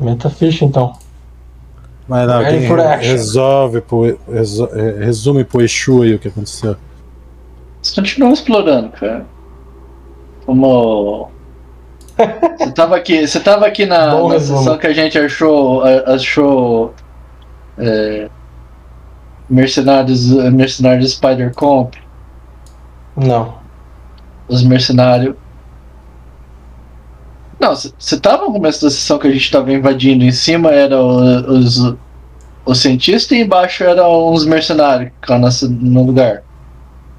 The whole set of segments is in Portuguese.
Meta ficha então. Mas não, Ready quem for action. resolve, pro, é, resume pro Exu aí o que aconteceu. Vocês continuam explorando, cara. Como. Você tava aqui, você tava aqui na, Bom na sessão que a gente achou. achou. É, mercenários. Mercenários Spider Comp. Não. Os mercenários. Não, você tava no começo da sessão que a gente tava invadindo. Em cima eram os, os cientistas e embaixo eram uns mercenários lá nessa- no lugar.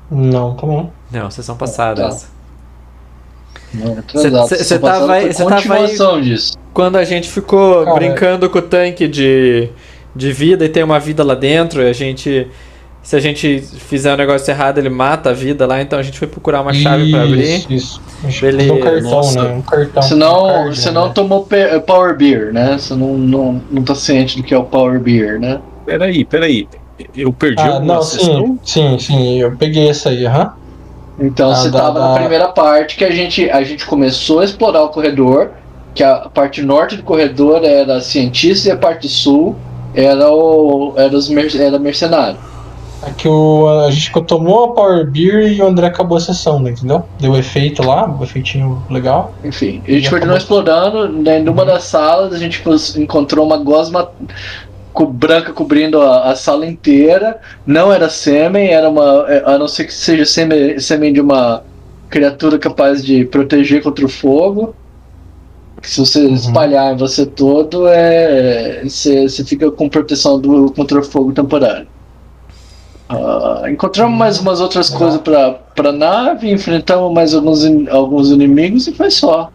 Não, também. Não, sessão passada. Tá. Não, atrasado. Cê- cê- Sessão cê tava aí- foi cê tava aí- disso. Quando a gente ficou Cara, brincando com o tanque de, de vida e tem uma vida lá dentro, e a gente. Se a gente fizer um negócio errado, ele mata a vida lá, então a gente foi procurar uma chave pra abrir. Isso, isso. Beleza. Um cartão, Nossa. né? Um cartão. Você um não, card, você né? tomou Power Beer, né? Você não, não, não tá ciente do que é o Power Beer, né? Peraí, peraí. Eu perdi Ah, não, sessão? sim, sim, sim. Eu peguei essa aí, aham. Então Ah, você da- tava da- na primeira parte que a gente, a gente começou a explorar o corredor, que a parte norte do corredor era cientista e a parte sul era o era os mer, era mercenário. Aqui o, a gente tomou a Power Beer e o André acabou a sessão, né, entendeu? Deu efeito lá, um efeitinho legal. Enfim, a gente continuou acabou. explorando. Né, numa das salas a gente encontrou uma gosma co- branca cobrindo a, a sala inteira. Não era sêmen, era uma. é, A não ser que seja sêmen, sêmen de uma criatura capaz de proteger contra o fogo. Que se você espalhar em você todo, é, você, você fica com proteção do, contra o fogo temporário. Ah, encontramos mais umas outras coisas pra, pra nave, enfrentamos mais alguns, in- alguns inimigos e foi só.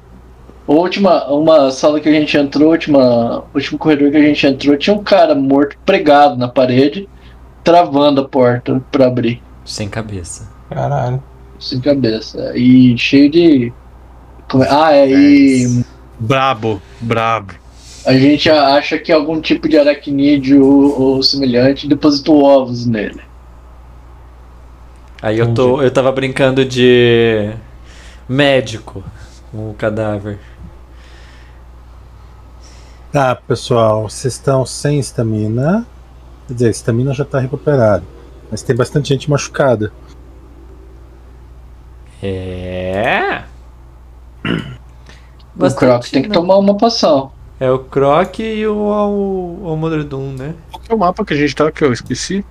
A última, uma sala que a gente entrou, última, último corredor que a gente entrou, tinha um cara morto pregado na parede, travando a porta pra abrir, Sem cabeça. Caralho. sem cabeça. E cheio de. é- Ah, é, e Brabo, brabo. a gente acha que algum tipo de aracnídeo ou, ou semelhante depositou ovos nele. Aí eu, tô, eu tava brincando de médico com o cadáver. Tá, pessoal, vocês estão sem estamina. Quer dizer, a estamina já tá recuperada. Mas tem bastante gente machucada. É. o Croc tem que né? tomar uma poção. É o Croc e o Al- Almodredum, né? Qual que é o mapa que a gente tá que eu esqueci?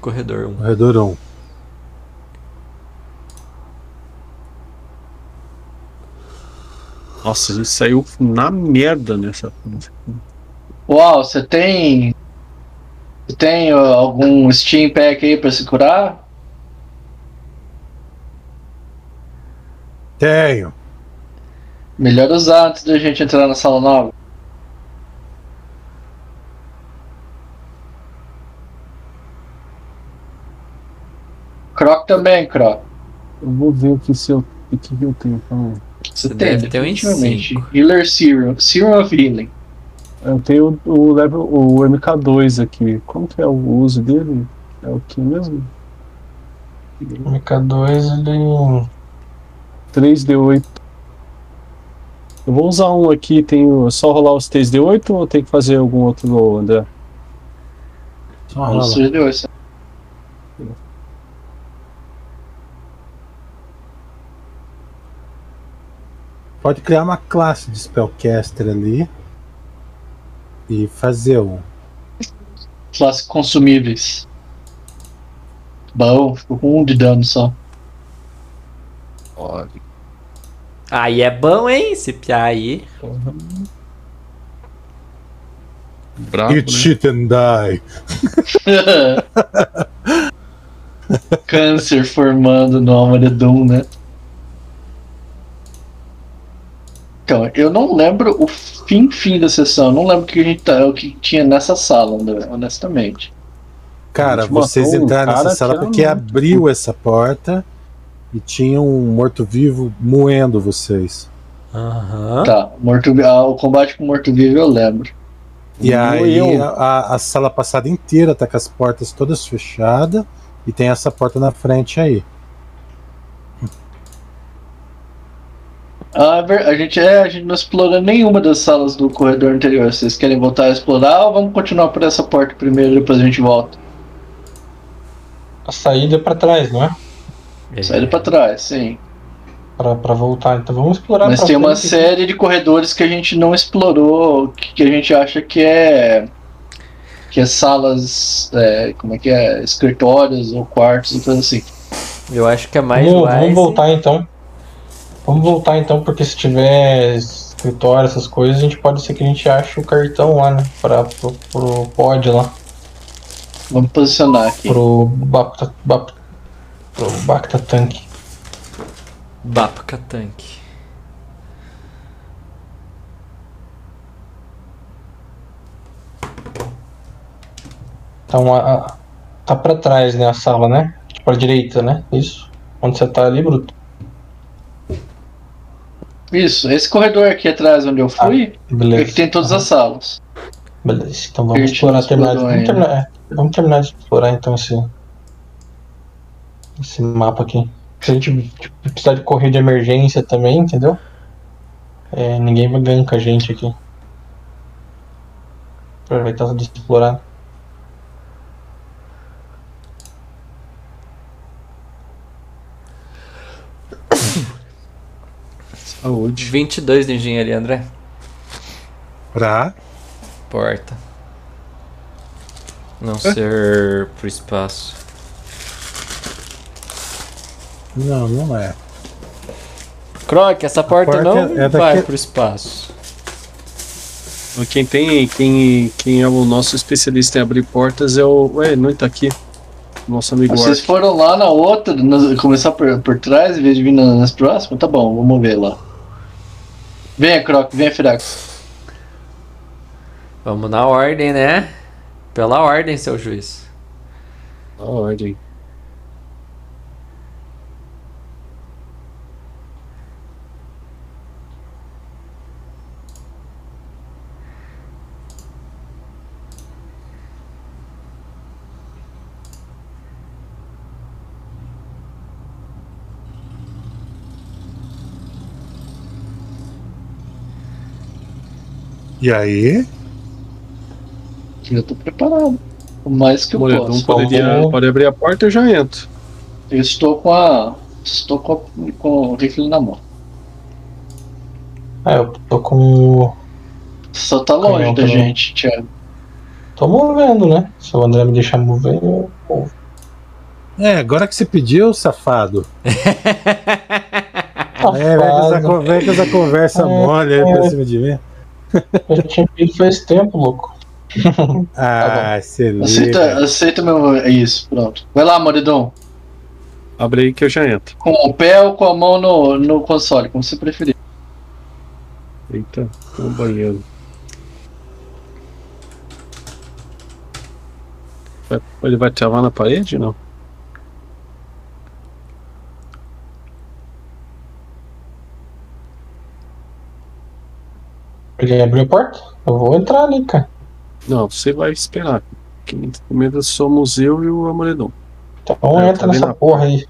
Corredor 1. Corredor 1. Nossa, a gente saiu na merda nessa. Uau, você tem. Você tem algum Steam Pack aí pra se curar? Tenho. Melhor usar antes da gente entrar na sala nova. Croc também, Croc. Eu vou ver aqui se eu. O que, que eu tenho então. Você tem, deve ter uns Healer Serum, Serum of Healing. Eu tenho o, o, level, o MK2 aqui. Como que é o uso dele? É o que mesmo? MK2 ele. 3D8. Eu vou usar um aqui, tenho só rolar os 3D8 ou tem que fazer algum outro roll, André? Só rolar. Os 3D8, Pode criar uma classe de spellcaster ali. E fazer um. Classe consumíveis. Bom, ficou com um de dano só. Olha. Aí é bom, hein? Esse piá aí. Brabo, Eat né? shit and die. Câncer formando no alma de Doom, né? Então, eu não lembro o fim fim da sessão, eu não lembro o que a gente tá, o que tinha nessa sala, honestamente. Cara, vocês um entraram cara nessa sala porque morto. abriu essa porta e tinha um morto-vivo moendo vocês. Aham. Tá, morto, ah, o combate com morto-vivo eu lembro. E aí a, a sala passada inteira tá com as portas todas fechadas e tem essa porta na frente aí. A, ver- a gente é, a gente não explorou nenhuma das salas do corredor anterior. Vocês querem voltar a explorar ou vamos continuar por essa porta primeiro e depois a gente volta? A saída é pra trás, não é? Saída pra trás, sim. Pra, pra voltar. Então vamos explorar Mas tem uma série de corredores que a gente não explorou, que, que a gente acha que é. que é salas. é, como é que é? Escritórios ou quartos e coisa assim. Eu acho que é mais vamos voltar então. Vamos voltar então, porque se tiver escritório, essas coisas, a gente pode ser que a gente ache o cartão lá, né? Pra, pro, pro pod lá. Vamos posicionar aqui. Pro Bacta, Bap- pro Bacta Tank. Bapka Tank. Então, a, a- tá pra trás, né? A sala, né? Pra direita, né? Isso. Onde você tá ali, Bruto. Isso, esse corredor aqui atrás onde eu fui, é Beleza. que tem todas as salas. Beleza. Então vamos explorar, terminar, vamos, ainda. terminar, é, vamos terminar de explorar então esse, esse mapa aqui. Se a gente tipo, precisar de correr de emergência também, entendeu? É, ninguém vai ganhar com a gente aqui. Aproveitar de explorar. Saúde. 22 de engenharia, André. Pra. Porta. Não ser pro espaço. Não, não é. Croc, essa porta, porta não é vai daqui- pro espaço. Quem tem. Quem, quem é o nosso especialista em abrir portas é o. Ué, não tá aqui. Nosso amigo Vocês Orc. foram lá na outra, nas- começar por, por trás em vez de vir na- nas próximas? Tá bom, vamos ver lá. Venha, Croc, venha, Firax. Vamos na ordem, né? Pela ordem, seu juiz. A ordem. E aí? Eu tô preparado. O mais que eu posso. poderia, Vamos- pode abrir a porta eu já entro. Eu estou com a. Estou com, a- com o rifle na mão. É, eu tô com. o- Só tá longe Canhão da gente, Thiago. Tô movendo, né? Se o André me deixar mover, eu movo. É, agora que você pediu, safado. É, vem com essa, Safado. con- vem com essa conversa É, mole aí é. pra cima de mim. Eu já tinha pedido faz tempo, louco. Ah, se Aceita, liga. aceita meu. É isso, pronto. Vai lá, Moridão. Abre aí que eu já entro. Com o pé ou com a mão no, no console, como você preferir. Eita, no banheiro. Ele vai travar na parede não? Ele abriu a porta? Eu vou entrar ali, cara. Não, você vai esperar. Quem com medo somos eu e o Amoredon. Então É, entra tá nessa porra aí.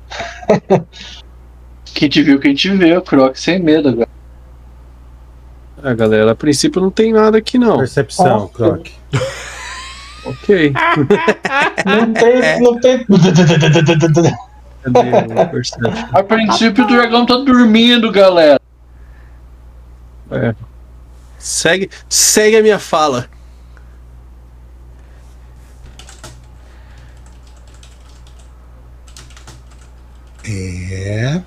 Quem te viu, quem te vê, Croc, sem medo agora. É, galera, a princípio não tem nada aqui não. Percepção, Ah, Croc. Ok. Não tem, não tem. Cadê o Perception? A princípio o dragão tá dormindo, galera. É. Segue, segue a minha fala. É.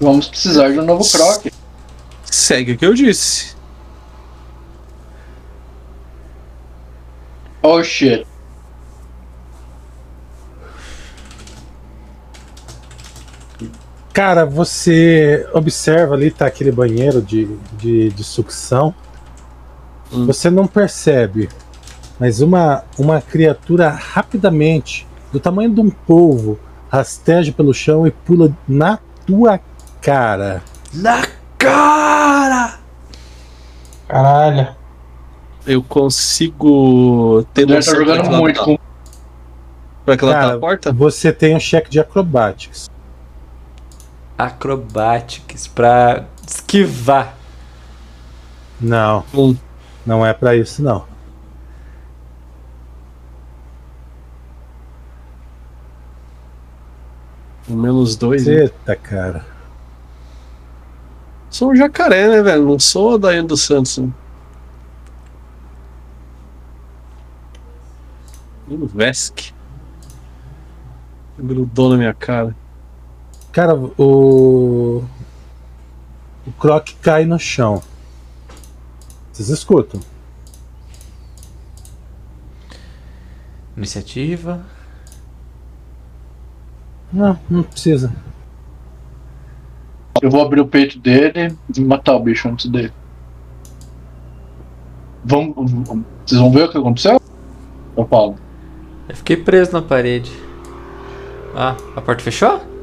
Vamos precisar de um novo Croc. Segue o que eu disse. Oh shit. Cara, você observa ali, tá aquele banheiro de, de, de sucção. Hum. Você não percebe, mas uma, uma criatura rapidamente, do tamanho de um polvo, rasteja pelo chão e pula na tua cara. Na cara! Caralho. Eu consigo ter André tá jogando muito com. Pra que ela Cara, tá a porta? Você tem um cheque de acrobatics. Acrobatics pra esquivar. Não, Um. não é pra isso não. Menos dois. Eita, cara. Sou um jacaré, né, velho? Não sou a Daiane dos Santos. Né? Um Vesk. Grudou na minha cara. Cara, o. O Croc cai no chão. Vocês escutam? Iniciativa. Não, não precisa. Eu vou abrir o peito dele e matar o bicho antes dele. Vamos, vamos- vocês vão ver o que aconteceu? Eu falo. Eu fiquei preso na parede. Ah, a porta fechou?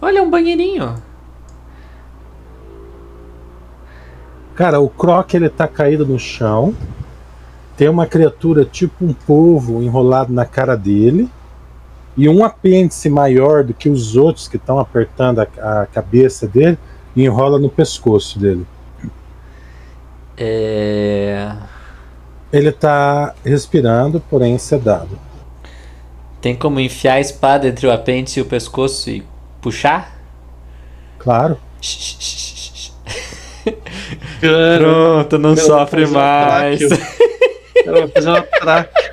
Olha, um banheirinho. Cara, o Croc ele tá caído no chão. Tem uma criatura tipo um polvo enrolado na cara dele. E um apêndice maior do que os outros que estão apertando a, a cabeça dele enrola no pescoço dele. É. Ele tá respirando, porém sedado. Tem como enfiar a espada entre o apêndice e o pescoço e puxar? Claro. Pronto, não sofre mais. Ela vai fazer uma traque.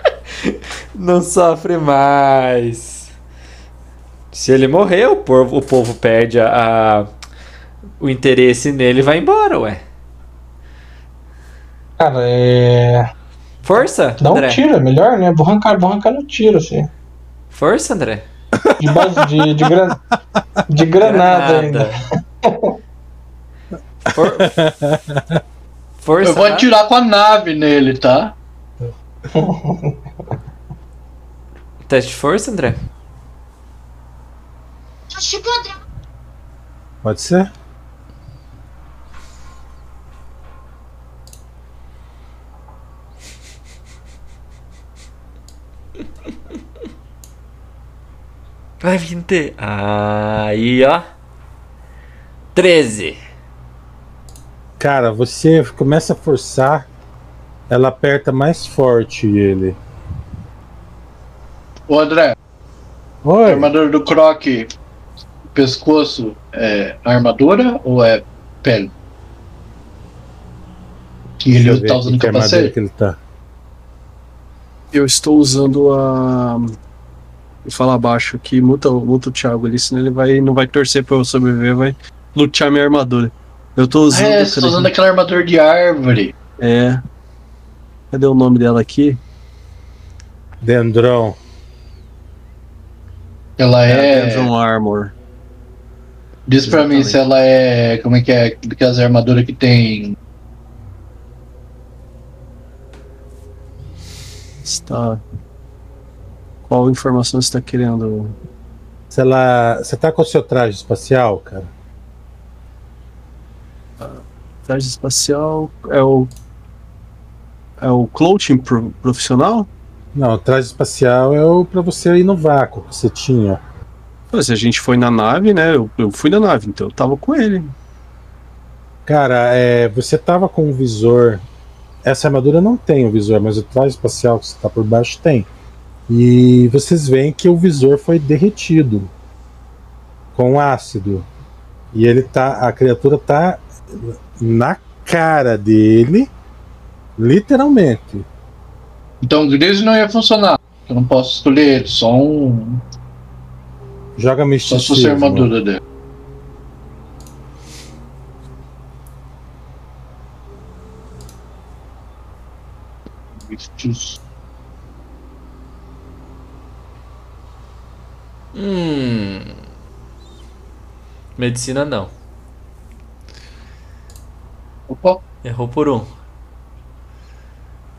Não sofre mais. Se ele morrer, o povo, o povo perde a, a- o interesse nele e vai embora, ué. Cara, é. Força, Dá um André. tiro, é melhor, né? Vou arrancar, vou arrancar no tiro, assim. Força, André. De base de, de, gran... de granada, ainda. For... Força. Eu vou né? atirar com a nave nele, tá? Teste de força, André? Tá chegando. Pode ser? Vai, 20. Aí, ó. 13. Cara, você começa a forçar, ela aperta mais forte ele. Ô André, a Oi, armadura do Croc, pescoço, é armadura ou é pele? Que deixa ele tá usando que capacete? que ele tá. Eu estou usando a. Vou falar baixo aqui, muta, muta o Thiago ali, senão ele vai, não vai torcer pra eu sobreviver, vai lutear minha armadura. Eu tô Ah, usando. é, você tá usando aquela armadura de árvore. É. Cadê o nome dela aqui? Dendron. Ela é. Dendron Armor. Diz pra mim Exatamente. se ela é. Como é que é? Aquelas armaduras que tem. Está. Qual informação você está querendo? Se ela, você tá com o seu traje espacial, cara? Traje espacial é o. É o clothing pro- profissional? Não, o traje espacial é o pra você ir no vácuo que você tinha. Se a gente foi na nave, né? Eu, eu fui na nave, então eu tava com ele. Cara, é, você tava com um visor. Essa armadura não tem o visor, mas o traje espacial que você tá por baixo tem. E vocês veem que o visor foi derretido com ácido. E ele tá. A criatura tá na cara dele. Literalmente. Então o Grise não ia funcionar. Eu não posso escolher ele, só um. Joga Só se misticismo. armadura dele. Mistis- Hum. Medicina não. Opa, Errou por um.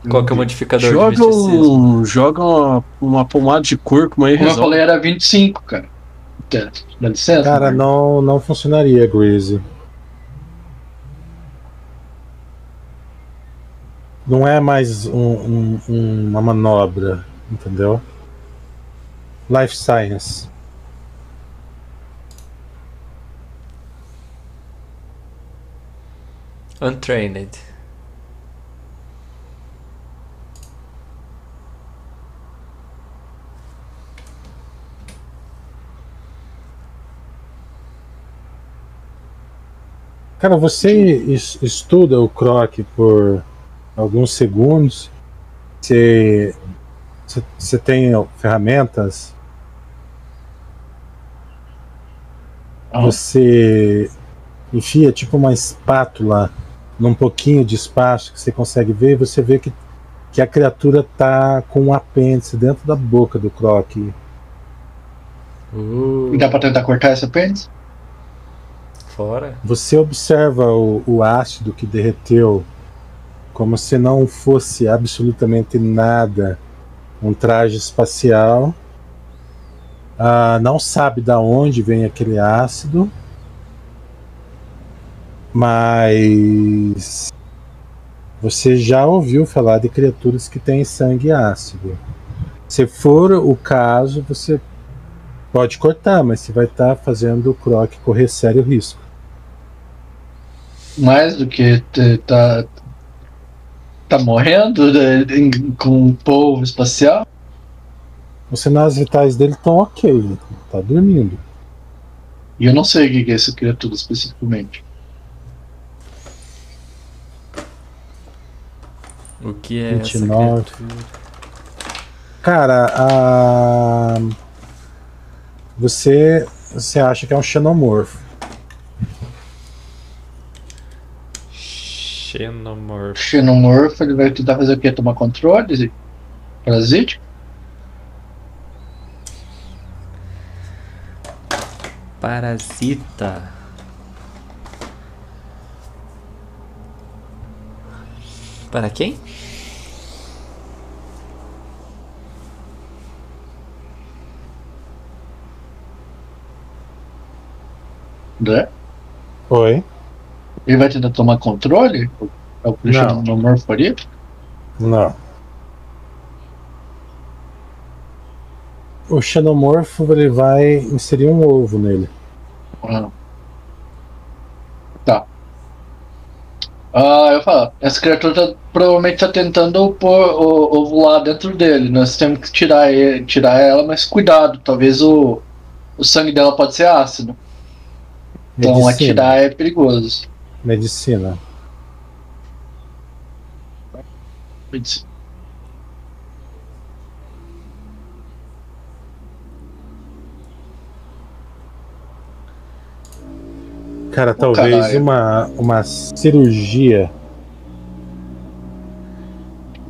Qual que é o modificador de Joga, misticismo? um, joga uma, uma pomada de cúrcuma aí, como eu resolve. falei, era 25, cara. Dá dá licença? Cara, né? não, não funcionaria, Greasy. não é mais um- um- uma manobra, entendeu? Life Science. Untrained. Cara, você es- estuda o Croc por alguns segundos. Você, você, você tem ferramentas. Ah. Você enfia tipo uma espátula num pouquinho de espaço que você consegue ver. Você vê que, que a criatura tá com um apêndice dentro da boca do Croc. Uh, Dá pra tentar cortar esse apêndice? fora. Você observa o, o ácido que derreteu como se não fosse absolutamente nada um traje espacial. Ah, não sabe da onde vem aquele ácido, mas você já ouviu falar de criaturas que têm sangue ácido. Se for o caso, você pode cortar, mas você vai estar fazendo o Croc correr sério risco. Mais do que tá. Tá morrendo né, em- com um polvo espacial? Os sinais vitais dele estão ok, ele tá dormindo. E eu não sei o que é essa criatura especificamente. O que é essa 29. criatura? Cara, a... você, você acha que é um xenomorfo. Xenomorph. Xenomorfo, ele vai tentar fazer o quê? Tomar controle? Parasítico? Parasita. Para quem? Né? Oi? Ele vai tentar tomar controle? É o que o Não. Xenomorfo faria? Não. O xenomorfo ele vai inserir um ovo nele. Ah. Ah, eu falo, essa criatura tá, provavelmente tá tentando pôr o ovular dentro dele. Nós temos que tirar, ele, tirar ela, mas cuidado, talvez o, o sangue dela pode ser ácido. Então Medicina. atirar é perigoso. Medicina. Cara, talvez caralho. uma, uma cirurgia.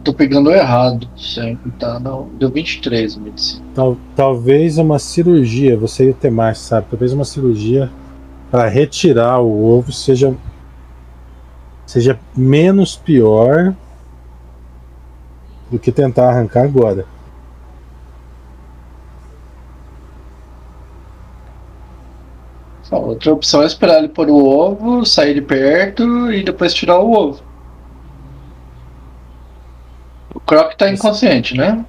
Tô pegando errado sempre, tá? Não, deu 23 a medicina. Tal, talvez uma cirurgia, você e o Temar sabe, talvez uma cirurgia para retirar o ovo seja seja menos pior do que tentar arrancar agora. Outra opção é esperar ele pôr o ovo, sair de perto e depois tirar o ovo. O Croc tá inconsciente, né?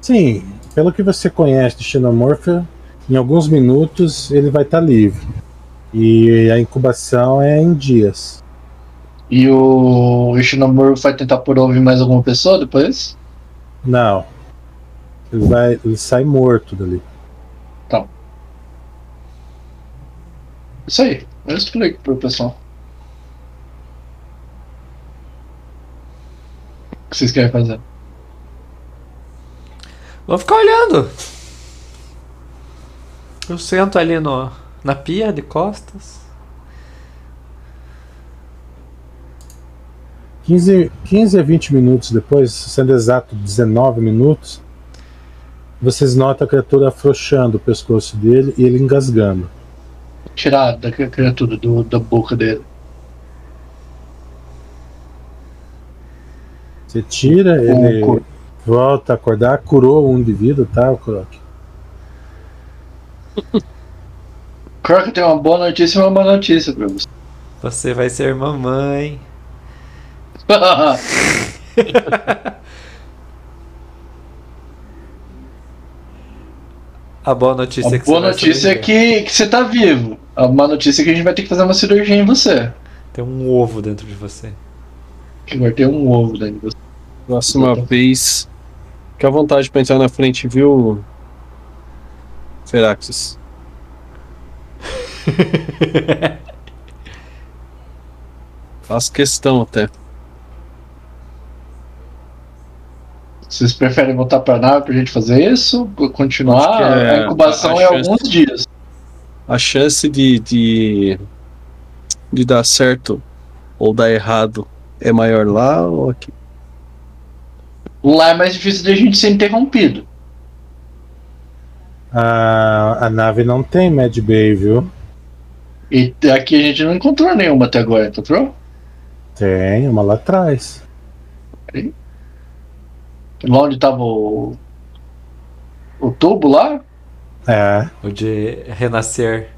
Sim, pelo que você conhece de Xenomorph, em alguns minutos ele vai estar livre. E a incubação é em dias. E o Xenomorph vai tentar pôr ovo em mais alguma pessoa depois? Não. Ele vai. Ele sai morto dali. Isso aí, eu explico pro pessoal. O que vocês querem fazer? Vamos ficar olhando. Eu sento ali no, na pia de costas. 15, 15 a 20 minutos depois, sendo exato 19 minutos, vocês notam a criatura afrouxando o pescoço dele e ele engasgando. Tirar da cri- criatura do, da boca dele. Você tira, ele cor- volta a acordar, curou um indivíduo, tá, o Croc? Croc tem uma boa notícia e uma má notícia pra você. Você vai ser mamãe. A boa notícia A é que boa você notícia é que, que você tá vivo. A má notícia é que a gente vai ter que fazer uma cirurgia em você. Tem um ovo dentro de você. Que agora tem um ovo dentro de você. Próxima vez. Fique à vontade pra entrar na frente, viu? Feraxis. Faço questão até. Vocês preferem voltar pra nave pra gente fazer isso? Continuar? É a incubação a é chance. alguns dias. A chance de, de, de dar certo ou dar errado é maior lá ou aqui? Lá é mais difícil de a gente ser interrompido. A, a nave não tem Mad Bay, viu? E aqui a gente não encontrou nenhuma até agora, encontrou? Tem, uma lá atrás. Lá onde tava o. O tubo lá? É, O de renascer.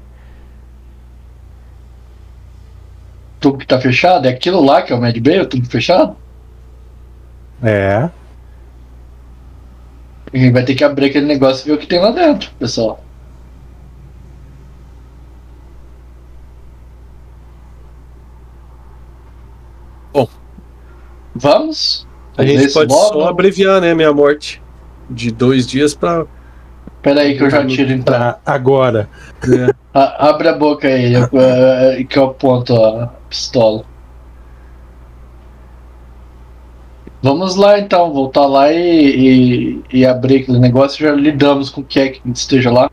Tubo que tá fechado? É aquilo lá que é o Mad Bay, o tubo fechado? é. A gente vai ter que abrir aquele negócio e ver o que tem lá dentro, pessoal. Bom. Vamos? A gente pode logo? só abreviar, né, minha morte. De dois dias pra. Pera aí que eu já tiro então. Pra agora. né, A- abre a boca aí, eu- eh, que eu aponto a pistola. Vamos lá então, voltar lá e, e, e abrir aquele negócio. Já lidamos com o que é que esteja lá.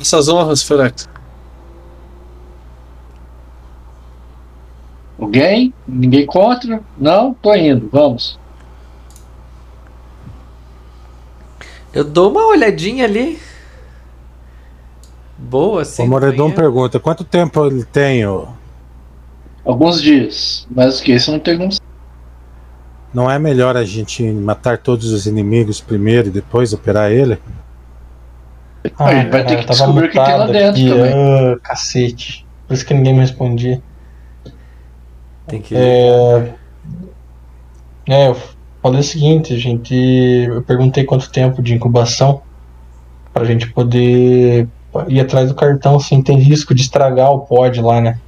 Essas honras, Ferax. Alguém? Ninguém contra? Não? Tô indo, vamos. Eu dou uma olhadinha ali. Boa, sim. o Moredon pergunta: quanto tempo ele tem? ô? Alguns dias, mas que isso não tem como Não é melhor a gente matar todos os inimigos primeiro e depois operar ele? A gente vai ter que tava descobrir o que tem lá dentro aqui, também. ah, cacete. Por isso que ninguém me respondia. Tem que. É, é, eu falei o seguinte, a gente. Eu perguntei quanto tempo de incubação pra gente poder ir atrás do cartão sem ter risco de estragar o pod lá, né?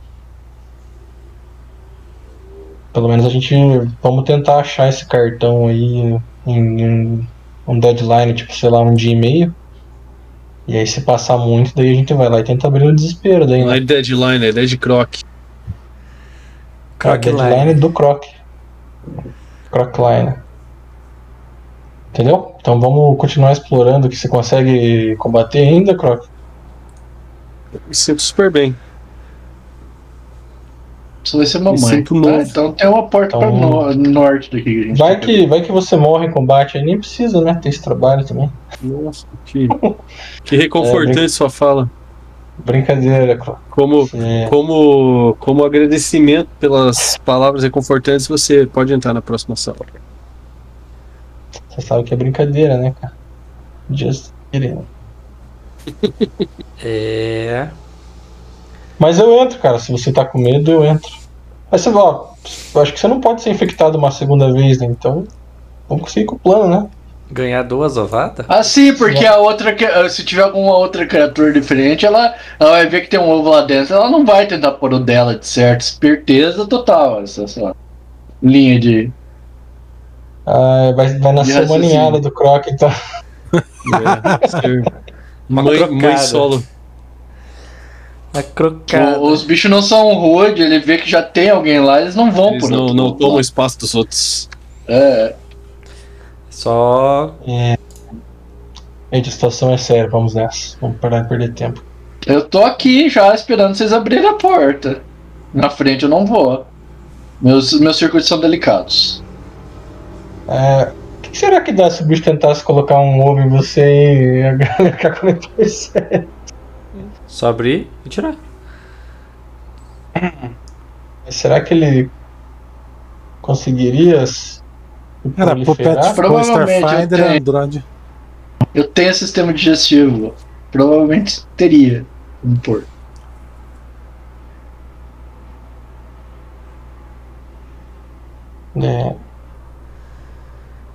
Pelo menos a gente. Vamos tentar achar esse cartão aí em um, um deadline, tipo, sei lá, um dia e meio. E aí se passar muito, daí a gente vai lá e tenta abrir no desespero daí, Não né? é deadline, é dead croc. A Crockline. deadline do Croc. Crocline. Entendeu? Então vamos continuar explorando que você consegue combater ainda, Croc. Me sinto super bem. Isso vai ser Me mamãe. sinto tá? Então tem uma porta Então- para no, norte daqui gente Vai que, vai que você morre em combate aí, nem precisa, né? Ter esse trabalho também. Nossa, que, que reconfortante sua fala. Brincadeira. Como, como, como agradecimento pelas palavras reconfortantes, você pode entrar na próxima sala. Você sabe que é brincadeira, né, cara? Just kidding. É. Mas eu entro, cara. Se você tá com medo, eu entro. Mas você ó, eu acho que você não pode ser infectado uma segunda vez, né? Então, vamos conseguir com o plano, né? Ganhar duas ovadas? Ah, sim, porque a outra, que- se tiver alguma outra criatura diferente, ela, ela vai ver que tem um ovo lá dentro, ela não vai tentar pôr o dela de certo. Esperteza total, essa, essa linha de. Ah, vai, vai nascer uma ninhada do Croc, então. É, Uma mãe, crocada. mãe solo. A crocada. O- os bichos não são rude, ele vê que já tem alguém lá, eles não vão Eles por não, outro não tomam espaço dos outros. É, Só. Gente, a situação é séria, vamos nessa. Vamos parar de perder tempo. eu tô aqui já esperando vocês abrirem a porta. Na frente eu não vou. Meus, meus circuitos são delicados. É, o que será que dá se o bicho tentasse colocar um ovo em você e a galera ficar com? Só abrir e tirar. Será que ele conseguiria Cara, Puppet Pro Starfinder é Android. Eu tenho sistema digestivo. Provavelmente teria um pôr. É.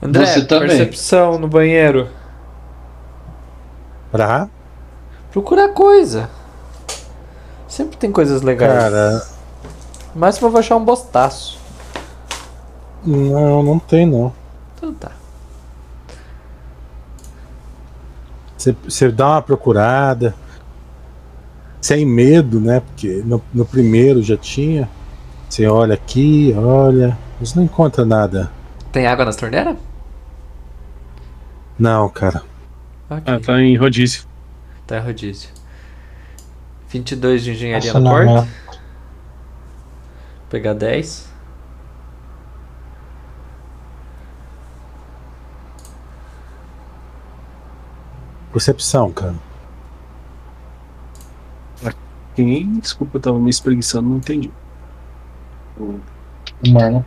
André, Você também. percepção no banheiro. Pra? Procurar coisa. Sempre tem coisas legais. Cara. Mas eu vou achar um bostaço não, não tem não. Então tá. Você, você dá uma procurada. Sem medo, né? Porque no, no primeiro já tinha. Você olha aqui, olha. Mas não encontra nada. Tem água nas torneiras? Não, cara. Ok. Ah, tá em rodízio. Tá rodízio. 22 de engenharia na acionamento. porta. Pegar 10. Percepção, cara. Quem? Desculpa, eu tava me espreguiçando, não entendi. O Marlon.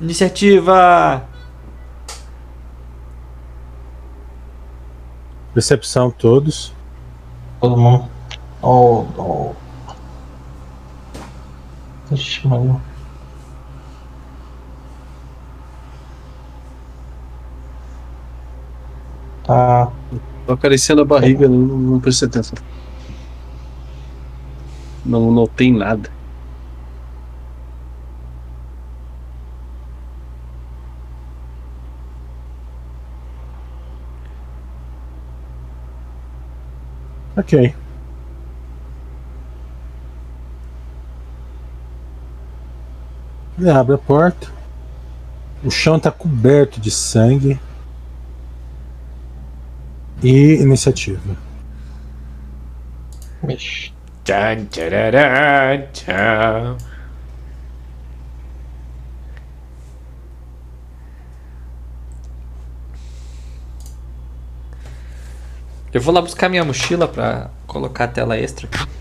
Iniciativa! Percepção todos. Todo mundo. Ó, ó. Ixi, mano. Tá. Tô acariciando a barriga, não, não prestei atenção. Não notei nada. Ok. Ele abre a porta. O chão está coberto de sangue. E iniciativa. Tchan, tcharará, tchau. Eu vou lá buscar minha mochila pra colocar a tela extra. aqui.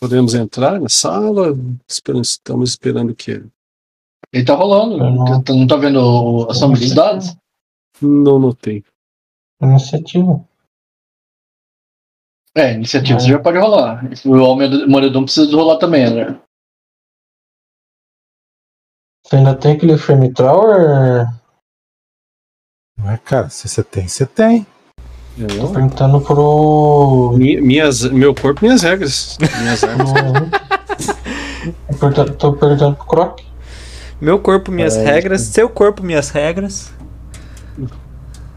Podemos entrar na sala? Estamos esperando o quê? Ele tá rolando. Não- Não, não tá vendo o- a soma dos dados? Não notei. Iniciativa. É, iniciativa É. você já pode rolar. O Almeida- Moredão precisa rolar também, André. Você ainda tem aquele frame tower? Mas, cara, se você tem, você tem. Tô Eu- perguntando pro. Mi- minhas, meu corpo, minhas regras. Minhas armas. Tô perguntando, tô perguntando pro Croc. Meu corpo, minhas É, regras. Seu corpo, minhas regras.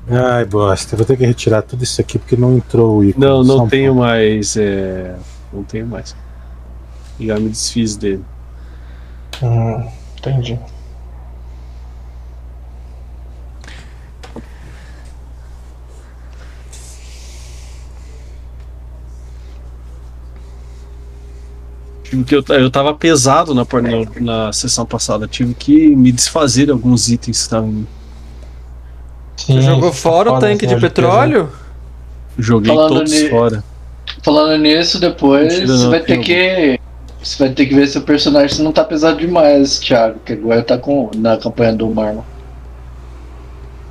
Ai, bosta. Vou ter que retirar tudo isso aqui porque não entrou o ícone. Não, não um tenho mais. É... Não tenho mais. Já me desfiz dele. Hum, entendi. Tive que eu, eu tava pesado na, na, na sessão passada. Tive que me desfazer de alguns itens. Sim, Você jogou fora o tanque de petróleo? Joguei Falando todos ni- fora. Falando nisso, depois Mentira, você não, vai ter tem que. Você vai ter que ver se o personagem não tá pesado demais, Thiago. Que agora tá com, na campanha do Marlon.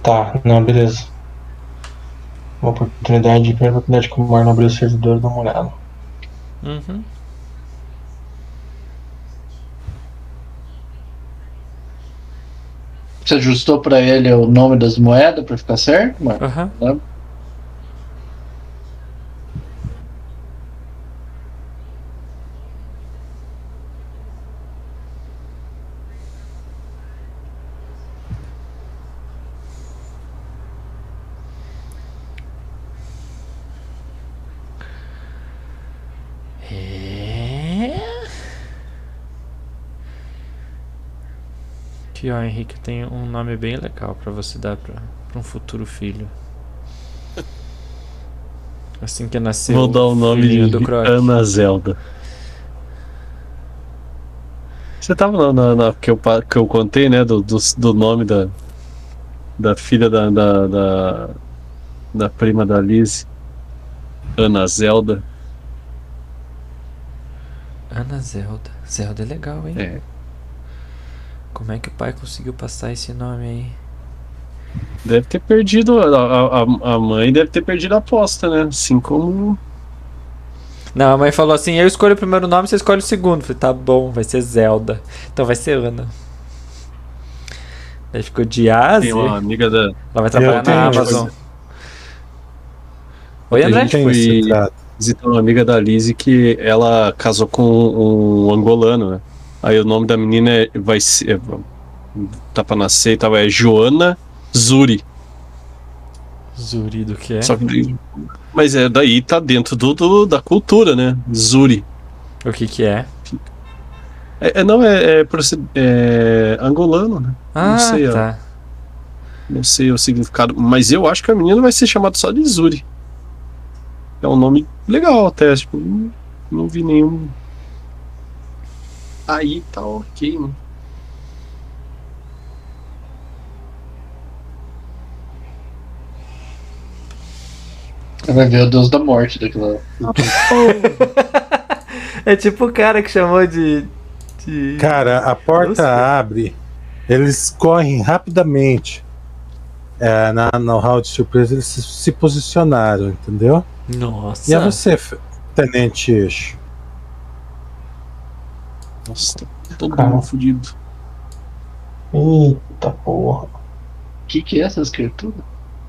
Tá, não, beleza. Uma oportunidade, primeira oportunidade que o Marlon abriu o servidor, dá uma olhada. Uhum. Você ajustou pra ele o nome das moedas pra ficar certo? Aham. Né? Aqui, ó, Henrique, tem um nome bem legal pra você dar pra, pra um futuro filho. Assim que nasceu. Vou dar o nome de do Croc. Ana Zelda. Você tava na, na- na- que, eu, que eu contei, né? Do, do, do nome da, da filha da, da, da, da prima da Liz. Ana Zelda. Ana Zelda. Zelda é legal, hein? É. Como é que o pai conseguiu passar esse nome aí? Deve ter perdido. A, a, a mãe deve ter perdido a aposta, né? Assim como. Não, a mãe falou assim: eu escolho o primeiro nome, você escolhe o segundo. Eu falei, tá bom, vai ser Zelda. Então vai ser Ana. Daí ficou de A a Z. Tem uma amiga da. Ela vai trabalhar na Amazon. Oi, A André? gente Tem foi- visitar uma amiga da Lizzie que ela casou com um angolano, né? Aí o nome da menina é, vai ser. é, tá pra nascer e tal, é Joana Zuri. Zuri do que é? Só que, mas é daí tá dentro do, do- da cultura, né? Zuri. O que que é? É, é- não, é, é, é angolano, né? Ah, sei, ó. tá. Não sei o significado, mas eu acho que a menina vai ser chamada só de Zuri. É um nome legal até, tipo, não, não vi nenhum. Aí tá ok, né? Vai ver o Deus da Morte daquela. É tipo o cara que chamou de. de... Cara, a porta Nossa. abre, eles correm rapidamente. É, na, no hall de surpresa eles se, se posicionaram, entendeu? Nossa. E é você, Tenente Eixo. Nossa, tá todo Cara. mundo fudido. Eita porra. O que, que é essas criaturas?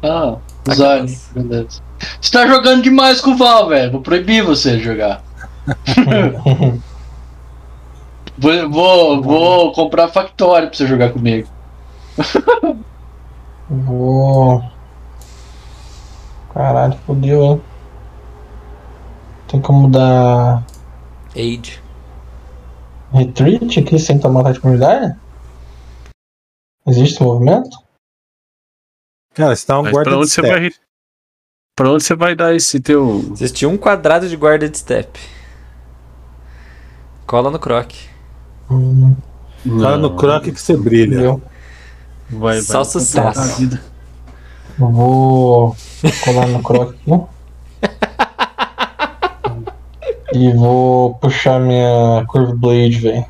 Ah, Aquelas. Zane, beleza. Você tá jogando demais com o Val, velho. Vou proibir você de jogar. Vou, vou, vou comprar Factory pra você jogar comigo. Vou. Caralho, fodeu, hein? Tem como dar Age. Retreat aqui sem tomar ataque de comunidade? Existe esse movimento? Cara, você tá um Mas guarda pra de onde você step. vai. Pra onde você vai dar esse teu. Existe um quadrado de guarda de step. Cola no croc. Hum, Fala no croque que você brilha. fodeu. Vai, vai. Só sucesso. Vou colar no croc aqui. E vou puxar minha Curve Blade, velho.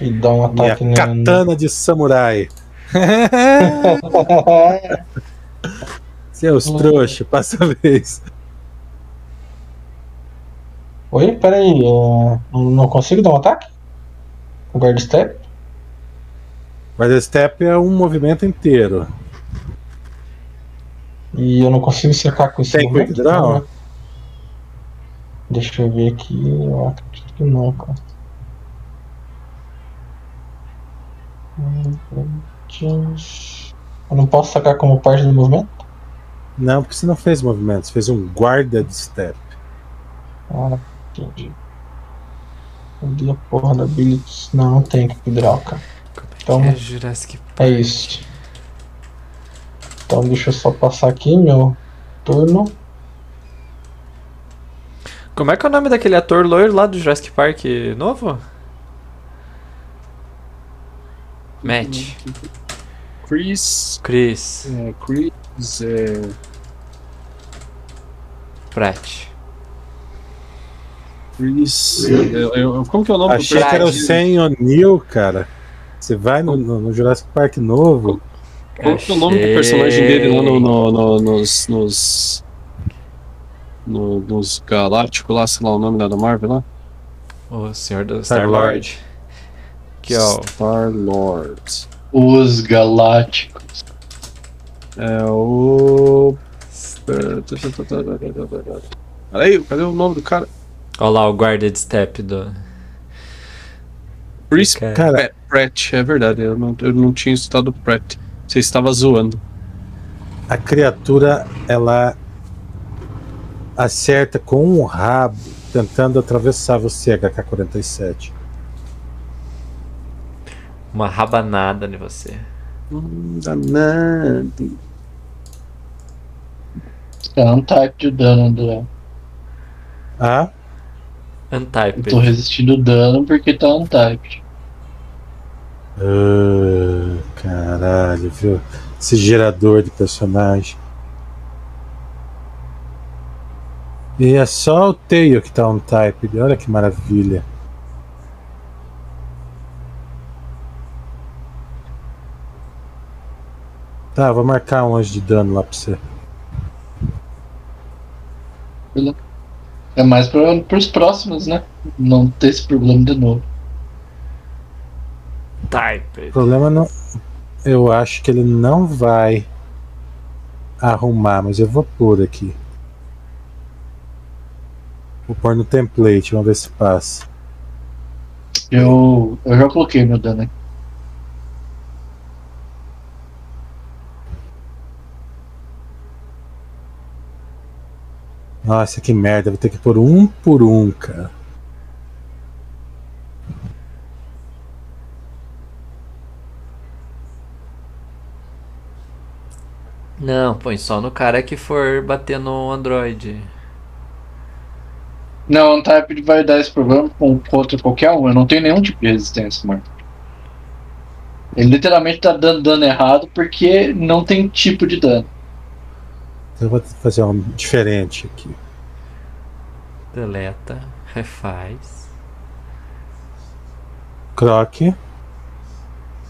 E dar um Minha ataque na. katana de samurai. Seus trouxa, passa a vez. Oi, peraí. é, Não consigo dar um ataque? O guard step? Guarda step é um movimento inteiro. E eu não consigo cercar com esse Tem quick draw? Não, né? Deixa eu ver aqui. Eu acredito que não, cara. Eu não posso sacar como parte do movimento? Não, porque você não fez movimento, você fez um guarda de step. Ah, entendi. Cadê a porra da ability? Não, não tem draw, cara. Então É Jurassic é isso. Então deixa eu só passar aqui meu turno. Como é que é o nome daquele ator loiro lá do Jurassic Park novo? Matt. Chris. Chris É, Chris. É, Pratt. Chris. eu- eu- como que é o nome Achei que era o? Sam O'Neill, cara. Você vai no, no- no Jurassic Park novo. Qual que é o nome do Achei. personagem dele lá no, no- no- nos. nos. No- nos Galácticos lá, sei lá o nome da Marvel lá? O senhor do Star-Lord. Star-Lord. Que é o Star Lord. Os Galácticos. É o. Peraí, cadê o nome do cara? Olha lá o guarded step do. Chris Cara. Cara, Pratt, é verdade, eu não, eu não tinha estudado Pratt. Você estava zoando. a criatura ela acerta com um rabo tentando atravessar você, HK-47. Uma rabanada em você. Hum, danado. É um type de dano, André. Ah, Eu Untyped. tô resistindo dano porque tá untyped. ah, caralho, viu? Esse gerador de personagem. E é só o Tail que tá on type. Olha que maravilha. Tá, vou marcar um anjo de dano lá pra você. É mais pra, pros próximos, né? Não ter esse problema de novo. O Typed. problema não. Eu acho que ele não vai arrumar, mas eu vou pôr aqui. Vou pôr no template, vamos ver se passa. Eu, eu já coloquei meu dano aqui. Nossa, que merda, vou ter que pôr um por um, cara. Não, põe só no cara que for bater no Android. Não, untyped vai dar esse problema com, contra qualquer um. Eu não tenho nenhum tipo de resistência, mano. Ele literalmente tá dando dano errado porque não tem tipo de dano. Então eu vou fazer um diferente aqui. Deleta, refaz. Croc.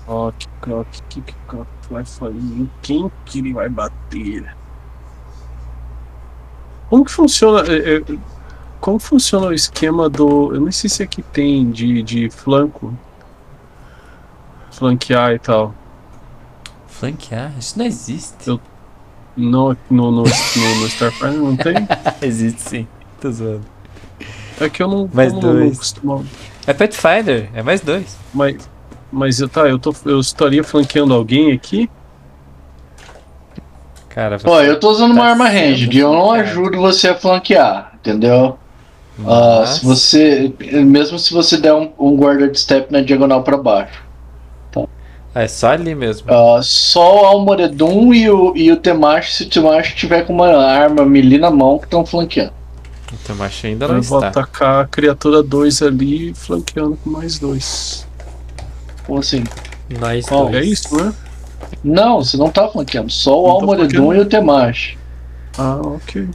Croc, croc, o que que croc vai fazer? Em Quem que ele vai bater? Como que funciona? é, é, Como funciona o esquema do. Eu não sei se aqui tem de, de flanco. Flanquear e tal. Flanquear? Isso não existe. Eu- No, no, no, no, no Starfighter não tem? existe sim. Tô zoando. É que eu não, Mais eu não, não dois. costumo. É Pathfinder, é mais dois. Mas, mas eu, tá, eu, tô, eu estaria flanqueando alguém aqui? Cara, Ó, eu tô usando uma tá arma sendo ranged e eu não ajudo você a flanquear, entendeu? Ah, Mas- se você, mesmo se você der um, um guarda de step na diagonal pra baixo. Ah, é só ali mesmo. Ah, só o Almoredum e o, e o Temash, se o Temash tiver com uma arma melee na mão, que estão flanqueando. Então, mas ainda não Eu vou está. atacar a criatura 2 ali, flanqueando com mais dois. Como assim? Ó, dois. É isso, né? Não, você não tá flanqueando, só o Não Almoredum e o Temash. Ah, ok.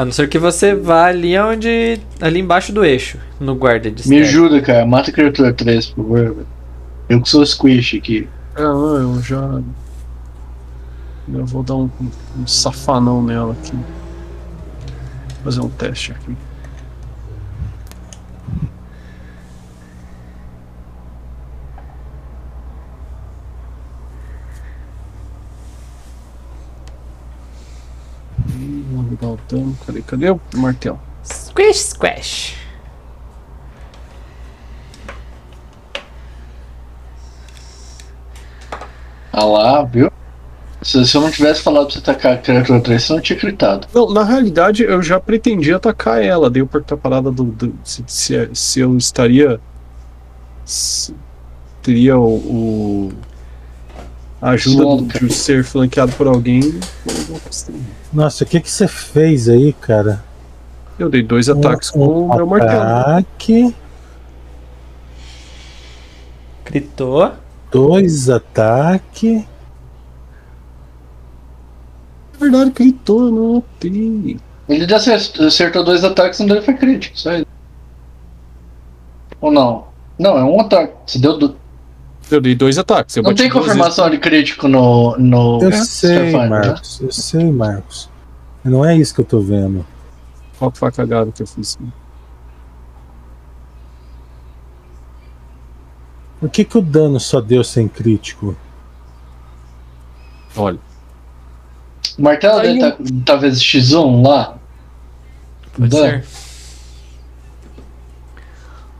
A não ser que você vá ali onde. ali embaixo do eixo, no guarda de Me step. ajuda, cara, mata a criatura 3, por favor. velho. Eu que sou squish aqui. É, não, eu já. Eu vou dar um, um safanão nela aqui. Fazer um teste aqui. Vamos dar o dano. Cadê, cadê o martelo? Squish, squash. Ah lá, viu? Se, se eu não tivesse falado pra você atacar a criatura 3, você não tinha gritado. Não, na realidade eu já pretendia atacar ela, dei o porta parada do. do- se, se, se eu estaria. se- teria o. o- a ajuda do- de ser flanqueado por alguém. Nossa, o que que você fez aí, cara? Eu dei dois ataques com Um o meu martelo. ataque, Gritou. dois ataques. Na verdade, gritou, não notei. Ele já acertou, acertou dois ataques e um dele foi crítico, só isso. Ou não? Não, é um ataque. Você deu do... Eu dei dois ataques. Eu Não tem confirmação de crítico no. no Eu é, sei, né? Marcos. Eu sei, Marcos. Não é isso que eu tô vendo. vezes. Qual que foi a cagada que eu fiz? Por que, que o dano só deu sem crítico? Olha, O martelo dele tá talvez X1 lá? Pode Dano. ser.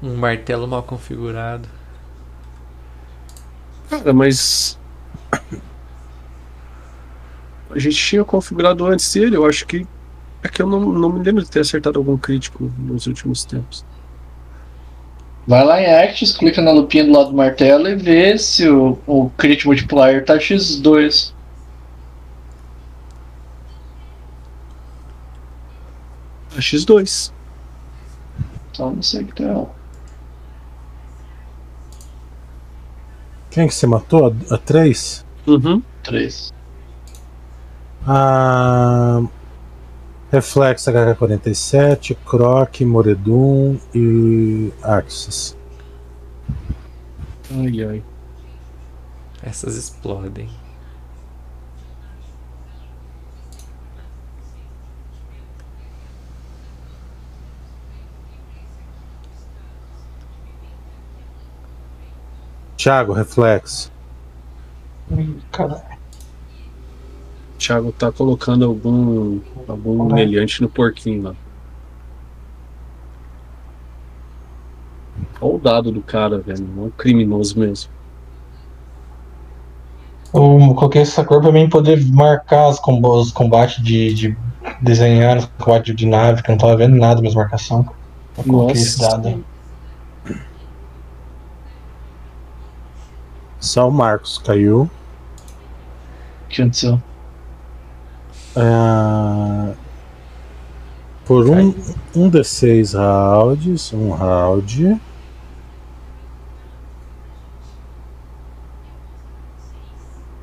Um martelo mal configurado. Cara, mas. A gente tinha configurado antes dele, eu acho que. É que eu não, não me lembro de ter acertado algum crítico nos últimos tempos. Vai lá em Actions, clica na lupinha do lado do martelo e vê se o, o crit multiplier tá X2. A X2. Então não sei o que tem. Quem que você matou? A, a três? Uhum. Três. A. Reflex HK47, Croc, Moredum e Axis. Ai, ai. Essas explodem. Thiago, Reflex. Cara, Thiago tá colocando algum, algum meliante no porquinho lá. Olha o dado do cara, velho. É um criminoso mesmo. eu coloquei essa cor pra mim poder marcar os, os combates de, de desenhar os combates de nave, que eu não tava vendo nada minhas marcações. Eu coloquei esse dado. aí. Só o Marcos caiu. O que aconteceu? Ah, por um, um D6 rounds, um round.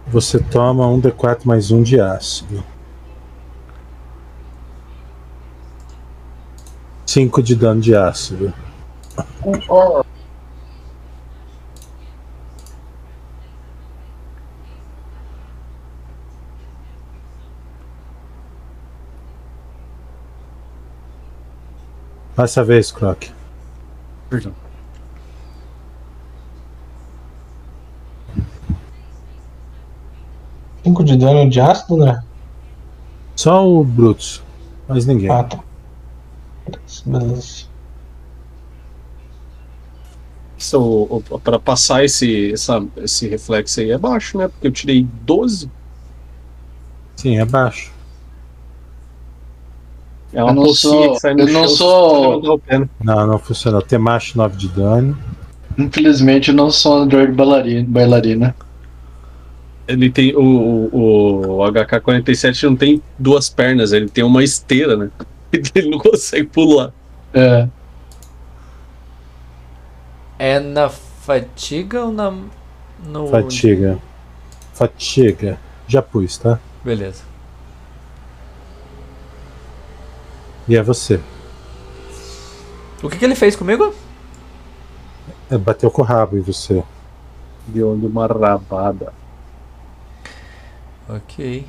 Você toma um D4 mais um de ácido. 5 de dano de ácido. Dessa vez, Croc. Perdão. Cinco de dano de ácido, né? Só o Brutus. Mais ninguém. Ah, tá. Beleza. Pra passar esse, essa, esse reflexo aí é baixo, né? Porque eu tirei 12. Sim, é baixo. É uma Eu não sou- que sai no eu não sou- né? Não, não funcionou. Temacho 9 de dano. Infelizmente eu não sou bailarina. bailarina. Ele tem. O, o, o HK-47 não tem duas pernas, ele tem uma esteira, né? Ele não consegue pular. É. É na fatiga ou na. No... Fatiga. Fatiga. Já pus, tá? Beleza. E é você. O que, que ele fez comigo? É, bateu com o rabo em você. Deu uma rabada. Ok.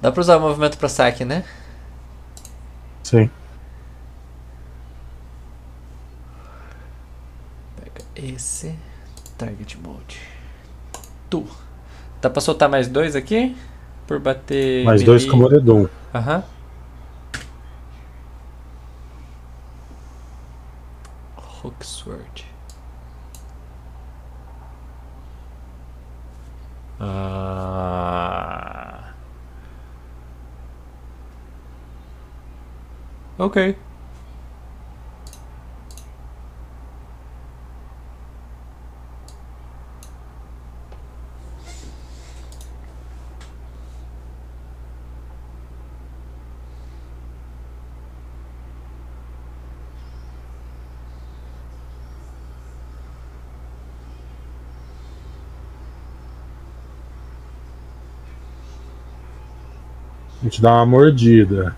Dá pra usar o movimento pra saque, né? Sim. Pega esse. Target mode. Tu. Dá pra soltar mais dois aqui? Por bater. Mais dois com Moredum. Aham. Sword. Ah. Ok. A gente dá uma mordida.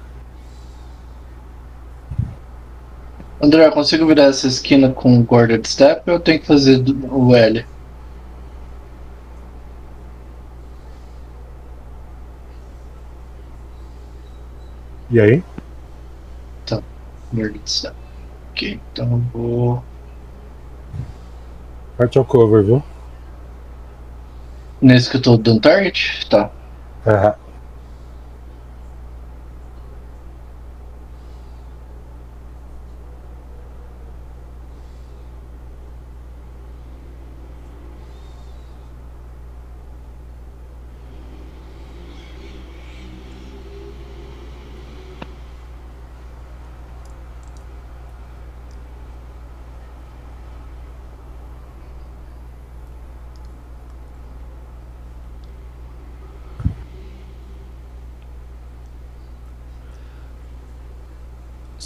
André, eu consigo virar essa esquina com Guarded Step ou eu tenho que fazer o L? E aí? Guarded Step. Ok, então eu vou. Parte ao cover, viu? Nesse que eu tô dando target? Tá. É.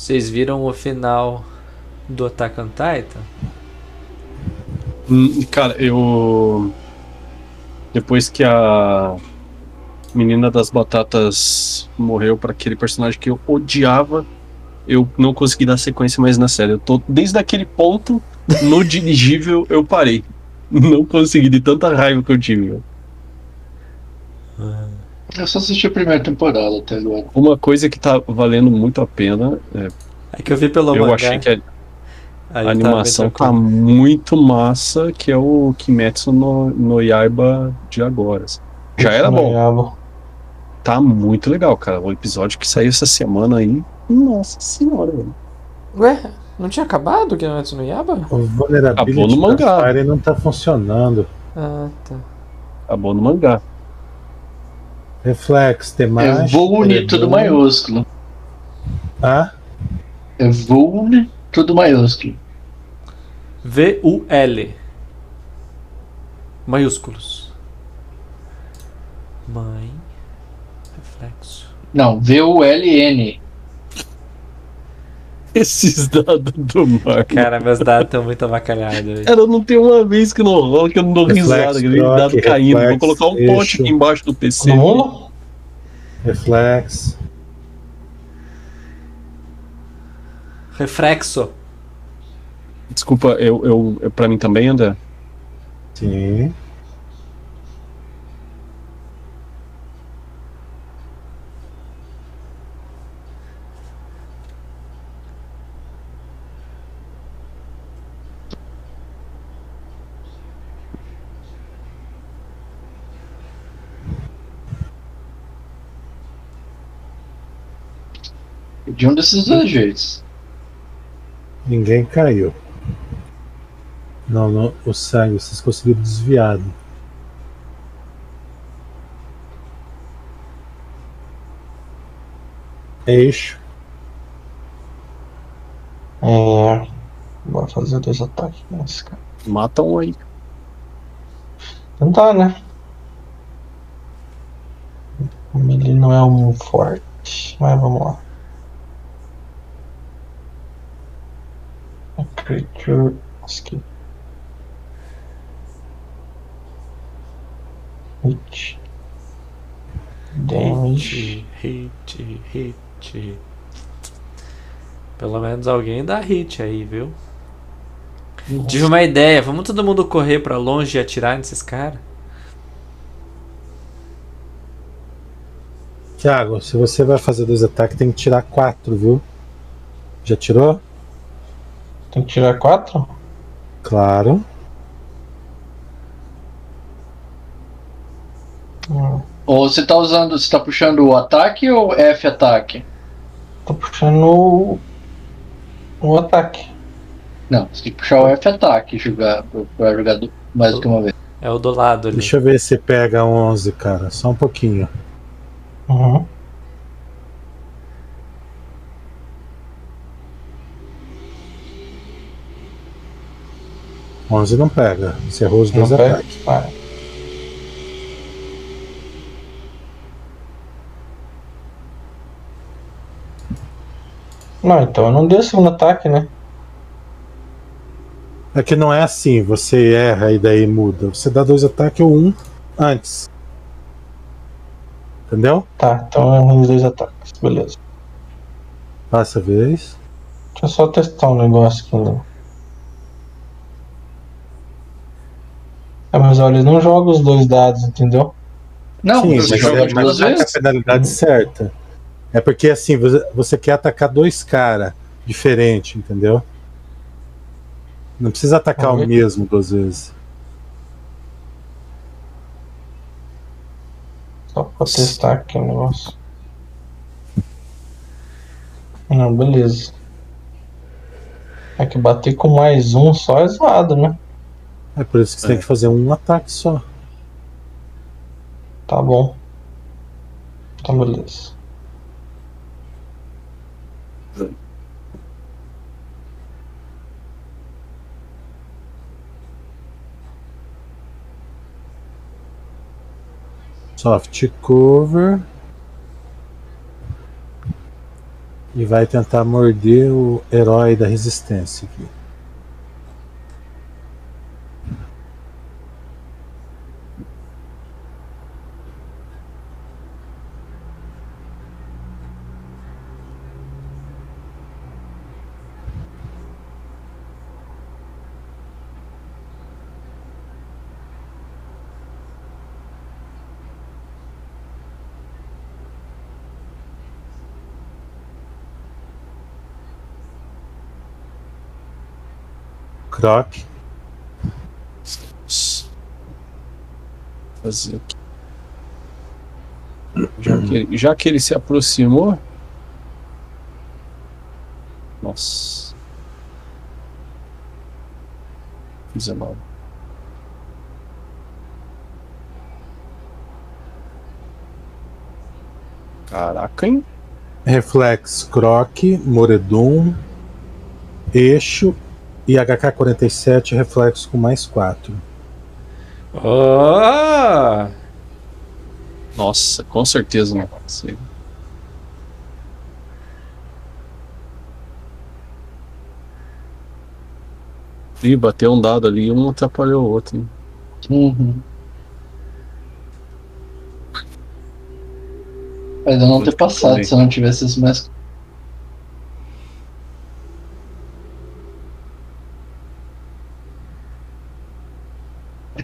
Vocês viram o final do Attack on Titan? Hum, Cara, eu. Depois que a menina das batatas morreu pra aquele personagem que eu odiava, eu não consegui dar sequência mais na série. Eu tô desde aquele ponto no dirigível eu parei. Não consegui de tanta raiva que eu tive. velho. Eu só assisti a primeira temporada até agora. Uma coisa que tá valendo muito a pena, é, É que eu vi pelo eu mangá. achei que a, a tá animação tá tranquilo. muito massa, que é o Kimetsu no, no Yaiba de agora. assim. Já era bom. Tá muito legal, cara. O episódio que saiu essa semana aí. Nossa senhora, velho. Ué, não tinha acabado o Kimetsu no Yaba? O vulnerability Acabou no mangá. não tá funcionando. Ah, tá. Acabou no mangá. Reflex, É Temashi. Vulne tudo maiúsculo. Ah, É Vulne tudo maiúsculo. V-U-L. Maiúsculos. Mãe. Reflexo. Não, V-U-L-N. Esses dados do Marco. Cara, meus dados estão muito avacalhados. Cara, não tem uma vez que não rola que eu não dou risada, aquele troque, dado caindo. Vou colocar um eixo. pote aqui embaixo do PC. Todo mundo? reflex. Reflexo. Desculpa, eu, eu, eu, pra mim também, André? Sim. De um desses dois jeitos. Ninguém caiu. Não, não, o sangue, vocês conseguiram desviado. Eixo. É. Bora fazer dois ataques nesse cara. Mata um aí. Tentar, né? Ele não é um forte, mas vamos lá. Creature skill. Hit. Damage. Hit, hit, hit. Pelo menos alguém dá hit aí, viu? Tive uma ideia. Vamos todo mundo correr pra longe e atirar nesses caras? Thiago, se você vai fazer dois ataques, tem que tirar quatro, viu? Já tirou? Tem que tirar quatro? Claro. Hum, Ou você tá usando. Você tá puxando o ataque ou F ataque? tô puxando o, o ataque. Não, você tem que puxar o F ataque jogar, pra jogar mais do que uma vez. É o do lado ali. Deixa eu ver se pega 11, cara. Só um pouquinho. Uhum. Onze não pega. Você errou os Não dois pega? ataques. Vai. Não, então eu não dei o segundo ataque, né? É que não é assim, você erra e daí muda. Você dá dois ataques ou um antes. Entendeu? Tá, então eu errei os dois ataques. Beleza. Passa a vez. Deixa eu só testar um negócio aqui ainda. É, mas olha, eles não jogam os dois dados, entendeu? Não, Sim, você mas joga é, duas é a vezes. penalidade certa. É porque assim, você, você quer atacar dois caras diferentes, entendeu? Não precisa atacar o ver. mesmo duas vezes. Só pra testar aqui o negócio. Não, beleza. É que bater com mais um só é zoado, né? É por isso que você É. tem que fazer um ataque só. Tá bom. Então, beleza. Soft cover. E vai tentar morder o herói da resistência aqui. Croc. Fazer aqui. Já que, ele, já que ele se aproximou. Nossa. 19. Caraca, hein? Reflex Croc, Moredum, Eixo e HK-47 reflexo com mais 4. Oh! Nossa, com certeza não consigo. Ih, bateu um dado ali e um atrapalhou o outro. hein? Uhum. Mas eu não ter passado se eu não tivesse mais.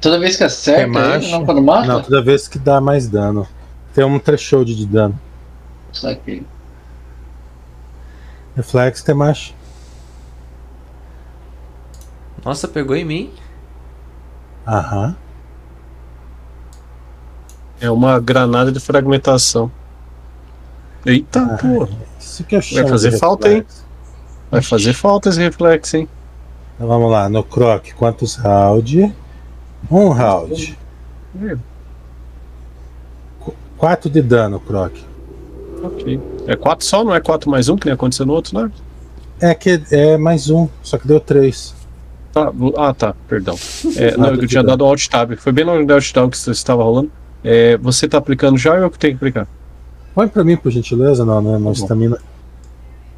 Toda vez que acerta, É ele macho. não quando mata? Não, toda vez que dá mais dano. Tem um threshold de dano. Saquei. Reflexo tem macho. Nossa, pegou em mim? Aham. É uma granada de fragmentação. Eita, Ah, pô. Isso que eu chamo fazer falta, hein? Vai fazer falta esse reflexo, hein? Então vamos lá, no Croc, quantos round? Um round. É, 4 de dano, Croc. ok. É 4 só, não é 4 mais um, que nem aconteceu no outro, né? É que é mais um, só que deu 3. Tá, ah, tá, perdão. É, não, eu de tinha dado Alt Tab. Foi bem na hora do Alt Tab que você estava rolando. É, você tá aplicando já ou eu que tenho que aplicar? Põe pra mim, por gentileza, não, não, não bom. estamina.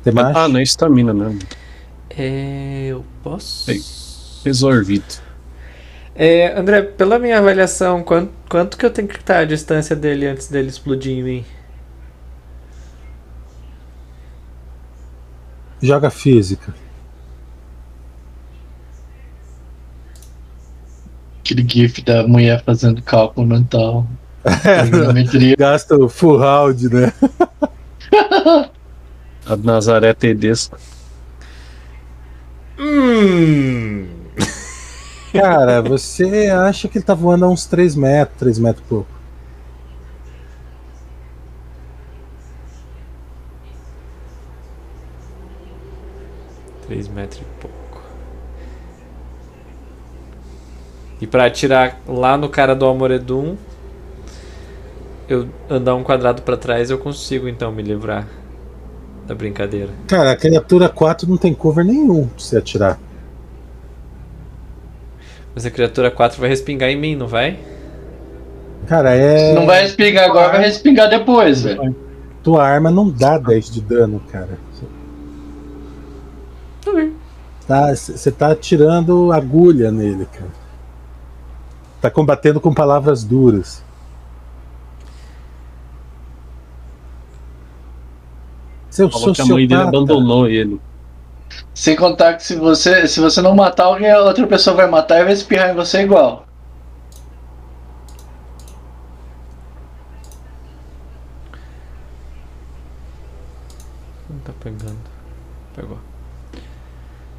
Tem mais? Ah, não é estamina, né? É, eu posso. Ei. Resolvido. É, André, pela minha avaliação, quanto, quanto que eu tenho que estar a distância dele antes dele explodir em mim? Joga física. Aquele gif da mulher fazendo cálculo mental. Trigonometria. Gasta o full round, né? A Nazaré Tedesco. Hum. Cara, você acha que ele tá voando a uns 3 metros, 3 metros e pouco. Três metros e pouco. E pra atirar lá no cara do Almoredum, eu andar um quadrado pra trás, eu consigo então me livrar da brincadeira. Cara, a criatura 4 não tem cover nenhum pra você atirar. Mas a criatura 4 vai respingar em mim, não vai? Cara, é. Não vai respingar agora, vai respingar depois, velho. Tua arma não dá 10 de dano, cara. Tá, você tá atirando agulha nele, cara. Tá combatendo com palavras duras. Seu Falou que a mãe dele abandonou ele. Sem contar que se você, se você não matar alguém, a outra pessoa vai matar e vai espirrar em você igual. Não tá pegando. Pegou.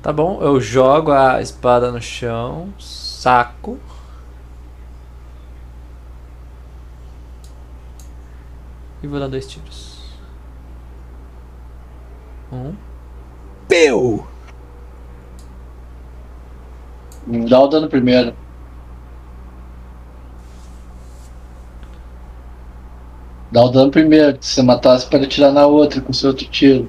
Tá bom, eu jogo a espada no chão, saco. E vou dar dois tiros. Um. Peu! Dá o dano primeiro. Dá o dano primeiro. Se você matar, você pode atirar na outra com seu outro tiro.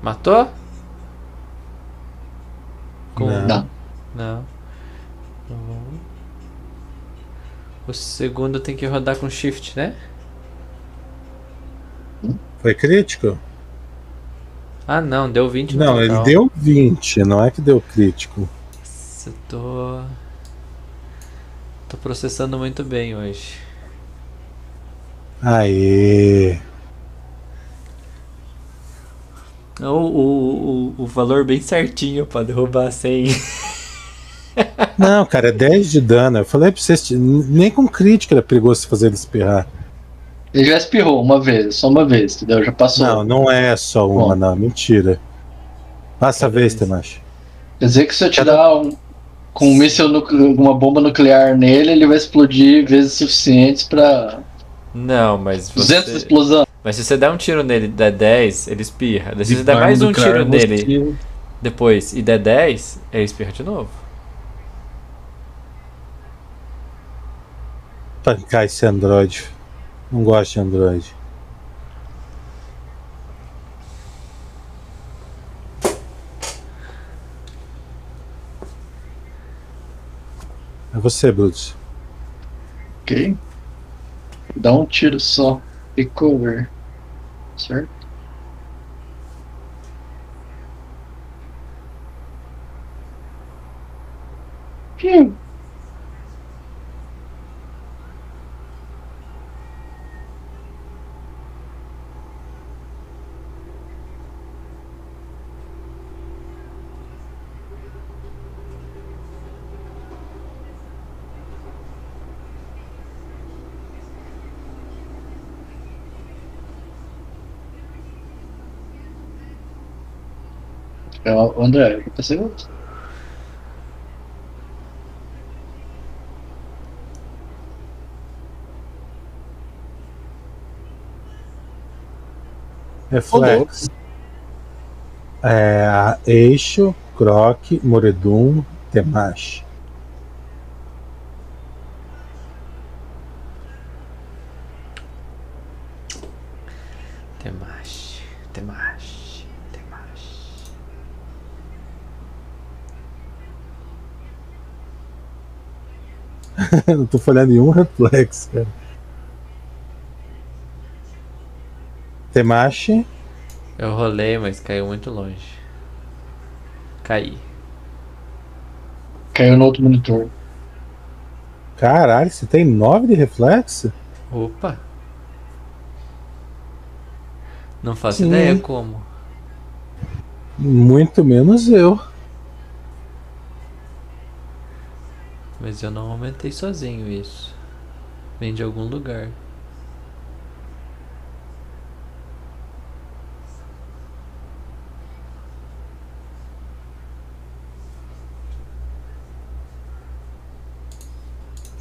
Matou? Com... Não. Não. Não. Um. O segundo tem que rodar com shift, né? Foi crítico? Ah, não, deu 20 no Não, ele total. deu 20, não é que deu crítico. Eu tô. Tô processando muito bem hoje. Aê! O, o, o, o valor bem certinho pra derrubar 100. Não, cara, é 10 de dano. Eu falei pra vocês, nem com crítico era perigoso fazer ele espirrar. Ele já espirrou uma vez, só uma vez, entendeu? Já passou. Não, não é só uma, Bom. não, mentira. Passa a vez, vez. Temashi. Quer dizer que se eu tirar um, com um míssil uma bomba nuclear nele, ele vai explodir vezes suficientes pra Não, mas 200 você. explosões. Mas se você der um tiro nele e der 10, ele espirra. Se você der mais um tiro nele hostil. depois e der 10, ele espirra de novo. Pancar esse Android. Não gosto de Android. É você, Brutus. Ok. Dá um tiro só. E cover. Certo? Piu. É, o André, eu pensei outro. Reflex. É, Eixo, Croc, Moredum, Temashi. Temashi, Temashi, Temashi. Não tô falhando em um reflexo, cara. Temashi. Eu rolei, mas caiu muito longe. Caí. Caiu no outro monitor. Caralho, você tem 9 de reflexo? Opa! Não faço Sim. ideia como. Muito menos eu. Mas eu não aumentei sozinho isso. Vem de algum lugar.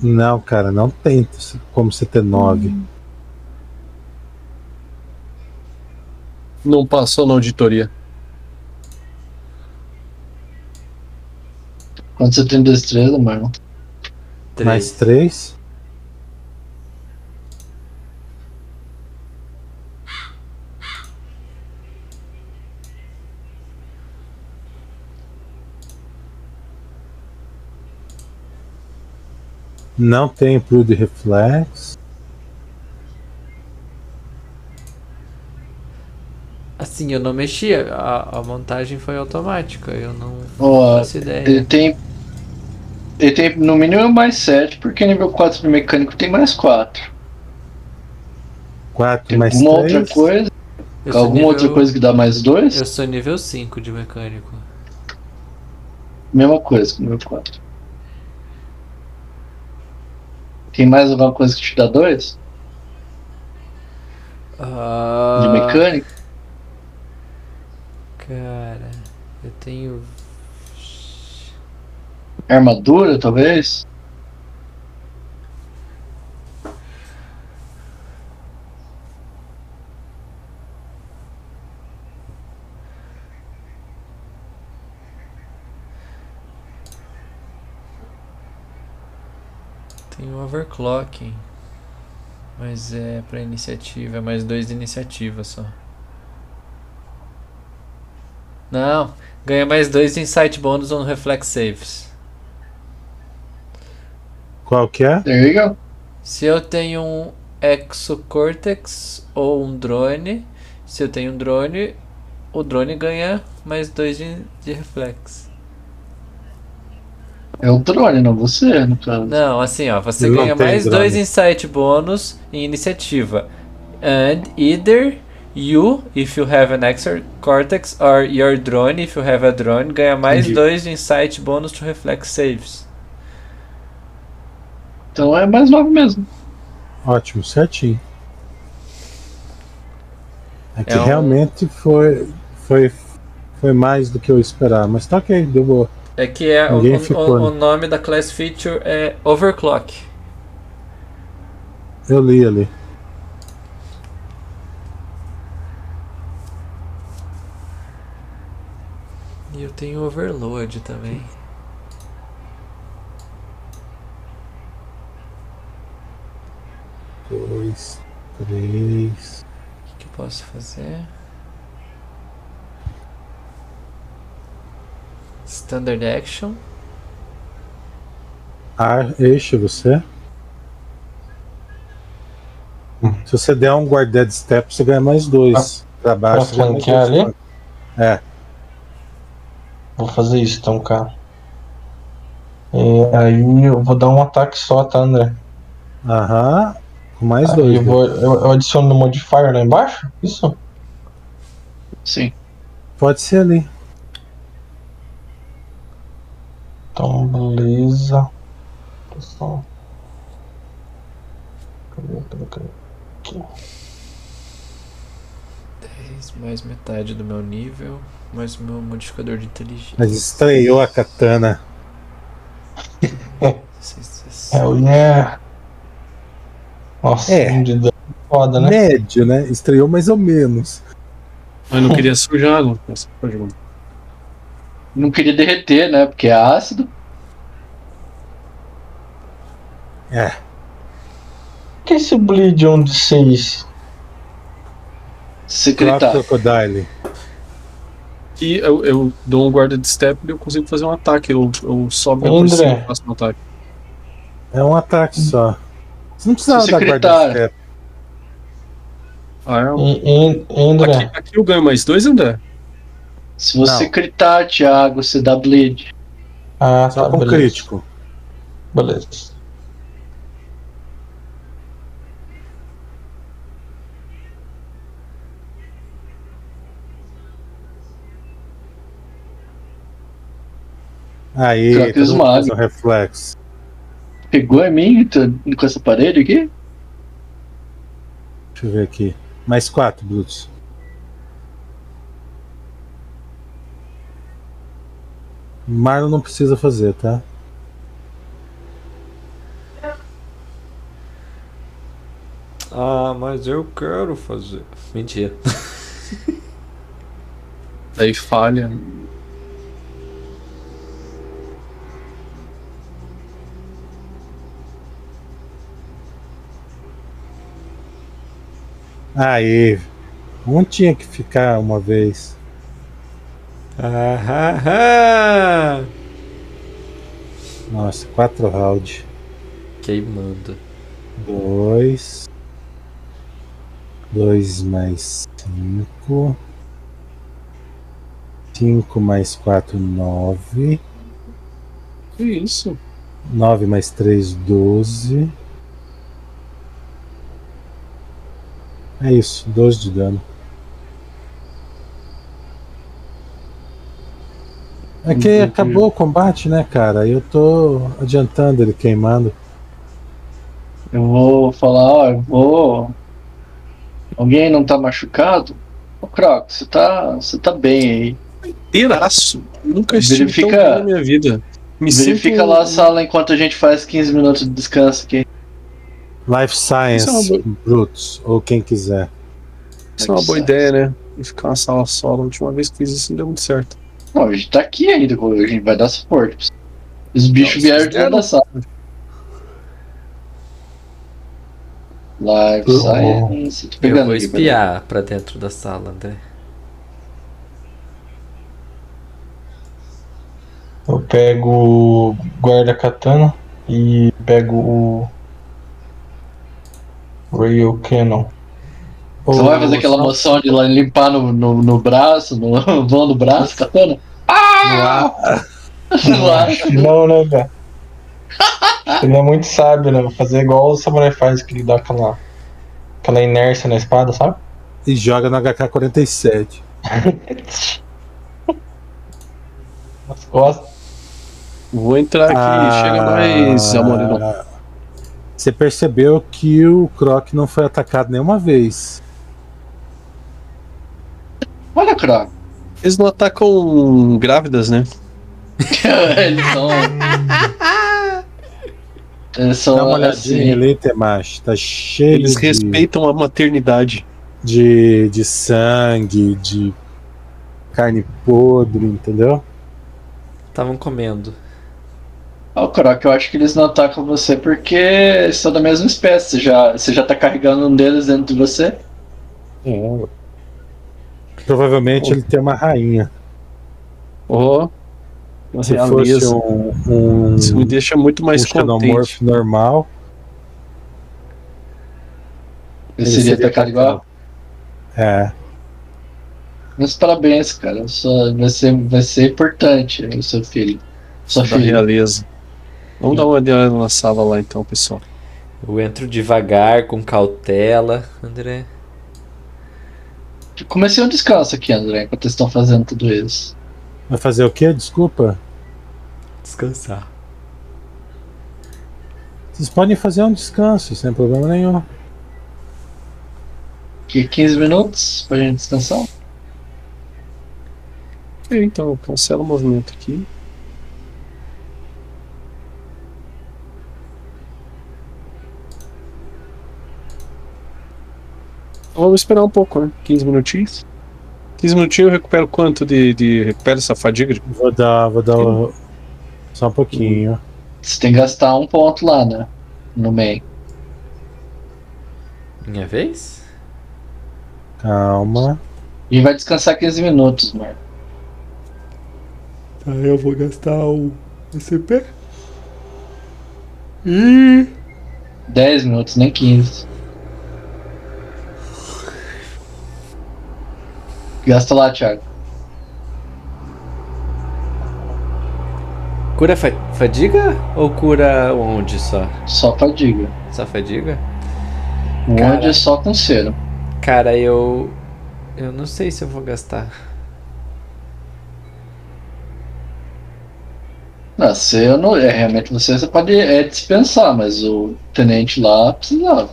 Não, cara, não tem como você ter 9. Não passou na auditoria. Quando você tem destreza, mano. Mais Três. 3. Não tem pro de reflex. Assim, eu não mexi. A, a montagem foi automática. Eu não Ó, faço ideia. ele tem. Ele tem no mínimo mais 7, porque nível 4 de mecânico tem mais 4. 4 Tem mais alguma 3. outra coisa? Alguma outra nível- coisa que dá mais 2? Eu sou nível 5 de mecânico. Mesma coisa que nível 4. Tem mais alguma coisa que te dá 2? Ah, De mecânico? Cara, eu tenho. Armadura, talvez? Tenho overclocking. Mas é pra iniciativa, é mais dois de iniciativa só. Não, ganha mais dois de insight bônus on reflex saves. Qual que é? There you go. Se eu tenho um, Exocortex ou um drone. Se eu tenho um drone, o drone ganha mais dois de, de reflexo. É o drone, não você, no caso. Não, assim, ó, você Eu ganha mais drone. dois insight bônus em iniciativa. And either you, if you have an extra cortex, or your drone, if you have a drone, ganha mais Entendi. dois de insight bônus to reflex saves. Então é mais nove mesmo. Ótimo, certinho. É que É um- realmente foi, foi, foi mais do que eu esperava, mas tá ok, deu boa. É que é o, o- ficou, o- né? nome da class feature é overclock. Eu li ali. E eu tenho overload também. Dois, três. O que eu posso fazer? Standard action. Ah, eixo você. Se você der um guarded step, você ganha mais dois. pra baixo. pra você ganha mais flanquear dois. ali? É. Vou fazer isso então, cara. É, aí eu vou dar um ataque só, tá, André? Aham. Mais Aí dois. eu, né? vou, eu, eu adiciono no modifier lá embaixo? Isso? Sim. Pode ser ali. Então, beleza. Pessoal. Cadê, cadê, cadê? Aqui. 10 mais metade do meu nível, mais o meu modificador de inteligência. Mas estreou a katana. 16, 17. Hell yeah. Nossa, É. um de dano foda, né? Médio, né? Estreou mais ou menos. Mas não queria sujar, a pergunta. Não queria derreter, né? Porque é ácido. É. O que é esse bleed on de 6? Se Crop gritar. Crocodile. E eu, eu dou um guarda de step e eu consigo fazer um ataque. Eu, eu sobe por André. cima e faço um ataque. É um ataque só. Você não precisava Se dar gritar. guarda step. Ah, é? E- André, Aqui, aqui eu ganho mais dois, André? Se você Não. gritar, Thiago, você dá bleed. ah, Só tá, com beleza. crítico. Beleza. Aí, faz magos. um reflexo. Pegou em mim com essa parede aqui? Deixa eu ver aqui. Mais quatro, Brutus. Marlon não precisa fazer, tá? Ah, mas eu quero fazer. Mentira. Daí falha. Aí. Um tinha que ficar uma vez. Ah, Nossa, quatro rounds. Queimando. Dois. Dois mais cinco. Cinco mais quatro, nove. Que isso? Nove mais três, doze. É isso, 12 de dano. É que Entendi. acabou o combate, né, cara? Eu tô adiantando ele queimando. Eu vou falar, ó, eu vou. Alguém não tá machucado? Ô Croc, você tá. Você tá bem aí. Inteiraço. Nunca estive Verifica- tão bem na minha vida. Me Verifica sinto... lá a sala enquanto a gente faz 15 minutos de descanso aqui. Life Science, é uma Brutus, ou quem quiser. Isso é uma boa ideia, né? E ficar na sala solo. A última vez que fiz isso não deu muito certo. Não, a gente tá aqui ainda, a gente vai dar suporte. Os bichos Não, vieram vocês dentro da sala. Live Eu- Science. Tô Eu pegando vou aqui, espiar pra dentro da sala, André. Eu pego o guarda katana e pego o. Rail Cannon. Você vai fazer aquela moção de lá limpar no, no, no braço, no vão do braço, katana? Ah! Não acho. Não, né, velho? Ele é muito sábio, né? Vou fazer igual o Samurai faz, que ele dá aquela, aquela inércia na espada, sabe? E joga no HK-47. Nas costas. Vou entrar aqui, chega mais, Amorino. Você percebeu que o Croc não foi atacado nenhuma vez. Olha, Croc. Eles não atacam grávidas, né? Eles são. Eles são Dá uma olhadinha assim. ali, Temashi. Tá cheio Eles de, respeitam a maternidade. de, de sangue, de carne podre, entendeu? Estavam comendo. Ó, o Croc, eu acho que eles não atacam você porque são da mesma espécie. Você já, você já tá carregando um deles dentro de você? Provavelmente ele tem uma rainha. Uma Se fosse um, um, Isso me deixa muito mais um contente. normal, Ele, seria seria atacado igual? é. Meus parabéns, cara. Sua- vai, ser, vai ser importante o seu filho. Sua Da filha. realeza. Vamos dar uma olhada na sala lá então, pessoal. Eu entro devagar, com cautela. André. Comecei um descanso aqui, André, enquanto eles estão fazendo tudo isso. Vai fazer o quê? Desculpa. Descansar. Vocês podem fazer um descanso, sem problema nenhum. Aqui 15 minutos pra gente descansar. Ok, então, cancela o movimento aqui. Vamos esperar um pouco, né? 15 minutinhos. 15 minutinhos eu recupero quanto de. de recupero essa fadiga? de- Vou dar, vou dar o- só um pouquinho. Você tem que gastar um ponto lá, né? No meio. Minha vez? Calma. E vai descansar 15 minutos, mano. Tá, eu vou gastar o SCP. E 10 minutos, nem 15. Gasta lá, Thiago. Cura fa fadiga ou cura onde só? Só fadiga. Só fadiga? Cara. onde é só com cera. Cara, eu. Eu não sei se eu vou gastar. Não, você não, é, realmente você, você pode é, dispensar, mas o tenente lá precisava.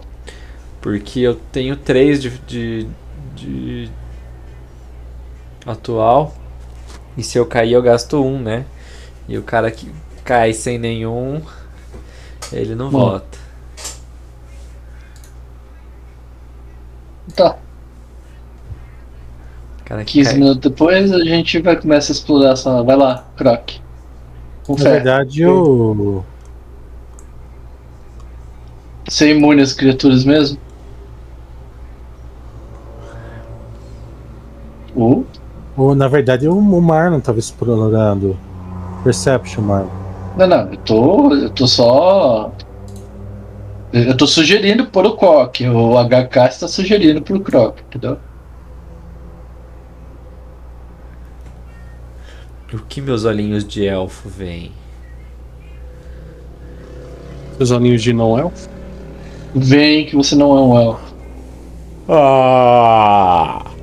Porque eu tenho 3 de, de, de atual. E se eu cair, eu gasto um, né? E o cara que cai sem nenhum, ele não Bom. volta. Tá, O cara que 15 cai... minutos depois a gente vai começar a explorar essa. Vai lá, Croc. Com Na fé. verdade, eu. Você é imune às criaturas mesmo? Uh, Ou, na verdade, o, o Marlon estava explorando. Perception, Marlon. não, não, eu tô. Eu tô só. Eu tô sugerindo por o Croc. O HK está sugerindo pro Croc, entendeu? O que meus olhinhos de elfo veem? Os olhinhos de não elfo? Vem que você não é um elfo. Ah!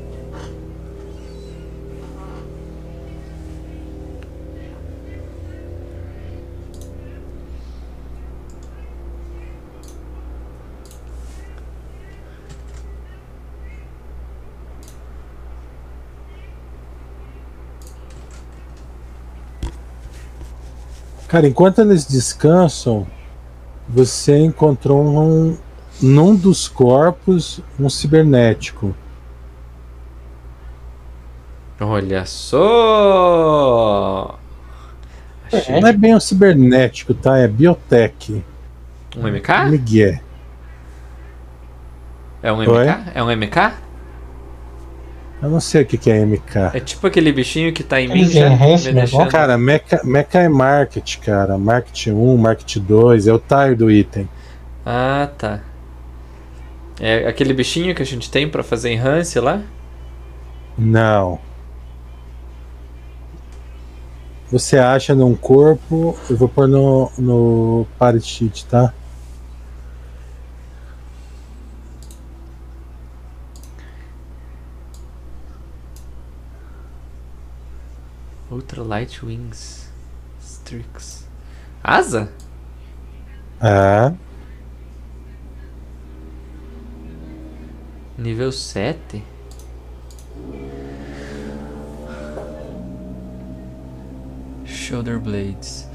Cara, enquanto eles descansam, você encontrou um, num dos corpos um cibernético. Olha só! Achei Não é bem um cibernético, tá? É biotech. um MK? Miguel. É um Oi? MK? É um MK? Eu não sei o que, que é MK. É tipo aquele bichinho que tá em mim Eles já, me né? deixando... Cara, mecha, mecha é market, cara. Market 1, Market 2, é o tire do item. Ah, tá. É aquele bichinho que a gente tem pra fazer enhance lá? Não. Você acha num corpo. Eu vou pôr no, no party sheet, tá? Ultralight Wings. Strix. Asa? É. Nível 7? Shoulder blades.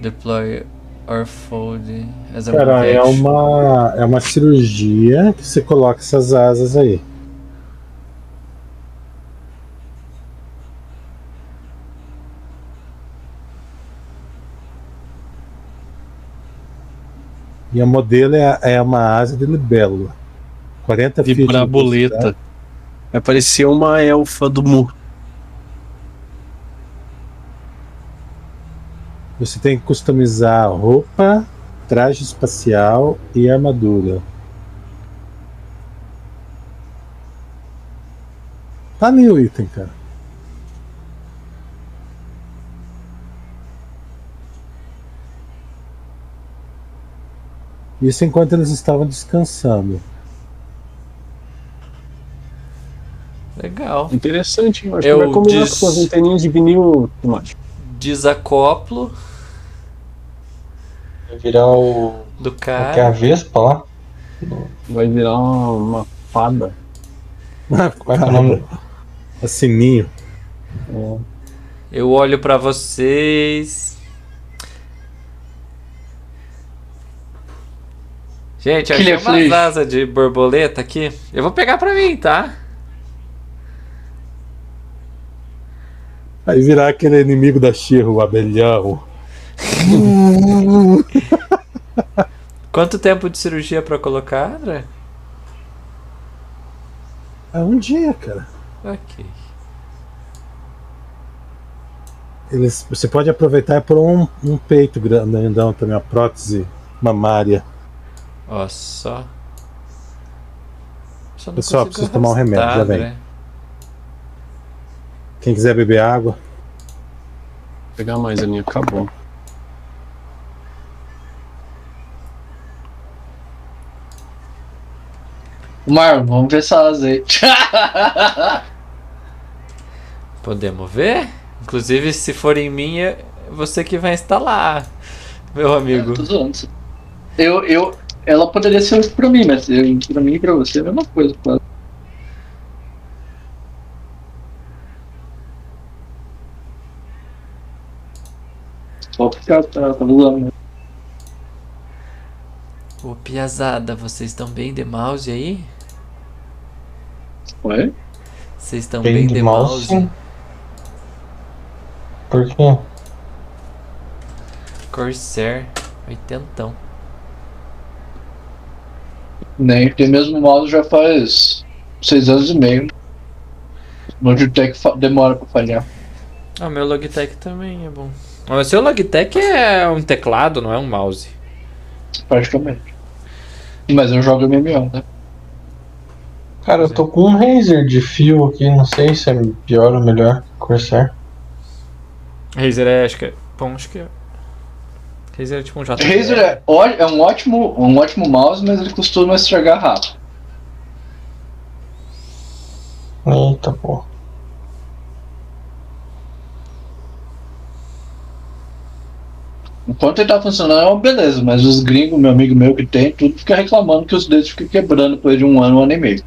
Deploy or fold as a Cara, é uma, é uma cirurgia que você coloca essas asas aí. E a modelo é, é uma asa de libélula. 40 De feet braboleta. Vai parecer uma elfa do Mu. Você tem que customizar roupa, traje espacial e armadura. Tá ali o item, cara. Isso enquanto eles estavam descansando. Legal. Interessante, hein? Acho Eu que vai combinar dis- com as anteninhas de vinil. Desacoplo Vai virar o. do o que é a cara. Vespa lá? Vai virar uma, uma fada. Como é que é o nome? A sininho. É. Eu olho pra vocês. Gente, eu achei umas asas de borboleta aqui. Eu vou pegar pra mim, tá? Aí virar aquele inimigo da Xirra, o abelhão. Quanto tempo de cirurgia pra colocar, André? É um dia, cara. Ok. Eles, você pode aproveitar por um, um peito grandão também, a prótese mamária. Ó, só. Só não Pessoal, preciso tomar um remédio, já vem. André. Quem quiser beber água, Vou pegar mais a minha, acabou. Marlon, vamos ver essa asa aí. Podemos ver? Inclusive, se for em mim, é você que vai instalar, meu amigo. Eu tô zoando. Eu, eu, ela poderia ser pra mim, mas eu, pra mim e pra você é a mesma coisa. quase. Só ficar, tá, tá voando. né? Ô, Piazada, vocês estão bem de mouse aí? Ué? Vocês estão Bem bem, de de mouse? mouse? Por quê? Corsair, oitentão. Nem, tem mesmo mouse já faz seis anos e meio. Logitech fa- demora pra falhar. Ah, meu Logitech também é bom. Mas o seu Logitech é um teclado, não é um mouse. Praticamente. Mas eu jogo MMO, né? Cara, eu tô com um Razer de fio aqui, não sei se é pior ou melhor. Corsair. Razer é, acho que é. Bom, acho que é. Razer é tipo um. Razer é, ó- é um, ótimo, um ótimo mouse, mas ele costuma estragar rápido. Eita, pô. Enquanto ele tá funcionando, é uma beleza, mas os gringos, meu amigo meu que tem, tudo fica reclamando que os dedos ficam quebrando depois de um ano, um ano e meio.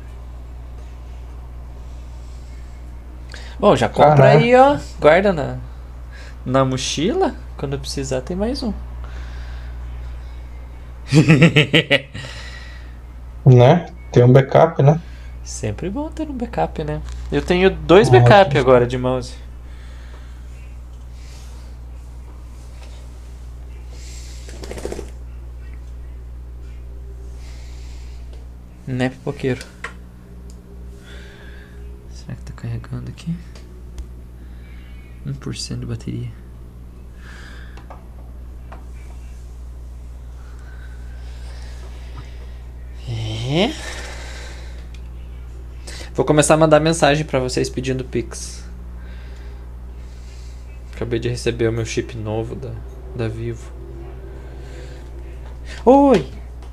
Bom, já compra Caraca. aí, ó. Guarda na, na mochila. Quando precisar, tem mais um. Né? Tem um backup, né? Sempre bom ter um backup, né? Eu tenho dois Ótimo. backup agora de mouse. Né, pipoqueiro? Será que tá carregando aqui? 1% de bateria. É. Vou começar a mandar mensagem pra vocês pedindo Pix. Acabei de receber o meu chip novo da, da Vivo. Oi,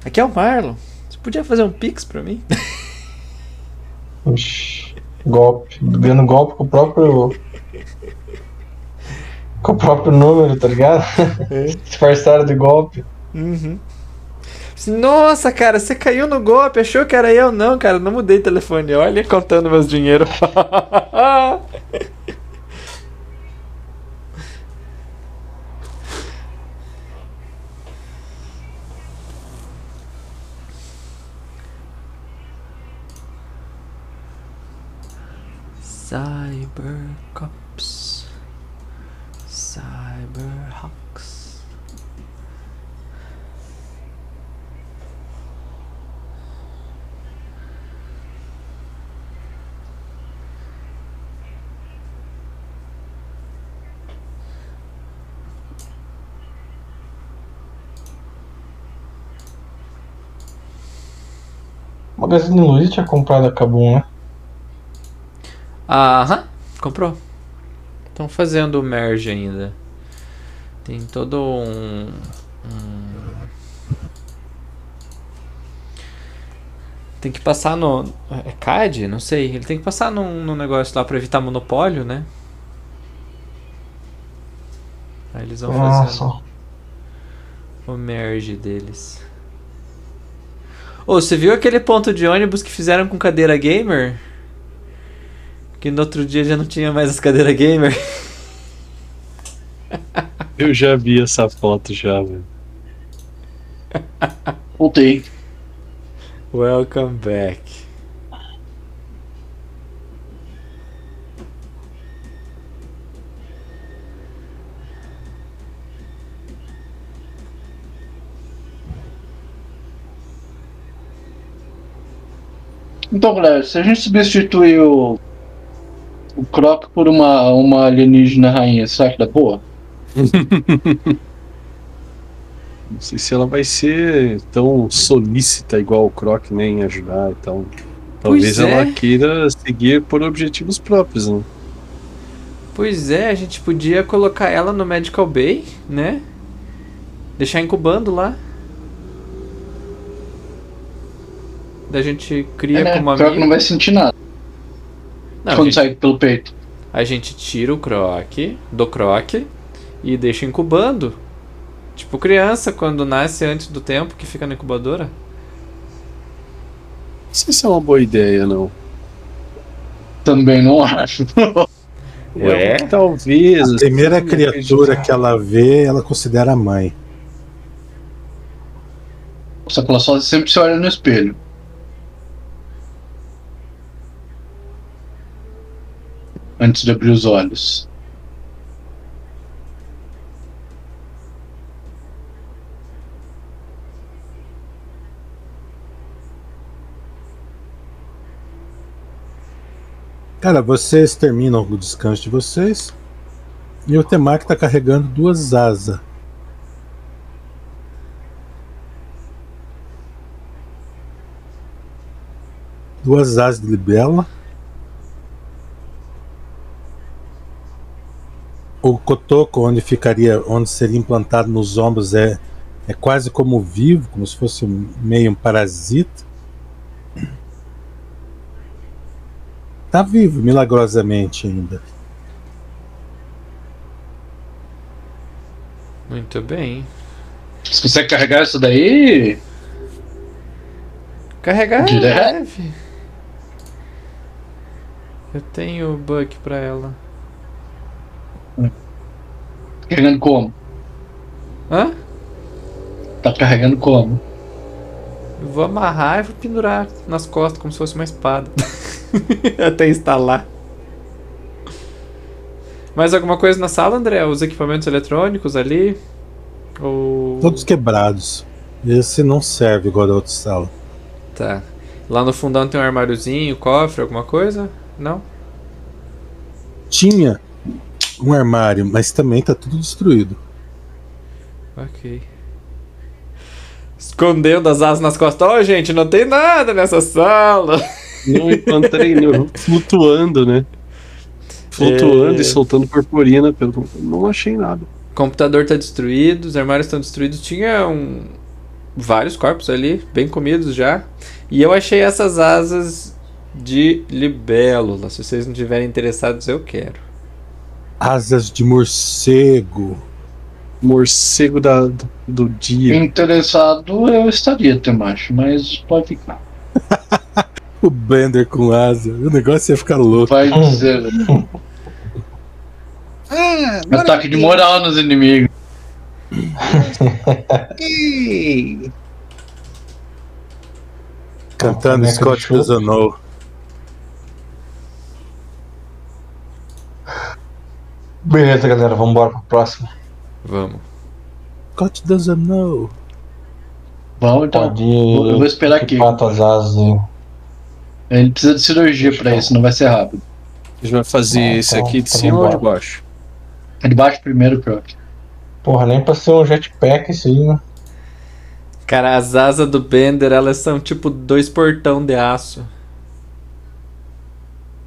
aqui é o Marlon. Você podia fazer um Pix pra mim? Oxi, golpe. Dando golpe com o próprio. Com o próprio número, tá ligado? Disfarçaram de golpe. Uhum. Nossa, cara, você caiu no golpe, achou que era eu? Não, cara, não mudei telefone. Olha, contando meus dinheiro. Cyber O Magazine Luiza tinha comprado a Kabum, né? Aham, comprou. Estão fazendo o merge ainda. Tem todo um. um- Tem que passar no. É CAD? Não sei. Ele tem que passar num, num negócio lá pra evitar monopólio, né? Aí eles vão fazendo Nossa. o merge deles. Ô, você viu aquele ponto de ônibus que fizeram com cadeira gamer? Que no outro dia já não tinha mais as cadeiras gamer. Eu já vi essa foto já, velho. Voltei. Welcome back. Então, galera, se a gente substituir o, o Croc por uma, uma alienígena rainha, será que dá boa? Não sei se ela vai ser tão solícita igual o Croc, né, em ajudar e tal. Talvez é. ela queira seguir por objetivos próprios, né? Pois é, a gente podia colocar ela no Medical Bay, né? Deixar incubando lá. Da gente cria É, né? como O Croc amigo. não vai sentir nada Não, quando gente- sai pelo peito. A gente tira o croc do croc e deixa incubando. Tipo criança quando nasce antes do tempo que fica na incubadora. Não sei se é uma boa ideia, não. Também não acho. Ué? Eu- talvez. A primeira criatura que ela vê, ela considera mãe. Só que ela só sempre se olha no espelho. Antes de abrir os olhos. Cara, vocês terminam o descanso de vocês. E o Temaki tá carregando duas asas. Duas asas de libela. O cotoco, onde ficaria, onde seria implantado nos ombros, é, é quase como vivo, como se fosse um- meio um parasita. Tá vivo, milagrosamente ainda. Muito bem. Se você carregar isso daí, Carregar é Direto? leve. Eu tenho bug pra ela. Carregando como? Hã? Tá carregando como? Eu vou amarrar e vou pendurar nas costas como se fosse uma espada. Até instalar. Mais alguma coisa na sala, André? Os equipamentos eletrônicos ali? Ou. Todos quebrados. Esse não serve igual da outra sala. Tá. Lá no fundão tem um armáriozinho, cofre, alguma coisa? Não? Tinha um armário, mas também tá tudo destruído. Ok. Escondendo as asas nas costas. Ó, gente, não tem nada nessa sala. Não encontrei nenhum. Flutuando, né? Flutuando É. e soltando purpurina. Pelo... Não achei nada. O computador tá destruído, os armários estão destruídos. Tinha um, vários corpos ali, bem comidos já. E eu achei essas asas de libélula. Se vocês não estiverem interessados, eu quero. Asas de morcego. Morcego da, do dia. Interessado eu estaria, Temacho, mas pode ficar. O Bender com asa. O negócio ia ficar louco. Vai dizer. Ah, Ataque de moral nos inimigos. Cantando de Scott show. Doesn't Know. Beleza, galera, vamos embora pro próximo. Vamos. Scott Doesn't Know. Vamos então. Pode eu vou esperar aqui. tuas asas. Ele precisa de cirurgia pra isso, não vai ser rápido. A gente vai fazer Ah, esse então- aqui de então cima ou de baixo? É de baixo primeiro, Croc. Porra, nem pra ser um jetpack isso aí, né? Cara, as asas do Bender, elas são tipo dois portão de aço.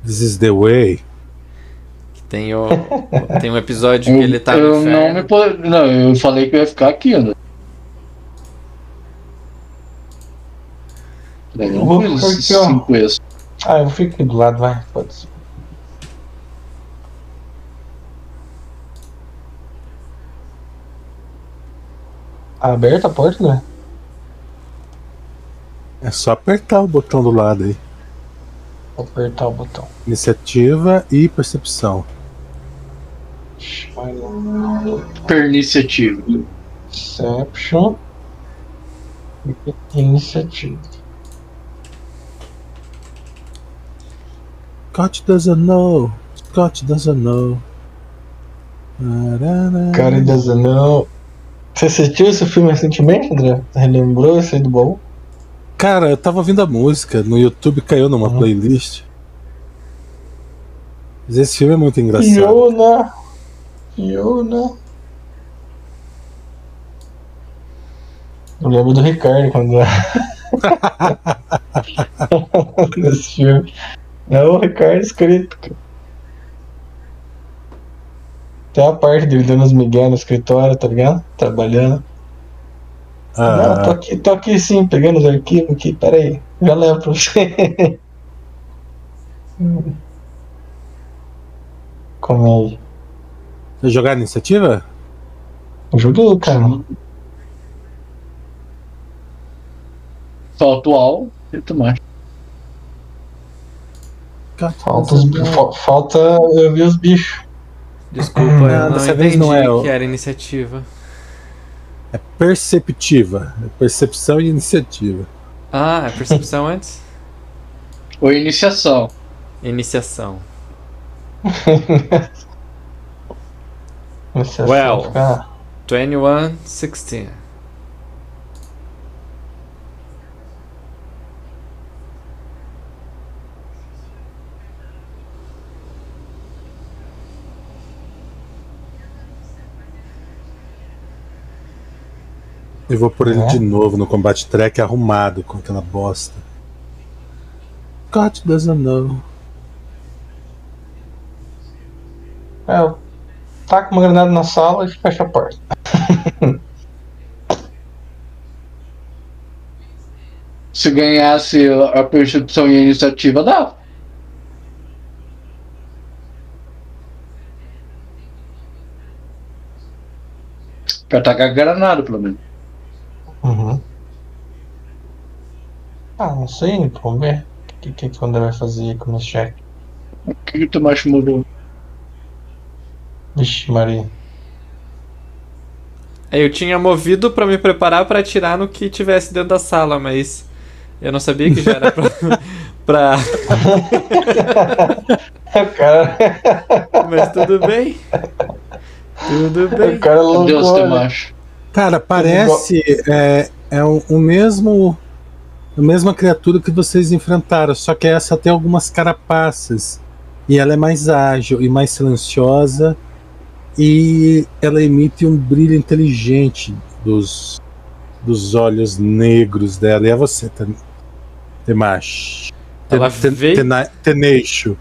This is the way. Tem, o, tem um episódio que ele tá eu no não inferno. Não, eu falei que eu ia ficar aqui, né? Eu não vou ficar aqui, ó. cinco eixos. Ah, eu fico aqui do lado, vai. Pode ser. Aberta a porta, né? É só apertar o botão do lado aí. Vou apertar o botão. Iniciativa e percepção. Vai lá. Perniciativo. Perception. Iniciativa. Scott doesn't know. Scott doesn't know. Arara. Cara, doesn't know. Você assistiu esse filme recentemente, André? Relembrou esse aí do baú? Cara, eu tava ouvindo a música, no YouTube caiu numa Uhum. playlist. Mas esse filme é muito engraçado. Fiona. Fiona. Eu lembro do Ricardo quando. Nesse filme. É o Ricardo escrito. Tem a parte dele dando os migué no escritório, tá ligado? Trabalhando. Não, tô Ah, aqui, tô aqui sim, pegando os arquivos aqui, peraí. Já levo pra você. Comédia. Vai jogar iniciativa? Joguei, cara. Salto alto e tomate. Scott Falta, os, falta eu ver os bichos. Desculpa, Não, eu não dessa vez não é o- que era iniciativa. É perceptiva. É percepção e iniciativa. Ah, é percepção antes? Ou iniciação. Iniciação. Esse é Well. só ficar- 21, 16. Eu vou por ele É? de novo no combate track arrumado com aquela bosta. Scott doesn't know. É, eu taco uma granada na sala e fecha a porta. Se ganhasse a percepção e a iniciativa, dá. Pra atacar granada, pelo menos. Uhum. Ah, não sei, vamos ver. O que, que, que o André vai fazer com o nosso chefe? O que, que o Tomás mudou? Vixe, Maria. É, Eu tinha movido pra me preparar pra atirar no que tivesse dentro da sala, mas eu não sabia que já era pra. pra... o cara. Mas tudo bem. Tudo bem. o cara. Deus, olha. Tomás. Cara, parece é, é o, o mesmo a mesma criatura que vocês enfrentaram, só que essa tem algumas carapaças e ela é mais ágil e mais silenciosa e ela emite um brilho inteligente dos dos olhos negros dela. E é você, Tem- Temash. Ela Ten- veio- tena- Teneixo.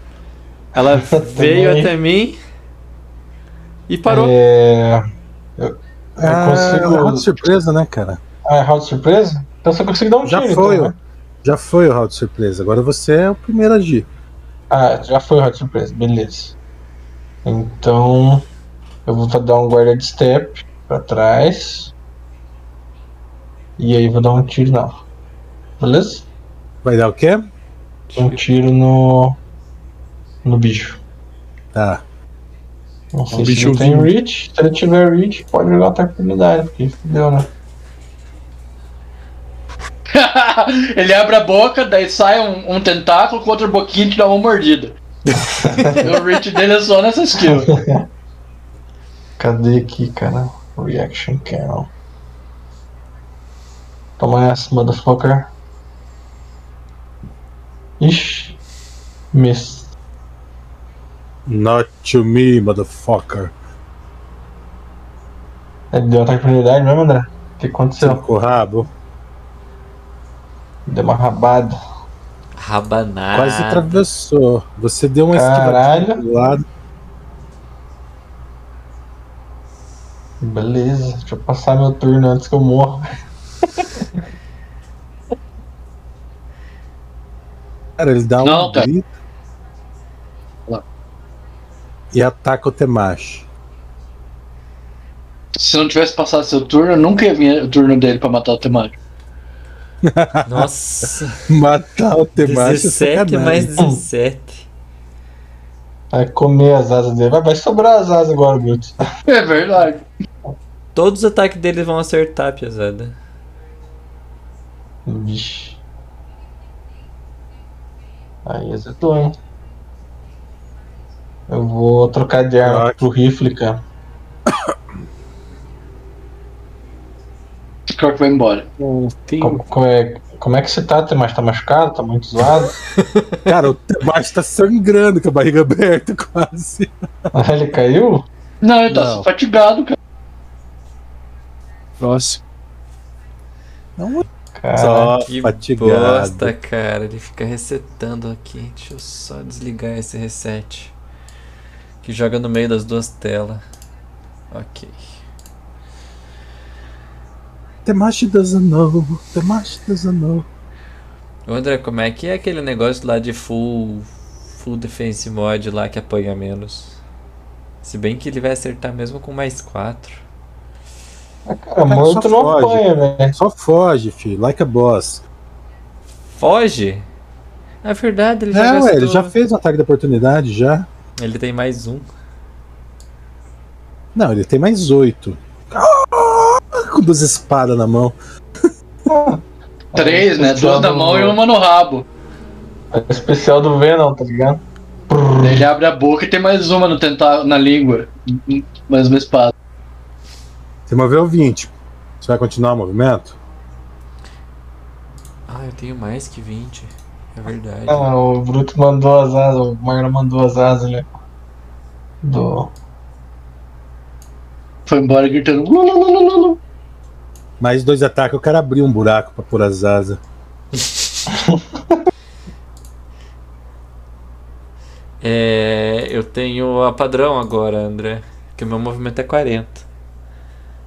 Ela veio até mim e parou. É. Eu, eu Ah, consigo. round de surpresa, né, cara? Ah, é round de surpresa? Então você consegue dar um Já tiro, foi, então, né? Já foi o round de surpresa. Agora você é o primeiro a agir. Ah, já foi o round de surpresa, beleza. Então. Eu vou dar um guarda de step pra trás. E aí vou dar um tiro não. Beleza? Vai dar o quê? Um tiro no. No bicho. Tá. Não sei Um se ele tem reach. Se ele tiver reach, pode jogar outra oportunidade, porque fudeu, né? Ele abre a boca, daí sai um, um tentáculo com outra boquinha e te dá uma mordida. o reach dele é só nessa skill. Cadê aqui, cara? Reaction Cannon. Toma essa, motherfucker. Ixi. Miss. Not to me, motherfucker. Ele deu outra oportunidade mesmo, André? O que aconteceu? Com o rabo. Deu uma rabada. Rabanada. Quase atravessou. Você deu uma Caralho. esquivadinha do lado. Beleza, deixa eu passar meu turno antes que eu morra. Cara, ele dá um Não, cara. grito. E ataca o Temashi. Se não tivesse passado seu turno, nunca ia vir o turno dele pra matar o temático. Nossa. Matar o Temashi é 17 sacanagem. mais 17. Vai comer as asas dele. Vai, vai sobrar as asas agora, Guto. É verdade. Todos os ataques dele vão acertar, pesada. Vixe. Aí acertou, hein? Eu vou trocar de arma Caraca. pro rifle, cara. Croc vai embora. Como, como é, como é que você tá? Mas tá machucado? Tá muito zoado? Cara, o Temashi tá sangrando com a barriga aberta quase. Ah, Ele caiu? Não, ele tá Não. fatigado, cara. Próximo. Cara, Só Que fatigado. bosta, cara. Ele fica resetando aqui. Deixa eu só desligar esse reset. Que joga no meio das duas telas. Ok. Temashi doesn't know. Temashi doesn't know. André, como é que é aquele negócio lá de full, full defense mod lá que apanha menos? Se bem que ele vai acertar mesmo com mais 4. cara, morto só não foge. apanha, velho. Só foge, filho. Like a boss. Foge? É verdade, ele já Não, gastou... ué, ele já fez um ataque de oportunidade já. Ele tem mais um. Não, ele tem mais oito. Com duas espadas na mão. Três, né? Duas na do- mão e uma no rabo. É o especial do Venom, tá ligado? Ele abre a boca e tem mais uma no tentáculo, na língua. Mais uma espada. Você moveu 20. Você vai continuar o movimento? Ah, eu tenho mais que 20. É verdade. Ah, o Bruto mandou as asas, o Marlon mandou as asas, né? Do. Foi embora gritando. "Lu, lu, lu, lu, lu". Mais dois ataques, o cara abriu um buraco pra pôr as asas. É, eu tenho a padrão agora, André. Que o meu movimento é 40.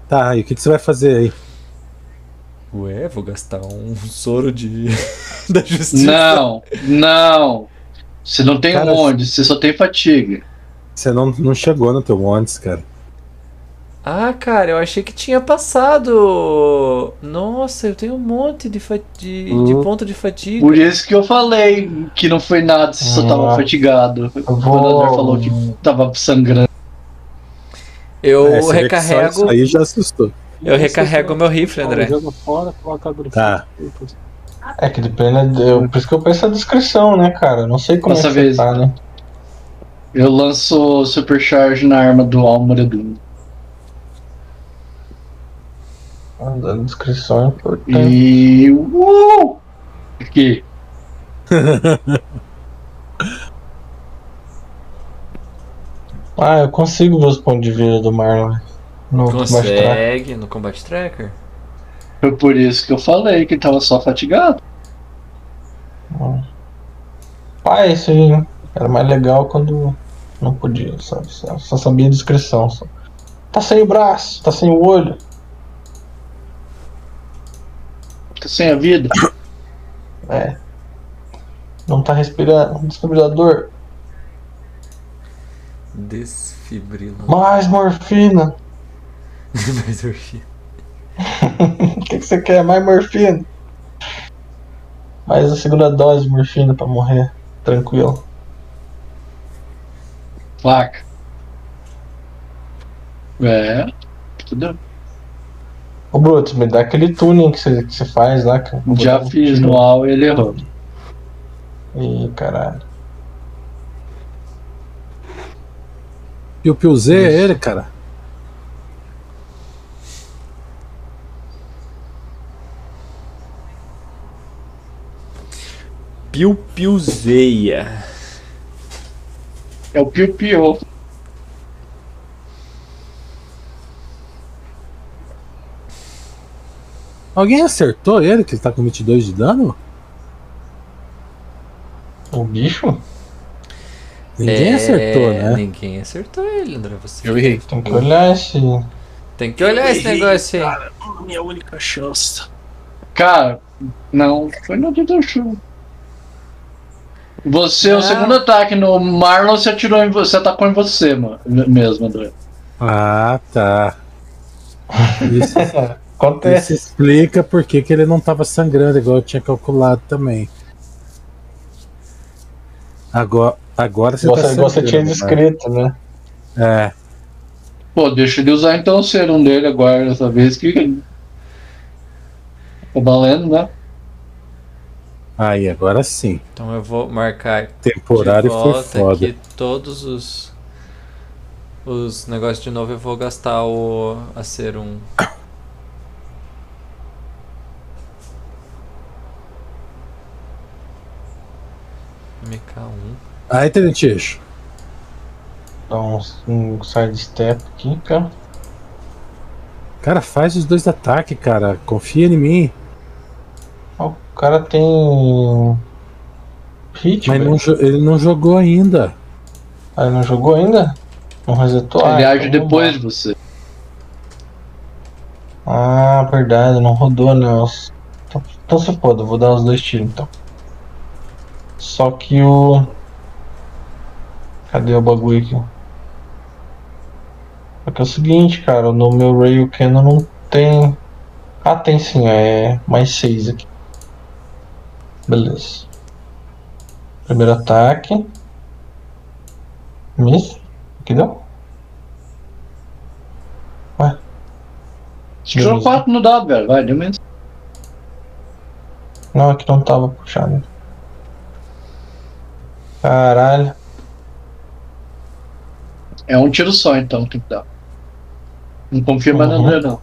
Tá, e o que, que você vai fazer aí? Ué, vou gastar um soro de. da justiça. Não, não. Você não tem Cara, onde, você só tem fatiga. Você não, não chegou no teu Montes, cara. Ah, cara, eu achei que tinha passado. Nossa, eu tenho um monte de, de, de Uhum. ponto de fatiga. Por isso que eu falei que não foi nada, você só tava Ah. fatigado. Eu Quando o. André falou que tava sangrando. Eu É, recarrego. Isso aí já assustou. Eu recarrego meu rifle, André. Joga fora, coloca a grafite. Tá. É que depende. Eu, por isso que eu peço a descrição, né, cara? Não sei como é que vez. você tá, né? Eu lanço Supercharge na arma do Almoredo. A descrição é importante. E. Uh! Aqui. Ah, eu consigo ver os pontos de vida do Marlon no. Consegue no Combat Tracker? Foi por isso que eu falei que ele tava só fatigado. Ah, isso aí era mais legal quando não podia, sabe? Só, só sabia a descrição. Só. Tá sem o braço, tá sem o olho. Tá sem a vida. É. Não tá respirando. Desfibrilador. Desfibrilador. Mais morfina. Mais morfina. O que, que você quer? Mais morfina. Mais a segunda dose de morfina pra morrer. Tranquilo. Placa. É. Tudo. Ô Brutus, me dá aquele tuning que você, que você faz lá. cara. Já fiz no AU e ele errou. Ih, caralho. Piu Piu Z é ele, cara. Piu Piuzeia. É o Piu Piu. Alguém acertou ele que ele tá com 22 de dano? O bicho? Ninguém É, acertou, né? Ninguém acertou ele, André. Você Eu errei. Tem que olhar esse. tem que olhar esse negócio aí. Cara, minha única chance. Cara, não, foi no dia do show. Você, o Não. segundo ataque no Marlon, você atirou em você, atacou em você, mano. Mesmo, André. Ah, tá. Isso, Acontece. isso explica por que, que ele não tava sangrando, igual eu tinha calculado também. Agora, agora você Você, tá você tinha né? descrito, né? É. Pô, deixa ele usar então o serum dele agora, dessa vez que. Tá valendo, né? Aí, agora sim. Então eu vou marcar Temporário de foi volta foda. aqui todos os os negócios de novo. Eu vou gastar o a serum. MK1. Aí, Tenentixo. Dá um, um sidestep aqui, cara. Cara, faz os dois ataques, cara. Confia em mim. O cara tem. Hit, Mas não ele não jogou ainda. Ah, ele não jogou ainda? Não resetou? Ah, ele age então depois de você. Ah, verdade, não rodou, né? Então, então se pode, eu vou dar os dois tiros então. Só que o. Cadê o bagulho aqui? Só que é o seguinte, cara, no meu Rail Cannon não tem. Ah, tem sim, é mais 6 aqui. Beleza. Primeiro ataque. Miss. Que deu? Tirou Beleza. 4 no dado, velho. Vai, deu menos. Não, aqui não tava puxado. Caralho. É um tiro só, então, tem que dar. Não confirma Uhum. André, não.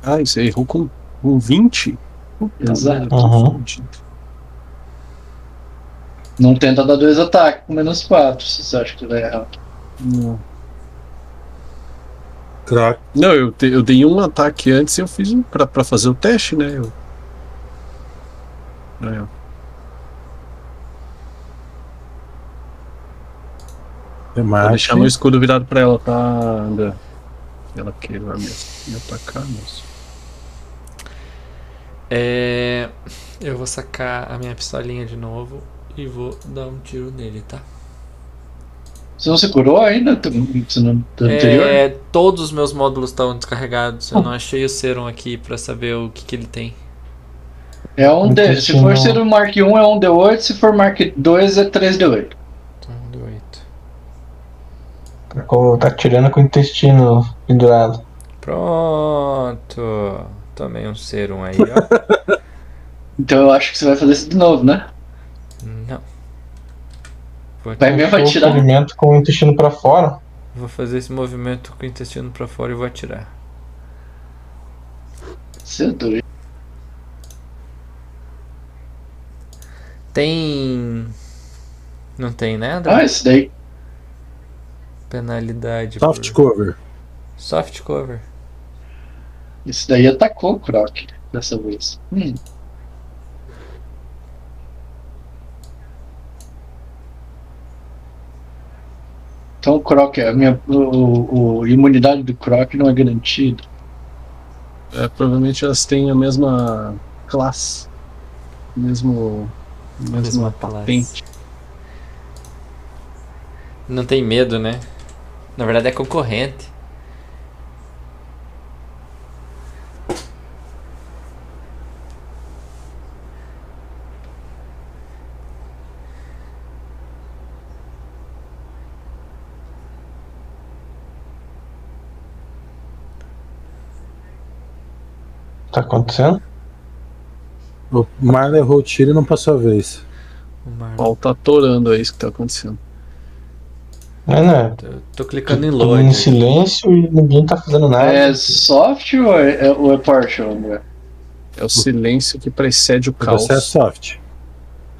Ah, você errou com, com 20? Puta Exato. Uhum. Não tenta dar dois ataques com menos 4, se você acha que vai errar. Não. Não, eu, te- eu dei um ataque antes e eu fiz um pra, pra fazer o teste, né? Eu... Aí, ó. Vou deixar meu escudo virado pra ela, tá, André? Ela queira me, me atacar, moço. É, eu vou sacar a minha pistolinha de novo e vou dar um tiro nele, tá? Você não se curou ainda? Do anterior? É, todos os meus módulos estão descarregados. Eu não achei o serum aqui pra saber o que, que ele tem. É um D. Se for ser o Mark 1 é um D8, se for Mark 2 é 3D8. Então, do 8. Tá Tá tirando com o intestino pendurado. Pronto. Tomei um serum aí, ó. Então eu acho que você vai fazer isso de novo, né? Não. Vou, Vai mesmo atirar? ferimento com o intestino pra fora. vou fazer esse movimento com o intestino pra fora e vou atirar. Você é doido. Tem. Não tem, né? André? Ah, esse daí. Penalidade. Soft por... cover. Soft cover. Isso daí é atacou o Croc dessa vez. Hum. Então o Croc, é a minha o, o, imunidade do Croc não é garantida. É, provavelmente elas têm a mesma classe, mesmo Mesma, classe. patente. Não tem medo, né? Na verdade é concorrente. Tá acontecendo? O Marlon errou o tiro e não passou a vez. O O Marlon. pau tá atorando, é isso que tá acontecendo. Não, não. Tô, tô clicando em load. em silêncio e ninguém tá fazendo nada. É soft ou é, ou é partial, André? É o silêncio que precede o caos. Você é soft.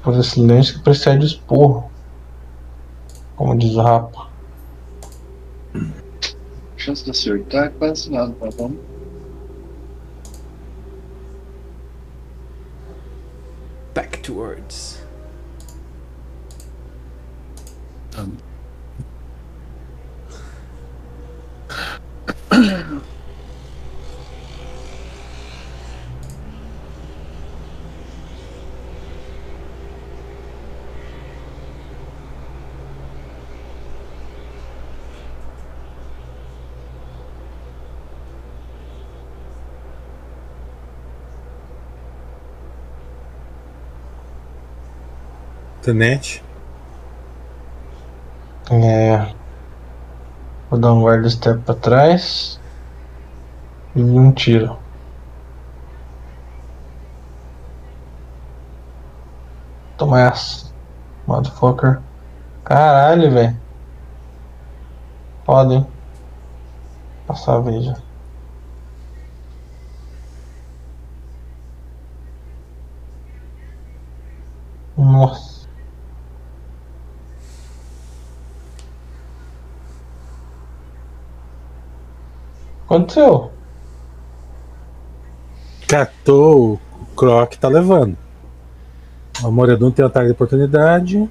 Fazer silêncio que precede esporro. Como diz o rapa. Chance de acertar é quase nada, mas vamos. Back towards. Um. Tenente. É. Vou dar um guarda step pra trás. E um tiro. Toma essa. Motherfucker. Caralho, velho. Hein? Passar a vez já. Nossa. Aconteceu? Catou o Croc tá levando. O Moredun tem ataque de oportunidade.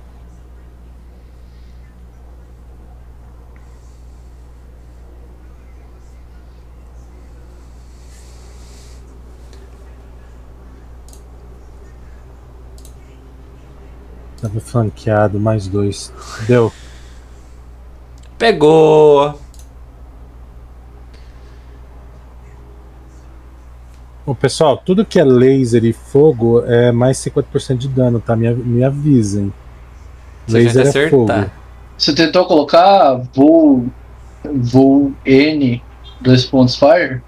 Tava flanqueado, mais dois. Deu. Pegou! Ô, pessoal, tudo que é laser e fogo é mais 50% de dano, tá? Me, me avisem. Você laser é fogo. Você tentou colocar voo, voo N, dois pontos fire?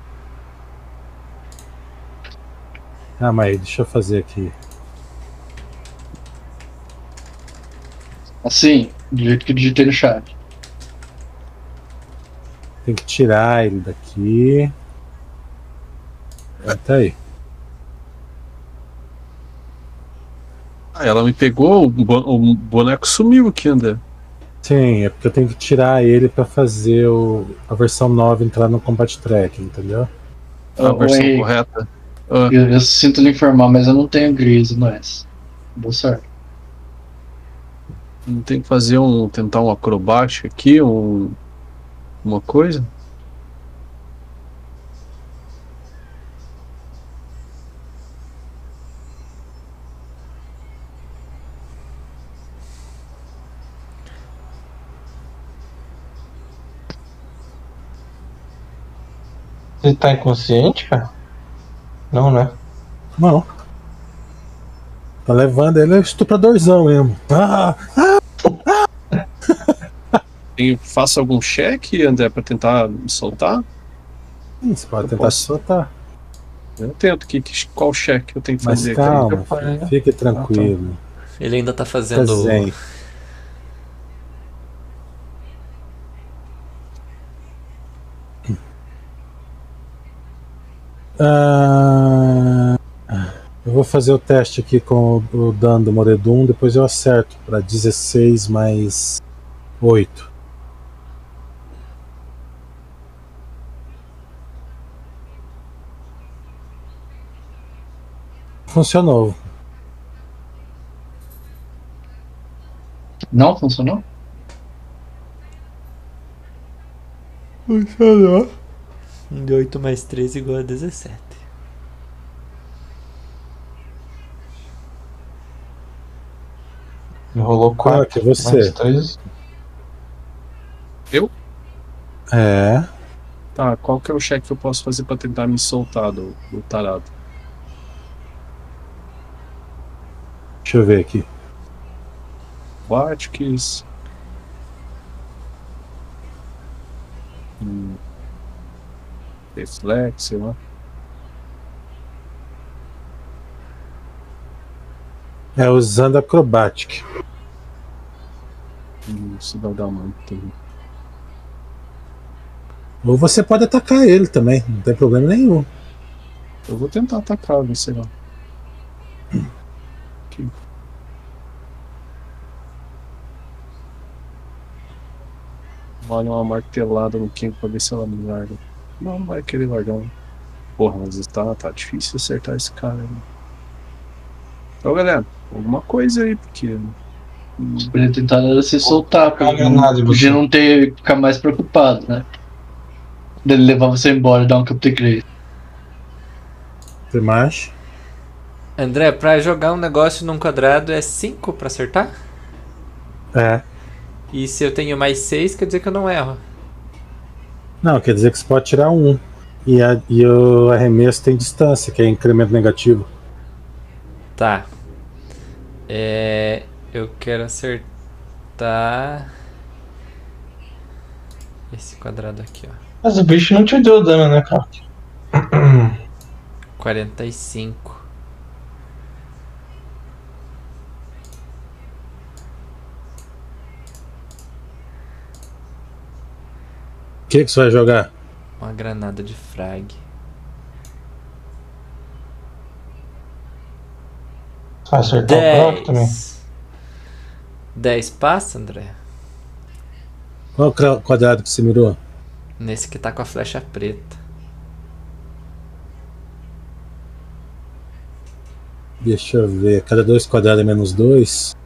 Ah, mas deixa eu fazer aqui. Assim, do jeito que eu digitei no chat. Tem que tirar ele daqui. É, Tá aí. Ah, ela me pegou, o bo- o boneco sumiu aqui, André. Sim, é porque eu tenho que tirar ele pra fazer o, a versão 9 entrar no Combat Track, entendeu? A Ô, ô, versão Henrique, correta. Ah, Eu, eu sinto lhe informar, mas eu não tenho grise no S. Boa sorte. não tem que fazer um. tentar um acrobático aqui, um. uma coisa? Você tá inconsciente, cara? Não, né? Não. Tá levando ele é estupradorzão mesmo. Ah, Tem, faça algum cheque, André, pra tentar me soltar? ih, você pode Eu tentar posso. soltar. Eu tento. Que, que- qual cheque eu tenho que Mas fazer calma, aqui? fique tranquilo. Ele ainda tá fazendo. zen. Ah, eu vou fazer o teste aqui com o, o dano do Moredum, depois eu acerto para 16 mais 8. Funcionou. Não funcionou? Funcionou. 8 mais 3 igual a 17. Rolou Qual 4. que é você? Mais 3. É. Tá, qual que é o cheque que eu posso fazer pra tentar me soltar do, do tarado? Deixa eu ver aqui. Aquatics. Hum. Reflex, sei lá. É usando Acrobatic. Isso vai dar uma. Ou você pode atacar ele também, não tem problema nenhum. Eu vou tentar atacar, ver sei lá. Aqui. Vale uma martelada no King pra ver se ela me larga. Não, não vai querer largar. não. Porra, mas tá, tá difícil acertar esse cara aí. Então, galera, alguma coisa aí, porque. Podia tentar era se soltar, pra Não, de podia não ter ficar mais preocupado, né? Dele levar você embora e dar um upgrade. Tem mais? André, pra jogar um negócio num quadrado é 5 pra acertar? É. E se eu tenho mais 6, quer dizer que eu não erro. Não, quer dizer que você pode tirar um. E, a- e o arremesso tem distância, que é incremento negativo. Tá. É. Eu quero acertar. Esse quadrado aqui, ó. Mas o bicho não te deu dano, né, cara? 45. Que, que você vai jogar? Uma granada de frag. Você vai acertar o Croc também. 10. 10 passa, André? Qual o quadrado que você mirou? Nesse que tá com a flecha preta. Deixa eu ver. Cada dois quadrados é menos dois.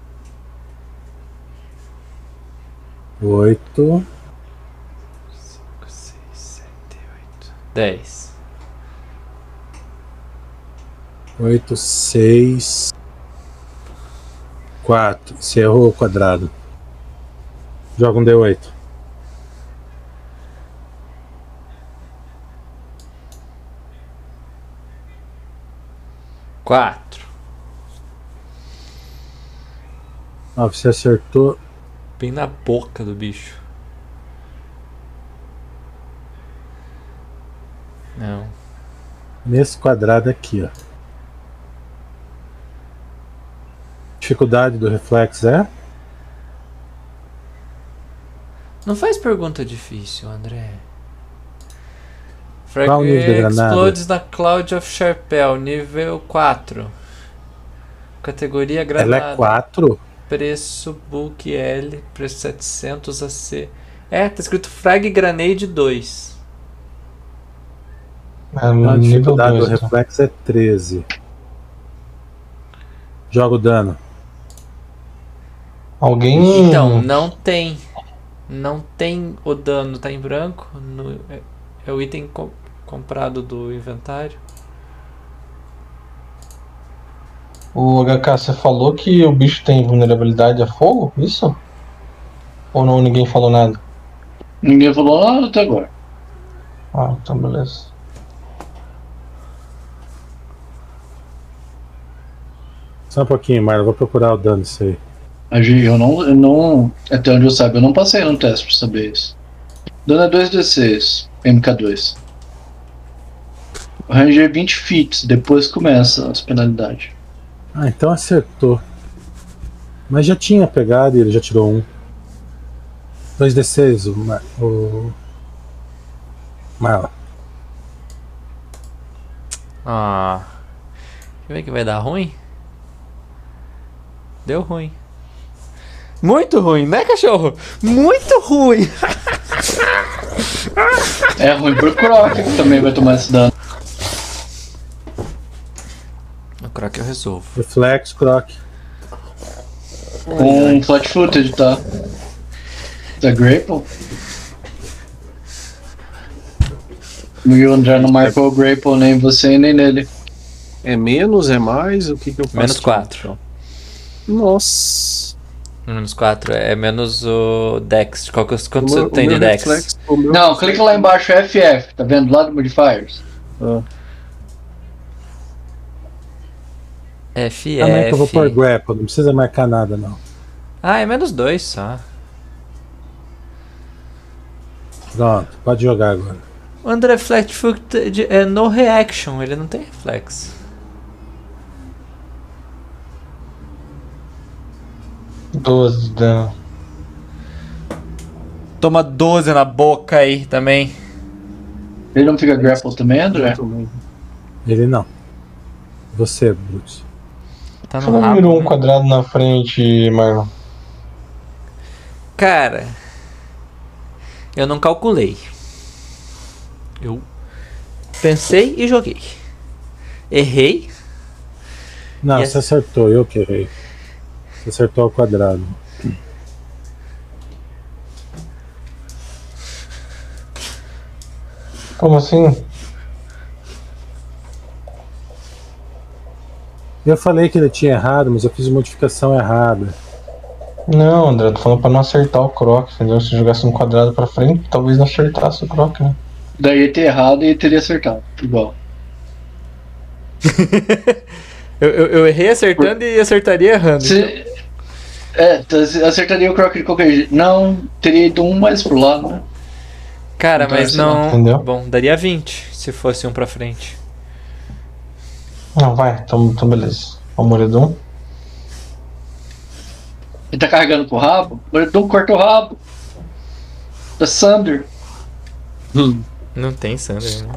Oito. 5, 6, 7, 8. 10. Oito, seis. Quatro. Você errou o quadrado. Joga um D8. 4. Ah, você acertou. Bem na boca do bicho. Não. Nesse quadrado aqui, ó. Dificuldade do reflexo é? Não faz pergunta difícil, André. Qual o nível Frag? Explodes na Cloud of Sharpel, nível 4. Categoria granada. Ela é 4? Preço Book L, preço 700 AC. É, tá escrito Frag Grenade 2. É A nível dificuldade do 2. Então. reflexo é 13. Joga o dano. Alguém. Então, não tem. Não tem o dano, tá em branco. no- é, é o item com- comprado do inventário. O HK, você falou que o bicho tem vulnerabilidade a fogo? Isso? Ou não? Ninguém falou nada? Ninguém falou nada até agora. Ah, então beleza. Só um pouquinho, Marlon. eu Vou procurar o dano disso aí. A gente, eu não, eu não. Até onde eu saiba, eu não passei no teste pra saber isso. Dano é 2d6, MK2. O range é 20 feet, depois começa as penalidades. Ah, então acertou. Mas já tinha pegado e ele já tirou um. 2d6, o. Ma- o... Marlon. Ah. Quer ver que vai dar ruim? Deu ruim. Muito ruim, né, cachorro? Muito ruim! É ruim pro Croc, que também vai tomar esse dano. O Croc eu resolvo. Reflexo, croc. Com flat footed, tá? Da Grapple? E o André não marcou o Grapple nem você nem nele. É menos, é mais? O que, que eu faço? Menos quatro. Nossa. Menos 4, é, é menos o Dex. Qual que, é quanto você tem de Dex? Não, clica lá embaixo, FF, tá vendo? Lá do Modifiers. Ah. FF. Ah, não é que eu vou pôr grapple, não precisa marcar nada não. Ah, é menos 2 só. Pronto, pode jogar agora. andré Reflect é no reaction, ele não tem reflexo. 12 dano. Toma 12 na boca aí também. Ele não fica grapple também, André? Ele não. Você, Bruce. Tá no Só virou um né? quadrado na frente, Marlon. Cara, eu não calculei. Eu pensei e joguei. Errei. Não, e você ac... acertou, eu que errei. Acertou ao quadrado. Como assim? Eu falei que ele tinha errado, mas eu fiz modificação errada. Não, André, tô falando pra não acertar o croc, entendeu? Se jogasse um quadrado pra frente, talvez não acertasse o croc, né? Daí ia ter errado e teria acertado. Igual. Eu, eu, eu errei acertando e acertaria errando. então. É, tá, acertaria o Croc de qualquer jeito. Não, teria ido um mais pro lado, né? Cara, Então, mas esse não. Entendeu? Bom, daria 20 se fosse um pra frente. Não, vai, então, então beleza. O Moredon. Ele tá carregando com o rabo. O Moredon corta o rabo. Da Sander. Hum, Não tem Sander, né?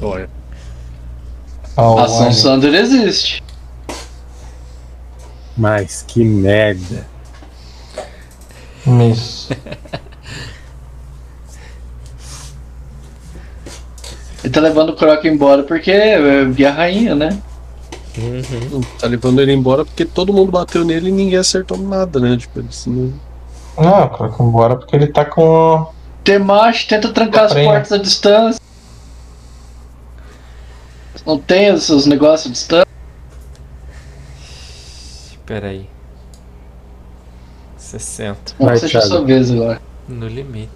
olha. Ao A ação. Sander existe. Mas que merda. Mas. Ele tá levando o Croc embora porque é a rainha, né? Uhum. Tá levando ele embora porque todo mundo bateu nele e ninguém acertou nada, né? Tipo, ele se não- Não, croc embora porque ele tá com. Temash tenta trancar as portas à distância. Não tem os seus negócios à distância. Pera aí. 60. Bom, Vai, seja Thiago. sua vez agora. No limite.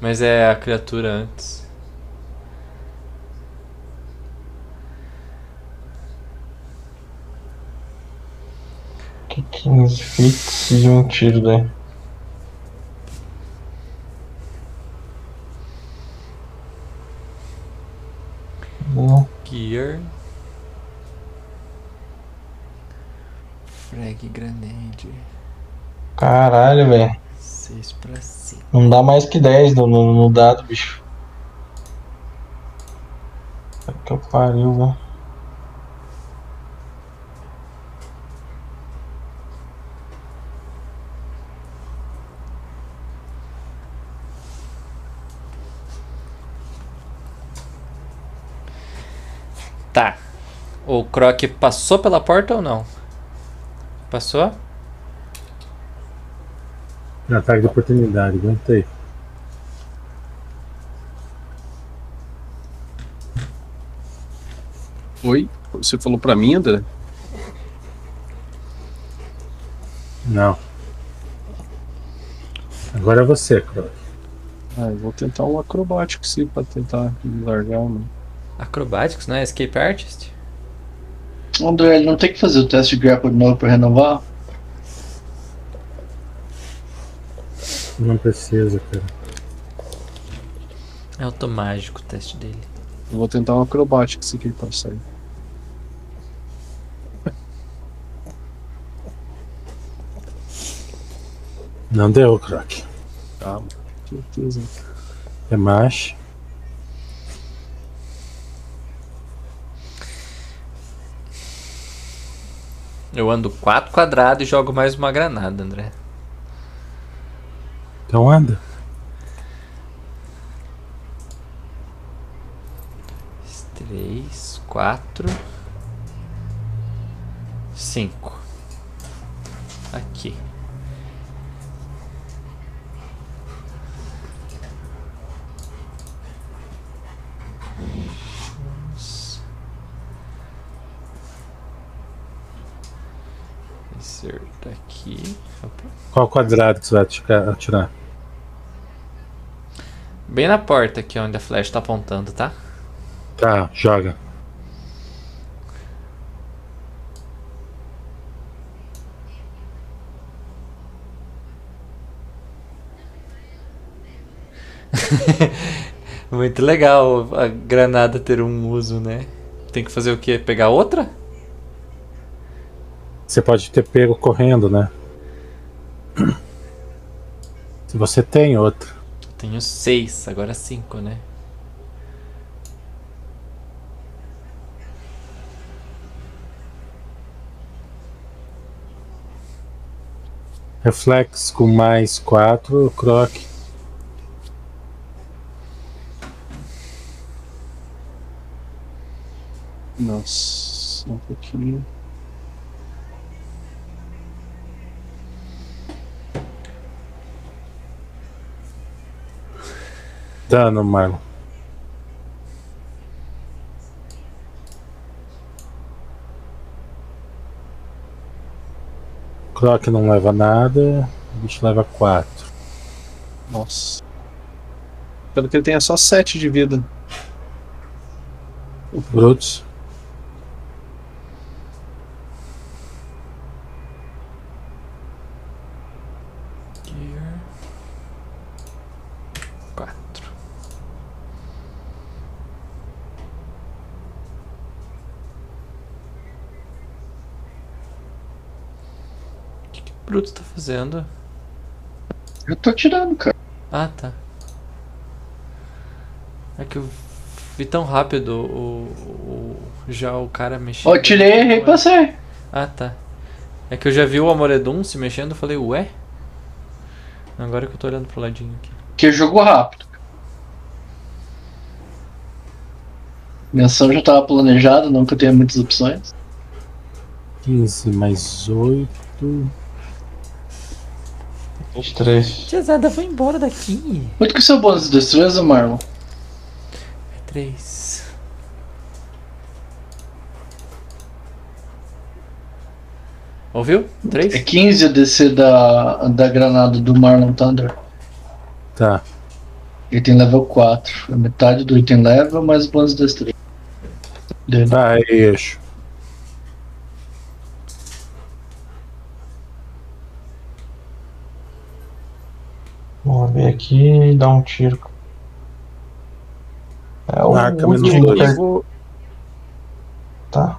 Mas é a criatura antes. Que 15 fits e um tiro daí. Não. Gear. Frag Grenade. Caralho, velho. 6 pra cima. Não dá mais que 10 no, no, no dado, bicho. Puta Que eu pariu, velho. Tá. O Croc passou pela porta ou não? Passou? Ataque de oportunidade, aguentei. Oi? Você falou pra mim, André? Não. Agora é você, Croc. Ah, eu vou tentar um acrobático sim pra tentar largar, mano. Acrobatics, não é? Escape Artist? André, ele não tem que fazer o teste de grapple de novo pra renovar? Não precisa, cara. É automágico o teste dele. Eu vou tentar um acrobático se aqui pra sair. Não deu, Croc. Tá, certeza. É macho. Eu ando 4 quadrados e jogo mais uma granada, André. Então anda. Três, quatro, cinco. Aqui. Laser daqui. Opa. Qual quadrado que você vai atirar? atirar? Bem na porta aqui onde a flecha tá apontando, tá? Tá, joga. Muito legal a granada ter um uso, né? Tem que fazer o quê? Pegar outra? Você pode ter pego correndo, né? Se você tem outra. Tenho seis, agora cinco, né? Reflex com mais quatro, croc. Nossa, um pouquinho. Dano, Marlon. Croc não leva nada. O bicho leva 4. Nossa. Pelo que ele tenha só 7 de vida. Brutus. Bruto tá fazendo? Eu tô tirando, cara. Ah, tá. É que eu vi tão rápido o, o- já o cara mexendo. Ó, tirei, errei, passei. Ah, tá. É que eu já vi o Amoredum se mexendo, eu falei, ué? Agora que eu tô olhando pro ladinho aqui. Que jogo rápido. Minha ação já tava planejada, não que eu tenha muitas opções. 15 mais 8. 23. Tiazada, vai embora daqui. Quanto que é o seu bônus de destreza, Marlon? É três. Ouviu? É Três? 15 a DC da, da granada do Marlon Thunder. Tá. Item level 4. É metade do item level mais o bônus de destreza. Dele. Tá, é eixo. Vamos ver aqui e dar um tiro. É o Marca menos último dois. car- Tá.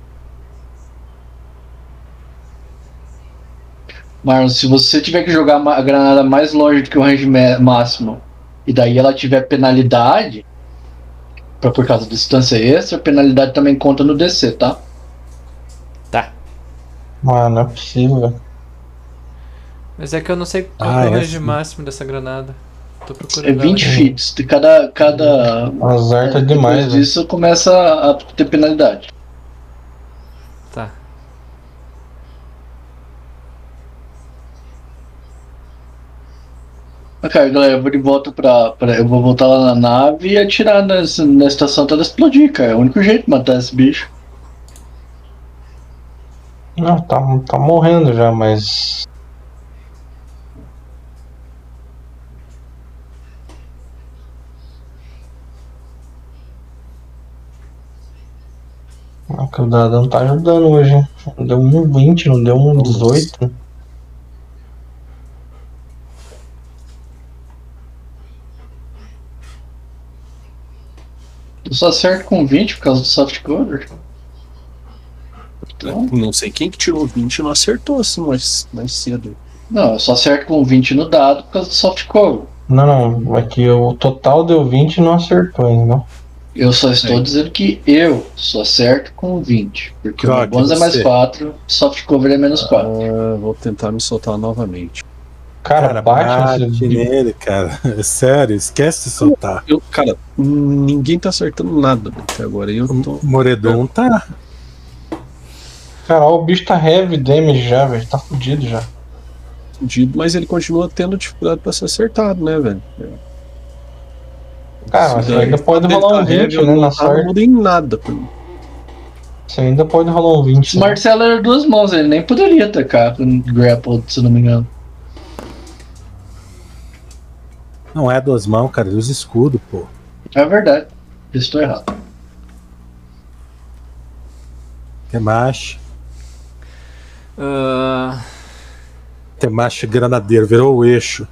Marlon, se você tiver que jogar a granada mais longe do que o range máximo e daí ela tiver penalidade, pra, por causa da distância extra, a penalidade também conta no DC, tá? Tá. Mano, não é possível, velho. Mas é que eu não sei qual Ah, é o é range máximo dessa granada. Tô procurando. É 20 ela. feet. De cada. cada Azar tá depois demais, velho. disso começa a ter penalidade. Tá. Cara, galera, eu vou de volta pra, pra- Eu vou voltar lá na nave e atirar nas, na estação até ela explodir, cara. É o único jeito de matar esse bicho. Não, tá, tá morrendo já, mas. O dado não tá ajudando hoje. hein? Deu um 20, não deu um 18. Eu só acerto com 20 por causa do soft cover. Então, Não sei quem que tirou 20 e não acertou assim mais, mais cedo. não, eu só acerto com 20 no dado por causa do soft cover. Não, não, é que o total deu 20 e não acertou ainda. Eu só estou Sim. dizendo que eu só acerto com 20. Porque o meu Croc, bônus é mais você. 4, soft cover é menos 4. Ah, vou tentar me soltar novamente. Cara, Cara, bate, bate nele, cara. É sério, esquece de soltar. Eu, cara, ninguém tá acertando nada até agora. Eu tô. O Moredon tá. Cara, o bicho tá heavy damage já, velho. Tá fudido já. fudido, mas ele continua tendo dificuldade pra ser acertado, né, velho? Cara, mas Se ainda pode rolar um 20, heavy, eu né, na sorte. Não muda em nada pra mim. Você ainda pode rolar um 20. Esse Marcelo era duas mãos, ele nem poderia atacar com grapple, se eu não me engano. Não é duas mãos, cara. Ele usa escudo, pô. É verdade. Eu Estou errado. Temache. Ah, Temache granadeiro. Virou o eixo.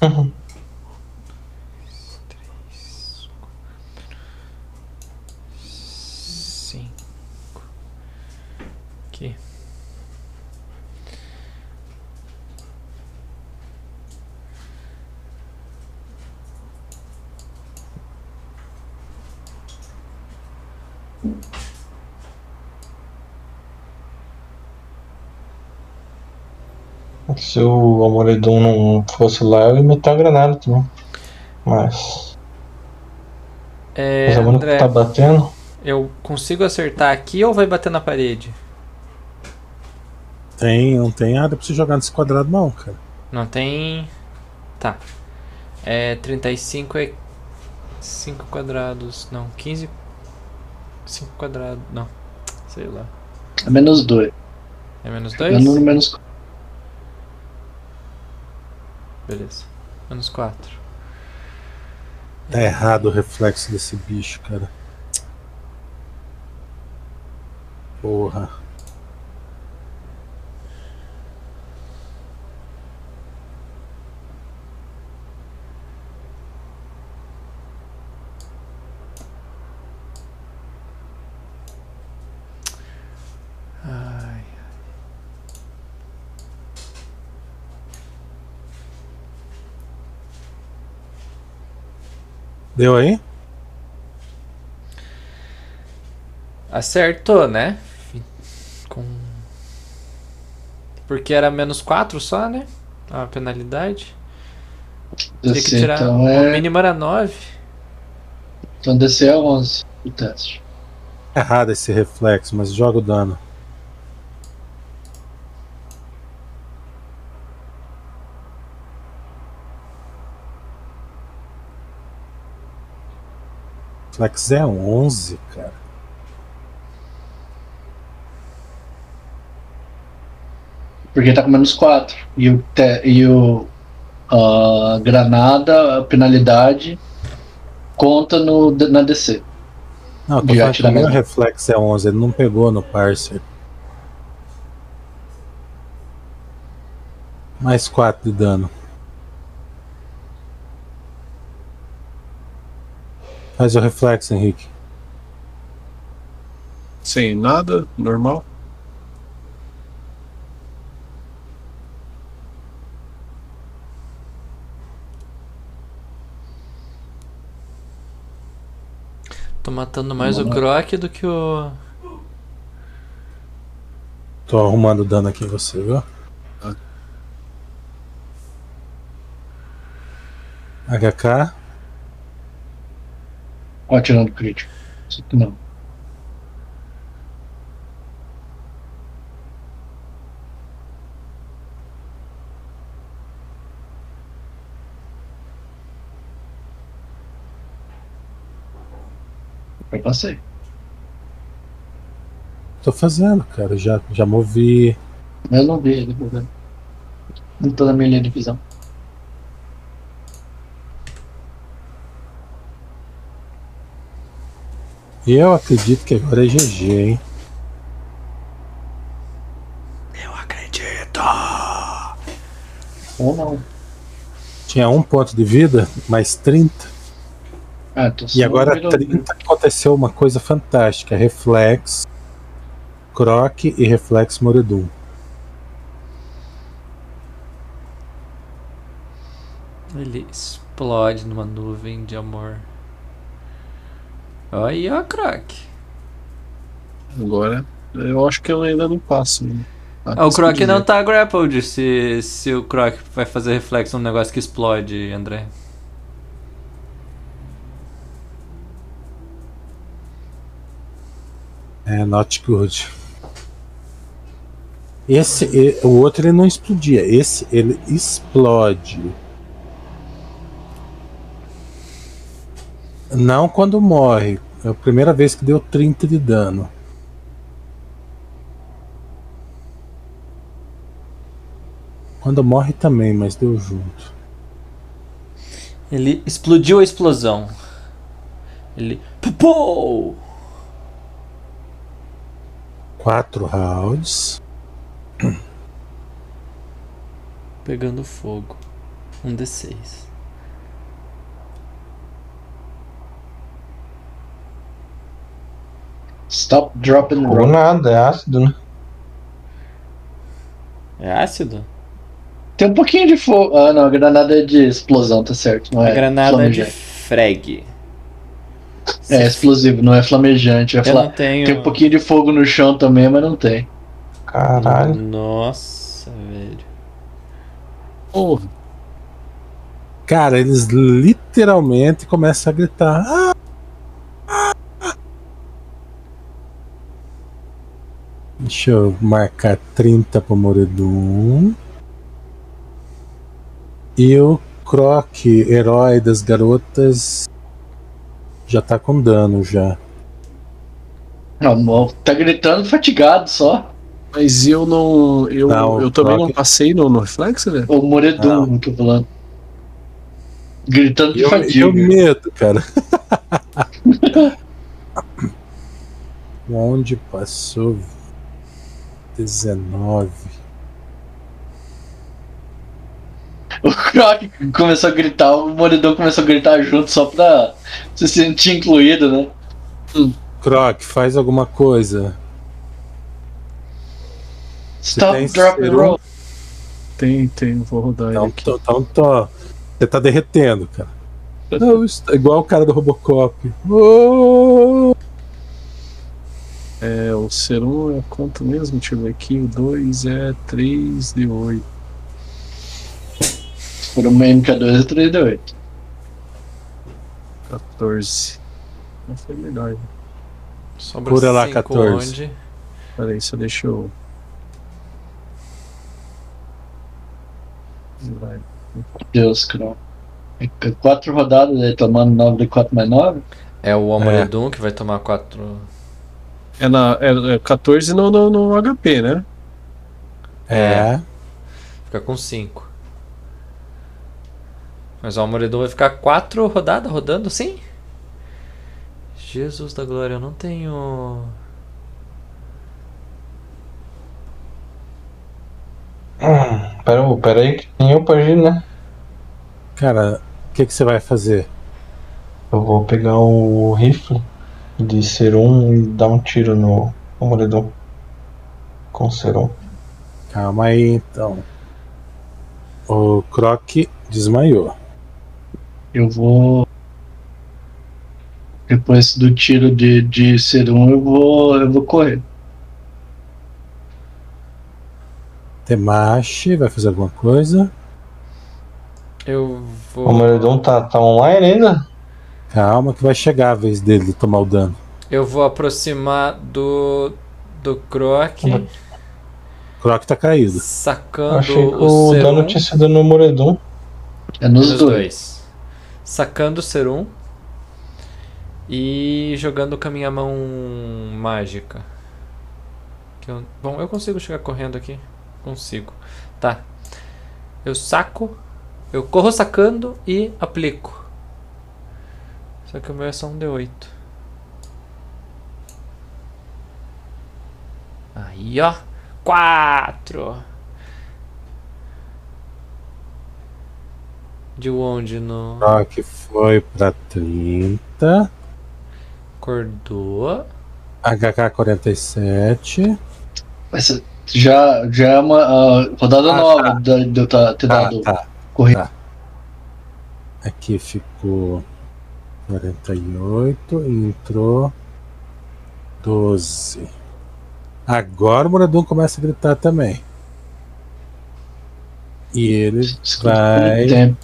cinco. Aqui. Se o Amoredon não fosse lá, eu ia meter a granada também. Mas. É, Mas André, tá batendo. eu consigo acertar aqui ou vai bater na parede? Tem, não tem nada pra você jogar nesse quadrado, não, cara. Não tem. Tá. É 35 é 5 quadrados. Não, 15. 5 quadrados. Não. Sei lá. É menos dois. É menos É 2? no menos Beleza. Menos 4. Tá errado o reflexo desse bicho, cara. Porra. Deu aí? Acertou, né? Com. Porque era menos 4 só, né? A penalidade. Tinha que tirar. então O é. mínimo era 9. Então é 11 o teste. Errado esse reflexo, mas joga o dano. Flex é 11, cara. Porque tá com menos 4. E o, te, e o a granada, a penalidade, conta no, na DC. Não, tô falando que o meu reflexo é 11, ele não pegou no parser. Mais 4 de dano. Faz o reflexo, Henrique. Sem nada, normal. Tô matando mais o Vamos Croc do que o. Tô arrumando dano aqui em você, viu? HK. Ó, tirando crítico. Isso aqui não. Eu passei. Tô fazendo, cara. Já, já movi. Eu não vi ele jogando. Não tô na minha linha de visão. Eu acredito que agora é GG, hein? Eu acredito! Ou não. Tinha um ponto de vida, mais 30. Ah, tô E agora virou- 30 aconteceu uma coisa fantástica: reflex, croc e reflex moredum. Ele explode numa nuvem de amor. Olha aí, ó, Croc. Agora, eu acho que eu ainda não passo. né? Ah, o isso Croc não tá grappled se, se o Croc vai fazer reflexo num negócio que explode, André. É, not good. Esse, e- o outro ele não explodia, esse ele explode. Não quando morre. É a primeira vez que deu 30 de dano. Quando morre também, mas deu junto. Ele explodiu a explosão. Ele. Pupou! Quatro rounds. Pegando fogo. Um D6. Stop, drop and Ou roll. nada, é ácido, né? É ácido? Tem um pouquinho de fogo. Ah, não, a granada é de explosão, tá certo. Não a é granada é de frag. É explosivo, não é flamejante. É Eu fla... não tenho. Tem um pouquinho de fogo no chão também, mas não tem. Caralho. Nossa, velho. Porra. Cara, eles literalmente começam a gritar. "Ah!" Deixa eu marcar 30 pro Moredum. E o Croc, herói das garotas, já tá com dano já. Não, tá gritando fatigado só. Mas eu não. Eu, Não, eu também troca. não passei no, no reflexo, né? O Moredum que eu tô falando. Gritando de Eu, fadiga. eu medo, cara. Onde passou 19. O Croc começou a gritar, o Moredão começou a gritar junto só pra se sentir incluído, né? Croc, faz alguma coisa. Stop, tem drop and roll. Tem, tem, vou rodar ele Então, aqui. tô, então tô. Você tá derretendo, cara. Não, isso tá igual o cara do Robocop. Oh! É, o serum é quanto mesmo? Deixa eu ver aqui. O 2 é 3 de 8. Por uma MK2 é 3 de 8. 14. Não foi melhor. né? Sobra Cura lá, cinco 14. onde? Peraí, só deixa eu. Vai. Deus, Croc. É Quatro rodadas aí tomando 9 de 4 mais 9. É o Amoredum que vai tomar 4. É, na, é, é 14 no, no, no HP, né? É. Fica com 5. Mas o Amoredum vai ficar 4 rodadas rodando assim? Jesus da glória, eu não tenho. Hum, pera, pera aí que tem eu pra agir, né? Cara, o que, que você vai fazer? Eu vou pegar o rifle de serum e dar um tiro no, no moredor. Com serum. Calma aí, então. O Croc desmaiou. Eu vou. Depois do tiro de, de serum, eu vou, eu vou correr. Temashi vai fazer alguma coisa. Eu vou. O moredor tá, tá online ainda? Calma que vai chegar a vez dele de tomar o dano. Eu vou aproximar do. do Croc, O Croc tá caído. sacando Achei que o, o serum. dano tinha sido no moredor. É nos Nos dois. dois. Sacando o serum. E jogando com a minha mão mágica. Que eu- bom, eu consigo chegar correndo aqui? Consigo. Tá. Eu saco. Eu corro sacando e aplico. Só que o meu é só um D8. Aí, ó. Quatro. De onde no. Croc foi pra 30. Acordou. HK-47. Essa já, já é uma ah, rodada Ah, nova tá. da- de eu tá- ter Tá, dado tá. corrida. tá. Aqui ficou 48 e entrou 12. Agora o morador começa a gritar também. E ele vai.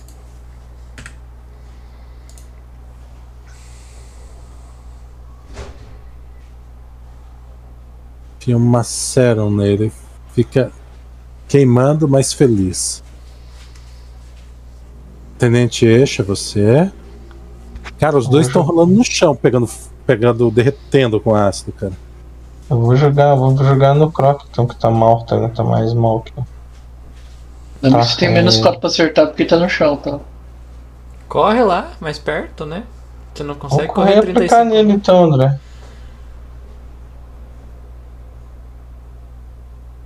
Tinha uma serum nele. Fica queimando, mas feliz. Tenente Eixa, você. Cara, os dois estão rolando no chão, pegando pegando, derretendo com ácido, cara. Eu vou jogar, vou jogar no Croc, então que tá mal, tá, tá mais mal que eu. Lembra Tá, você tem menos 4 pra acertar porque tá no chão, tá? Corre lá, mais perto, né? Você não consegue Vou correr correr e aplicar 35. nele então, André.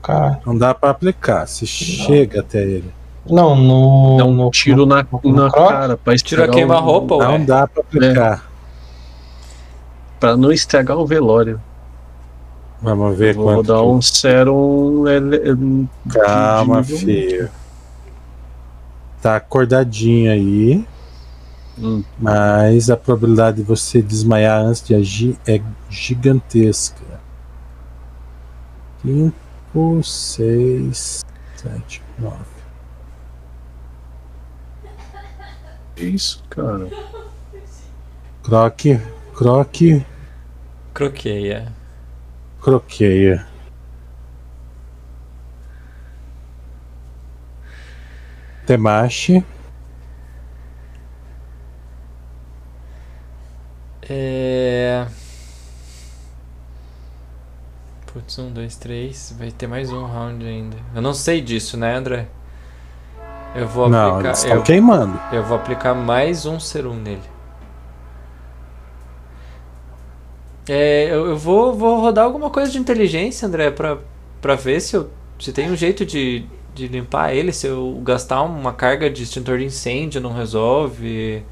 Cara, Não dá pra aplicar. Se chega até ele. Não, no. Dá um no tiro na, no na cara pra Tiro a estragar queima-roupa, o, ué. Não dá pra aplicar. Pra não estragar o velório. Vamos ver Vou quanto. dar que- um serum. ele- Calma, filho. Tá acordadinho aí. Hum. Mas a probabilidade de você desmaiar antes de agir é gigantesca. 5, 6, 7, 9. Que isso, cara? Croque, croque, Croqueia. croqueia. Temache. É. Putz, um, dois, três. Vai ter mais um round ainda. Eu não sei disso, né, André? Eu vou Não, aplicar. eles estão eu, queimando. eu vou aplicar mais um serum nele. É, eu, eu vou, vou rodar alguma coisa de inteligência, André, pra, pra ver se, eu, se tem um jeito de, de limpar ele. Se eu gastar uma carga de extintor de incêndio não resolve.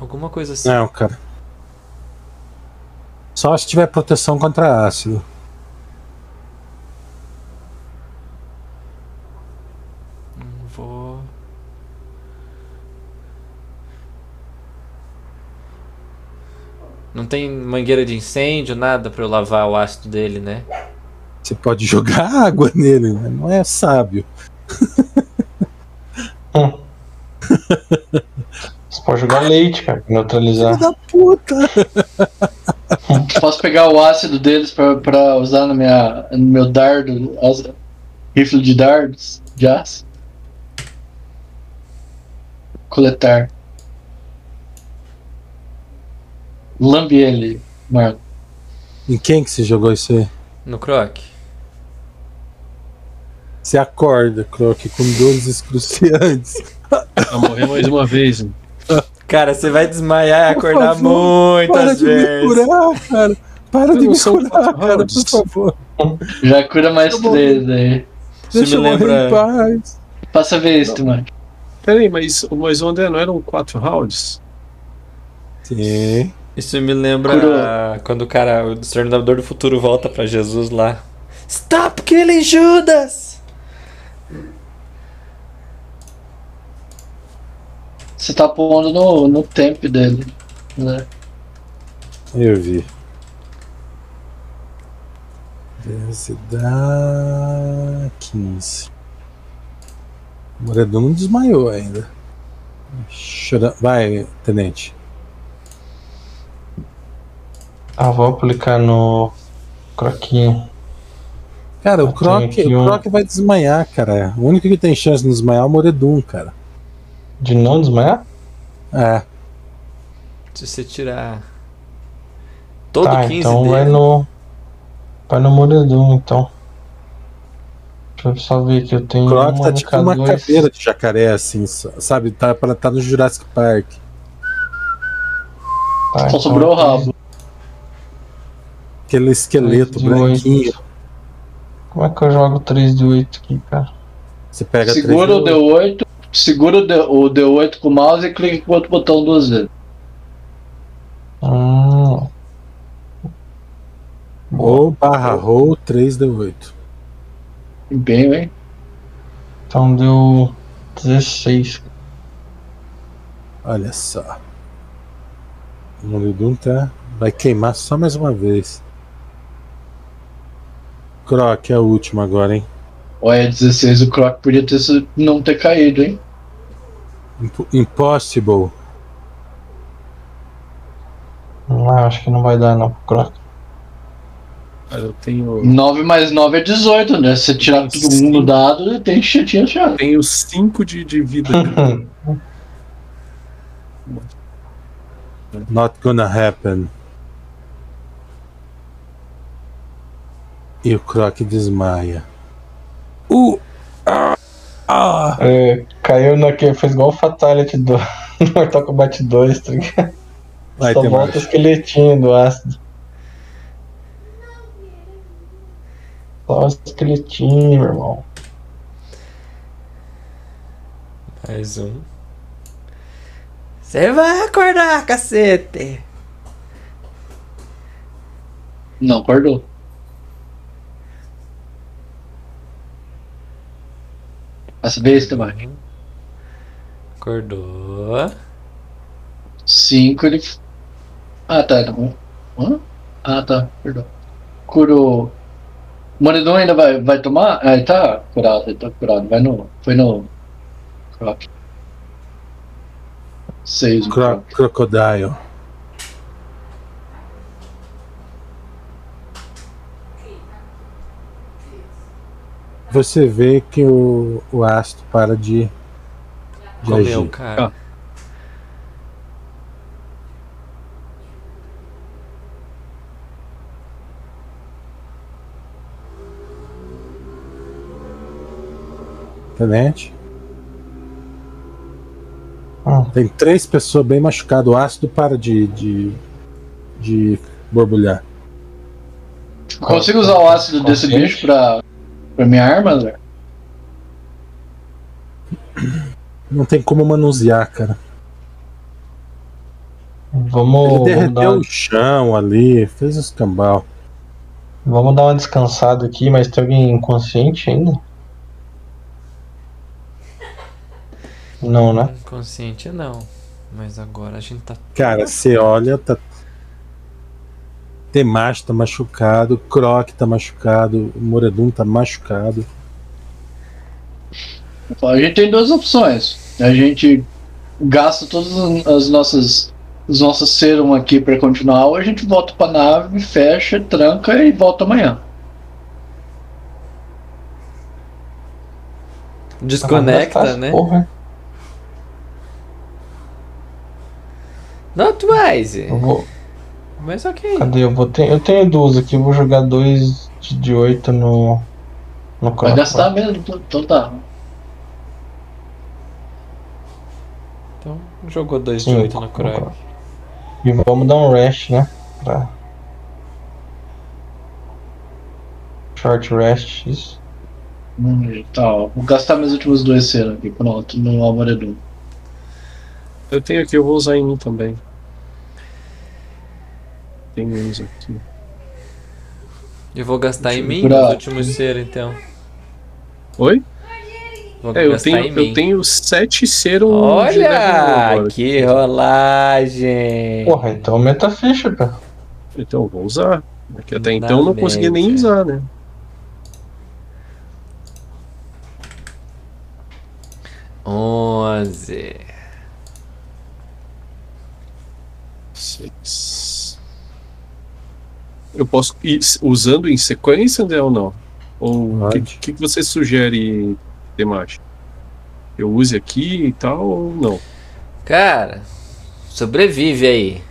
Alguma coisa assim. Não, cara. Só se tiver proteção contra ácido. Vou. Não tem mangueira de incêndio, nada pra eu lavar o ácido dele, né? Você pode jogar água nele, mas não é sábio. Você pode jogar leite, cara, pra neutralizar. da puta! Posso pegar o ácido deles pra, pra usar no, minha, no meu dardo, rifle de dardos de aço? Coletar. Lambe ele, Marco. Em quem que você jogou isso aí? No croc. Você acorda, Croc, com dores excruciantes. Vai morrer mais uma vez. hein? Cara, você vai desmaiar e acordar favor, Para muitas de me vezes. curar, cara. Para de me curar, quatro cara, por favor. Já cura mais três aí. Deixa me eu morrer em lembra. paz. Passa a vez, Marco. Peraí, mas, mas o André não eram quatro rounds? Sim. Isso me lembra Curou. quando o cara, o Exterminador do Futuro volta pra Jesus lá. Stop killing Judas! Você tá pondo no, no tempo dele. Né? Eu vi. Deve dá 15. O Moredão não desmaiou ainda. Chora- Vai, tenente. Ah, vou aplicar no croquinho. Cara, o Croc, aqui o um- Croc vai desmaiar, cara. O único que tem chance de desmaiar é o Moredum, cara. De não desmaiar? É. Se você tirar todo tá, 15 então dele, vai no. Vai no Moredum, então. Deixa eu só ver que eu tenho O Croc uma tá tipo uma K2. caveira de jacaré, assim, sa- sabe? Tá, tá no Jurassic Park. Tá, Só então sobrou o rabo. Aquele esqueleto de branquinho. Como é que eu jogo 3 de 8 aqui, cara? Você pega Segura três- o D8, segura o, D, o D8 com o mouse e clica com o outro botão duas vezes. Hum. Ou barra roll 3D8. Bem, hein? Então deu 16. Olha só. O Molidum tá. Vai queimar só mais uma vez. Croc é a última agora, hein? Olha, 16 o Croc podia ter, sido- não ter caído, hein? Imp- Impossible. Ah, acho que não vai dar não, Croc. Cara, eu tenho. 9 mais 9 é 18, né? Se você tirar todo mundo no dado, tem que tinha chance. Tenho 5 de, de vida. Not gonna happen. E o Croc desmaia. Uh! Ah! Ah! É, caiu naquele. Fez igual o Fatality do Mortal Kombat 2, tá ligado? Vai Só volta o esqueletinho do ácido. Só o esqueletinho, meu irmão. Mais um. Você vai acordar, cacete! Não, acordou. Essa vez também. Acordou. Cinco ele. Ah, tá. tá. Hã? Ah, tá. Perdão. Curou. O Moredão ainda vai, vai tomar? Ah, ele tá curado, ele tá curado. Vai no. Foi no. Croc. Seis. Cro Croc. Crocodile. Você vê que o, o ácido para de, de Comeu, agir. cara. Tenente. Ah. Tem três pessoas bem machucadas. O ácido para de, de, de borbulhar. Consigo usar o ácido desse bicho pra. Pra minha arma, Zé? Não tem como manusear, cara. Vamos, Ele vamos, derreteu dar, o chão ali, fez os cambal. vamos dar uma descansada aqui, mas tem alguém inconsciente ainda? Não, né? Inconsciente não. Mas agora a gente tá. Cara, você olha, tá. Temacho tá machucado, Croc tá machucado, Moredum tá machucado. A gente tem duas opções. A gente gasta todas as nossas os nossos serum aqui pra continuar, ou a gente volta pra nave, fecha, tranca e volta amanhã. Desconecta, Essa né? Porra, Not wise. eu vou, Mas ok. cadê? Eu, vou ter, eu tenho duas aqui, eu vou jogar dois de, de 8 no. No Vai gastar mesmo, então tá. Então jogou 2 de Sim, 8 no Croc. E vamos dar um rest, né? Pra... Short rest, isso. Hum, Tá, ó. Vou gastar meus últimos dois serum aqui, pronto, no Alvaredum. Eu tenho aqui, eu vou usar em mim também. Tem uns aqui. Eu vou gastar em Deixa eu mim procurar. os últimos ser, então. Oi? Vou É, eu tenho, em eu tenho sete serum um Olha! Que rolagem! Porra, então aumenta a ficha, cara. Então eu vou usar. Porque até Na então eu não consegui nem usar, né? Onze. Seis. Eu posso ir usando em sequência, né, ou não? Ou o que, que, que você sugere, Demache? Eu use aqui e tal ou não? Cara, sobrevive aí.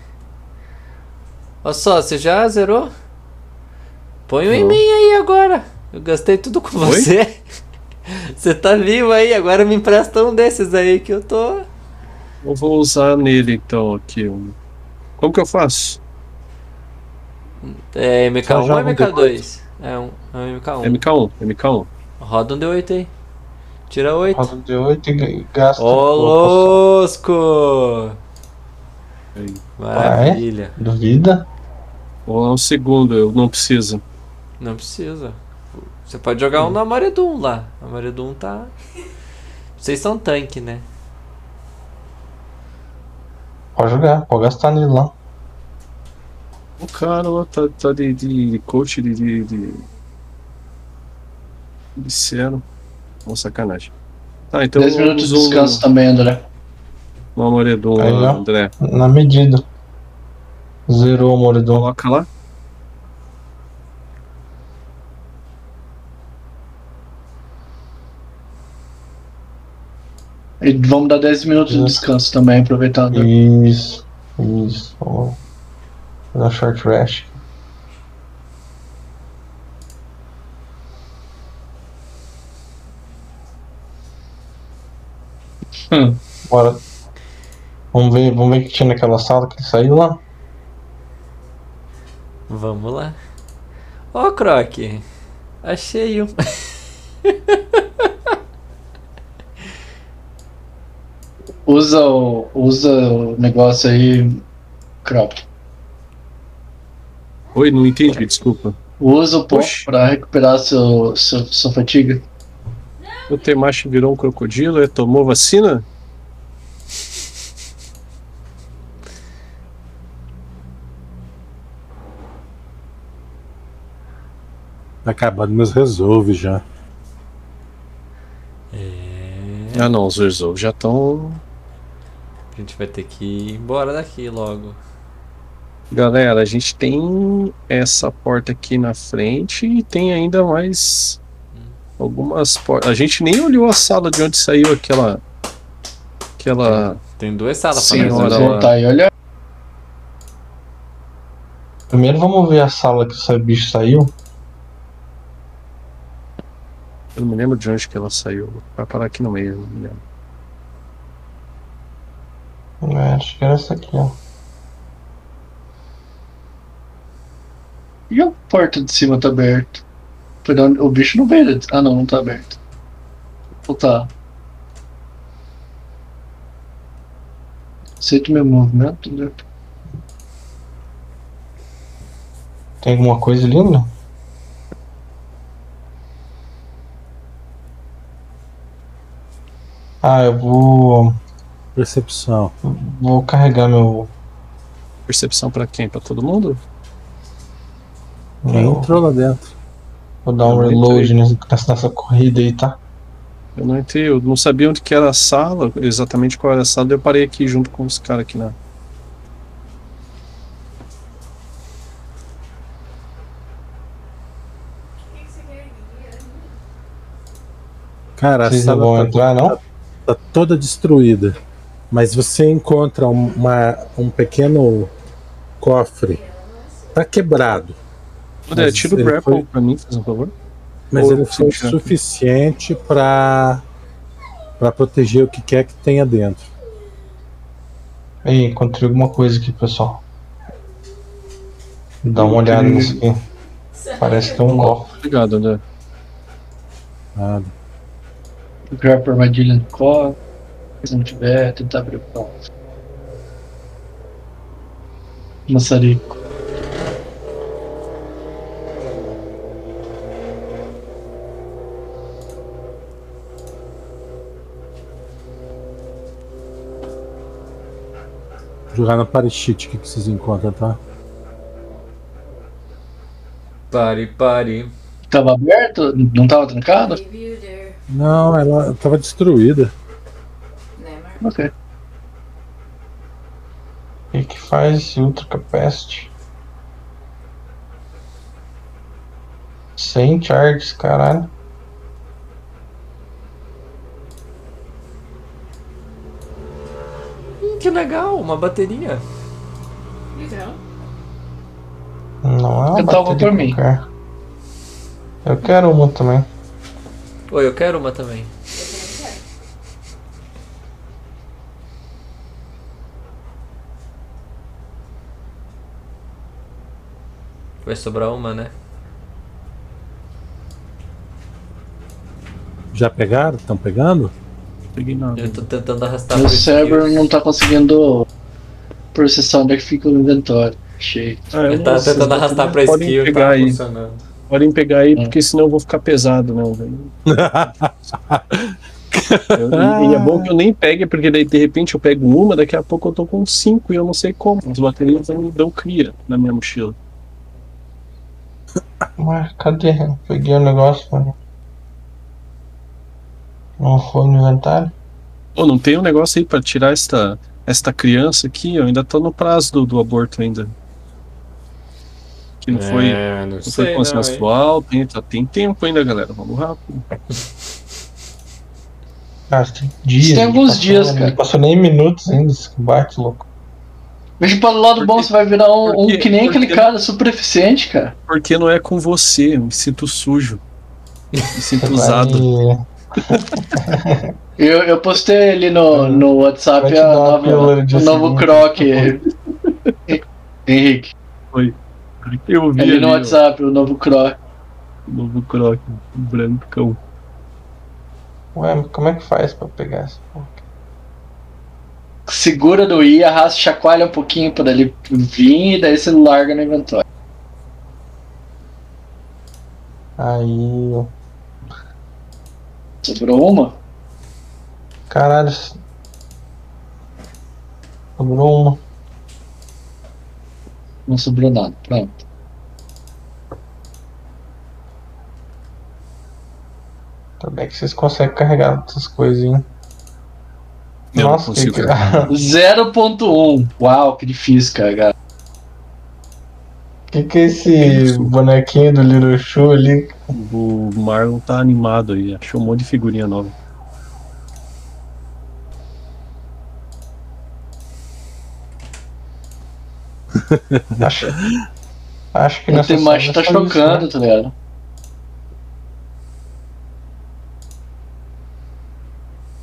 Olha só, você já zerou? Põe um em mim aí agora. Eu gastei tudo com Oi? você. Você tá vivo aí, agora me empresta um desses aí que eu tô. Eu vou usar nele então aqui. Como que eu faço? É MK1 Só ou joga um MK2? É um, é um MK1. MK1, MK1. Roda um D8 aí. Tira 8. Roda de 8 e gasta. Ô, louco! Maravilha. Duvida? Ou é um segundo, eu não preciso. Não precisa. Você pode jogar um na Maredum lá. A Maredum tá. Vocês são tanque, né? Pode jogar, pode gastar nele lá. O cara lá tá, tá de, de coach de. de, de... de cero. Sacanagem. Tá, então 10 minutos de descanso também, André. no Amoredon Aí, lá, ó. André. Na medida. Zerou o Moridon. Coloca lá. E vamos dar 10 minutos de descanso também, aproveitando. Isso. Isso. Fazer um short rest. Hum. Bora. Vamos ver, vamos ver o que tinha naquela sala que ele saiu lá. Vamos lá. Ó, Croc. Achei um. Usa o, usa o negócio aí, Crop. Oi, não entendi, desculpa. Usa o pó Oxi. pra recuperar seu, seu, sua fatiga. O Temashi virou um crocodilo e tomou vacina? Tá acabando meus resolve já. É. Ah não, os resolve já estão. A gente vai ter que ir embora daqui logo. Galera, a gente tem essa porta aqui na frente e tem ainda mais algumas portas. A gente nem olhou a sala de onde saiu aquela. Aquela. Tem duas salas Sim, pra nós voltar e olhar. Primeiro vamos ver a sala que o bicho saiu. Eu não me lembro de onde que ela saiu. Vai parar aqui no meio, não me lembro. É, acho que era essa aqui, ó. E a porta de cima tá aberta? O bicho não veio. Ah, não, não tá aberto. Ou tá? Aceito meu movimento, né? Tem alguma coisa ali, né? Ah, eu vou. Percepção. Vou carregar meu. Percepção pra quem? Pra todo mundo? Quem meu entrou lá dentro? vou dar um Eu reload nessa, nessa corrida aí, tá? Eu não entrei, eu não sabia onde que era a sala, exatamente qual era a sala, eu parei aqui junto com os caras aqui na. Cara, a Vocês não sala vão tá, entrar, não? tá toda destruída. Mas você encontra um- uma, um pequeno cofre. Tá quebrado. André, Mas tira o grapple foi- pra mim, faz um favor. Mas Ou ele foi suficiente para para proteger o que quer que tenha dentro. Ei, encontrei alguma coisa aqui, pessoal. Dá uma olhada nisso aqui. Parece que é um cofre. Obrigado, André. Nada. Grab armadilha no cofre. Se não tiver, tentar abrir o cofre. Maçarico. Jogar no Parishit, o que, que vocês encontram, tá? Pare, pare. Tava aberto? Não tava trancado? Não, ela tava destruída. Ok. O que, que faz esse Ultra Capacity? 100 charges, caralho. Que legal, uma bateria. Então, Não é uma Eu bateria por mim. qualquer. Eu quero uma também. Oi, eu quero uma também. Vai sobrar uma, né? Já pegaram? Estão pegando? Peguei nada. Eu tô tentando arrastar Meu cérebro não tá conseguindo processar onde é que fica o inventório. Achei. Ah, eu Ele não tá tentando vocês arrastar pra skill e pegar tá aí. funcionando. Podem pegar aí, Hum. porque senão eu vou ficar pesado, né, velho? Eu- e, e é bom que eu nem pegue, porque daí de repente eu pego uma, daqui a pouco eu tô com cinco e eu não sei como. As baterias não me dão cria na minha mochila. Mas cadê? Eu peguei o negócio, mano. Não foi no inventário? Ô, não tem um negócio aí pra tirar esta, esta criança aqui? Eu ainda tô no prazo do, do aborto ainda. Que não foi, É, não não foi sei não, hein? consensual, tem, tá- tem tempo ainda, galera. Vamos rápido. Cara, tem dias. Tem a gente alguns passou- dias, Não cara. passou nem minutos ainda esse combate, louco. Veja pelo lado Por bom, você vai virar um, Por um que nem aquele cara super eficiente, cara. Porque não é com você, eu me sinto sujo. Me sinto Vai- usado. Eu, eu postei ali no, no WhatsApp a nova, o novo croc. Henrique, Eu vi ali ali, no ó, WhatsApp, o novo croc. o novo croc, brancão. Ué, mas como é que faz pra pegar essa porra? Segura no I, arrasta, chacoalha um pouquinho para ele vir e daí você larga no inventório. Aí. Sobrou uma? Caralho. Sobrou uma. Não sobrou nada. Pronto. Tá bem que vocês conseguem carregar essas coisas, hein? Eu não Nossa, que, consigo. que... 0.1. Uau, que difícil, cara. Que que é esse bonequinho do Little Show ali? O Marlon tá animado aí, achou um monte de figurinha nova. Acho, acho que A nessa temática tá sala é isso, chocando, né? tá ligado?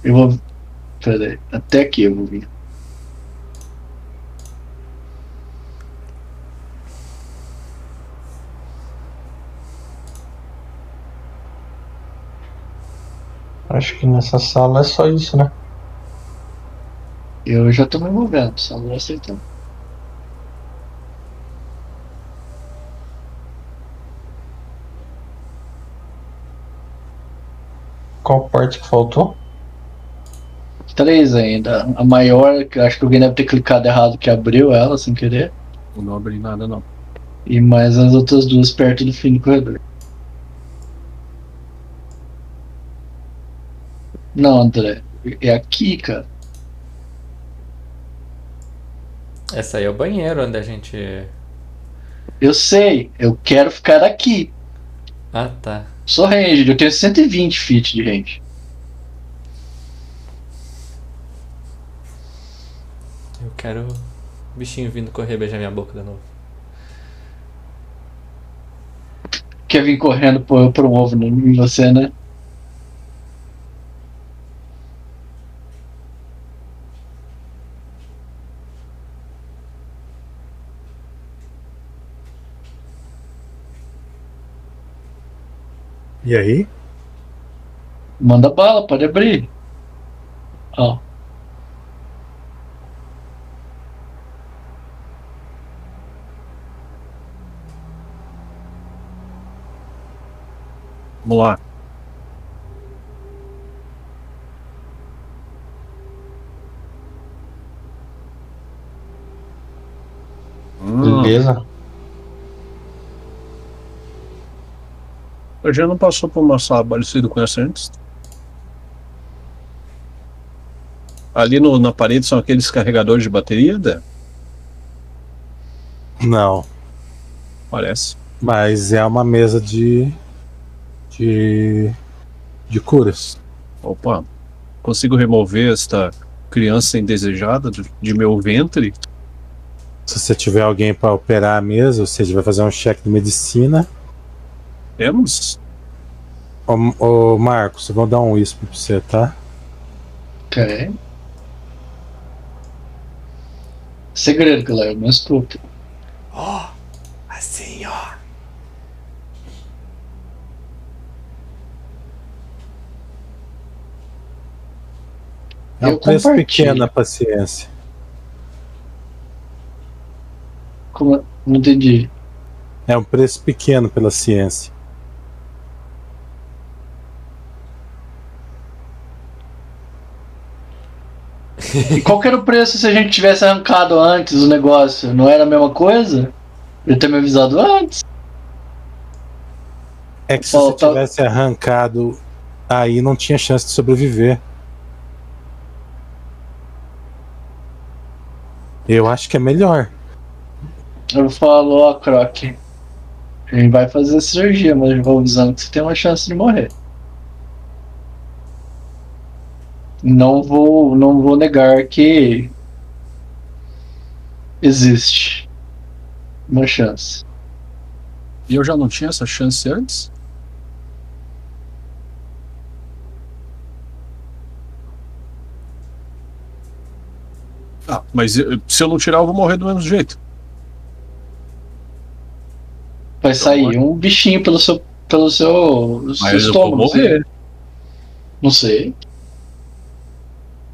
Eu vou. Pera aí, até aqui eu vou vir. Acho que nessa sala é só isso, né? Eu já tô me movendo, só não aceitando. Qual parte que faltou? Três ainda. A maior, que eu acho que alguém deve ter clicado errado que abriu ela sem querer. Eu não abri nada não. E mais as outras duas perto do fim do corredor. Não, André. É aqui, cara. Essa aí é o banheiro onde a gente. Eu sei, eu quero ficar aqui. Ah, tá. Sou range, eu tenho 120 feet de range. Eu quero o bichinho vindo correr beijar minha boca de novo. Quer vir correndo por, por um ovo em você, né? E aí? Manda bala, pode abrir. Ó. Vamos lá. Hum, Beleza. A gente não passou por uma sala parecida com essa antes? Ali no- na parede são aqueles carregadores de bateria, Dé? Não. Parece. Mas é uma mesa de. de. de curas. Opa, consigo remover esta criança indesejada de, de meu ventre? Se você tiver alguém para operar a mesa, ou seja, vai fazer um cheque de medicina. Temos? Ô, ô Marcos, eu vou dar um whisper pra você, tá? Ok. Segredo, galera, não escuta. Assim, ó. É um preço pequeno a paciência. Como... Não entendi. É um preço pequeno pela ciência. E qual que era o preço se a gente tivesse arrancado antes o negócio? Não era a mesma coisa? Eu ter me avisado antes? É que se você tá- tivesse arrancado aí, não tinha chance de sobreviver. Eu acho que é melhor. Eu falo, ó, Croc. A gente vai fazer a cirurgia, mas eu vou avisando que você tem uma chance de morrer. Não vou, não vou negar que existe uma chance. E eu já não tinha essa chance antes? Ah, mas se eu não tirar, eu vou morrer do mesmo jeito. Vai sair um bichinho pelo seu, pelo seu, seu estômago. não sei.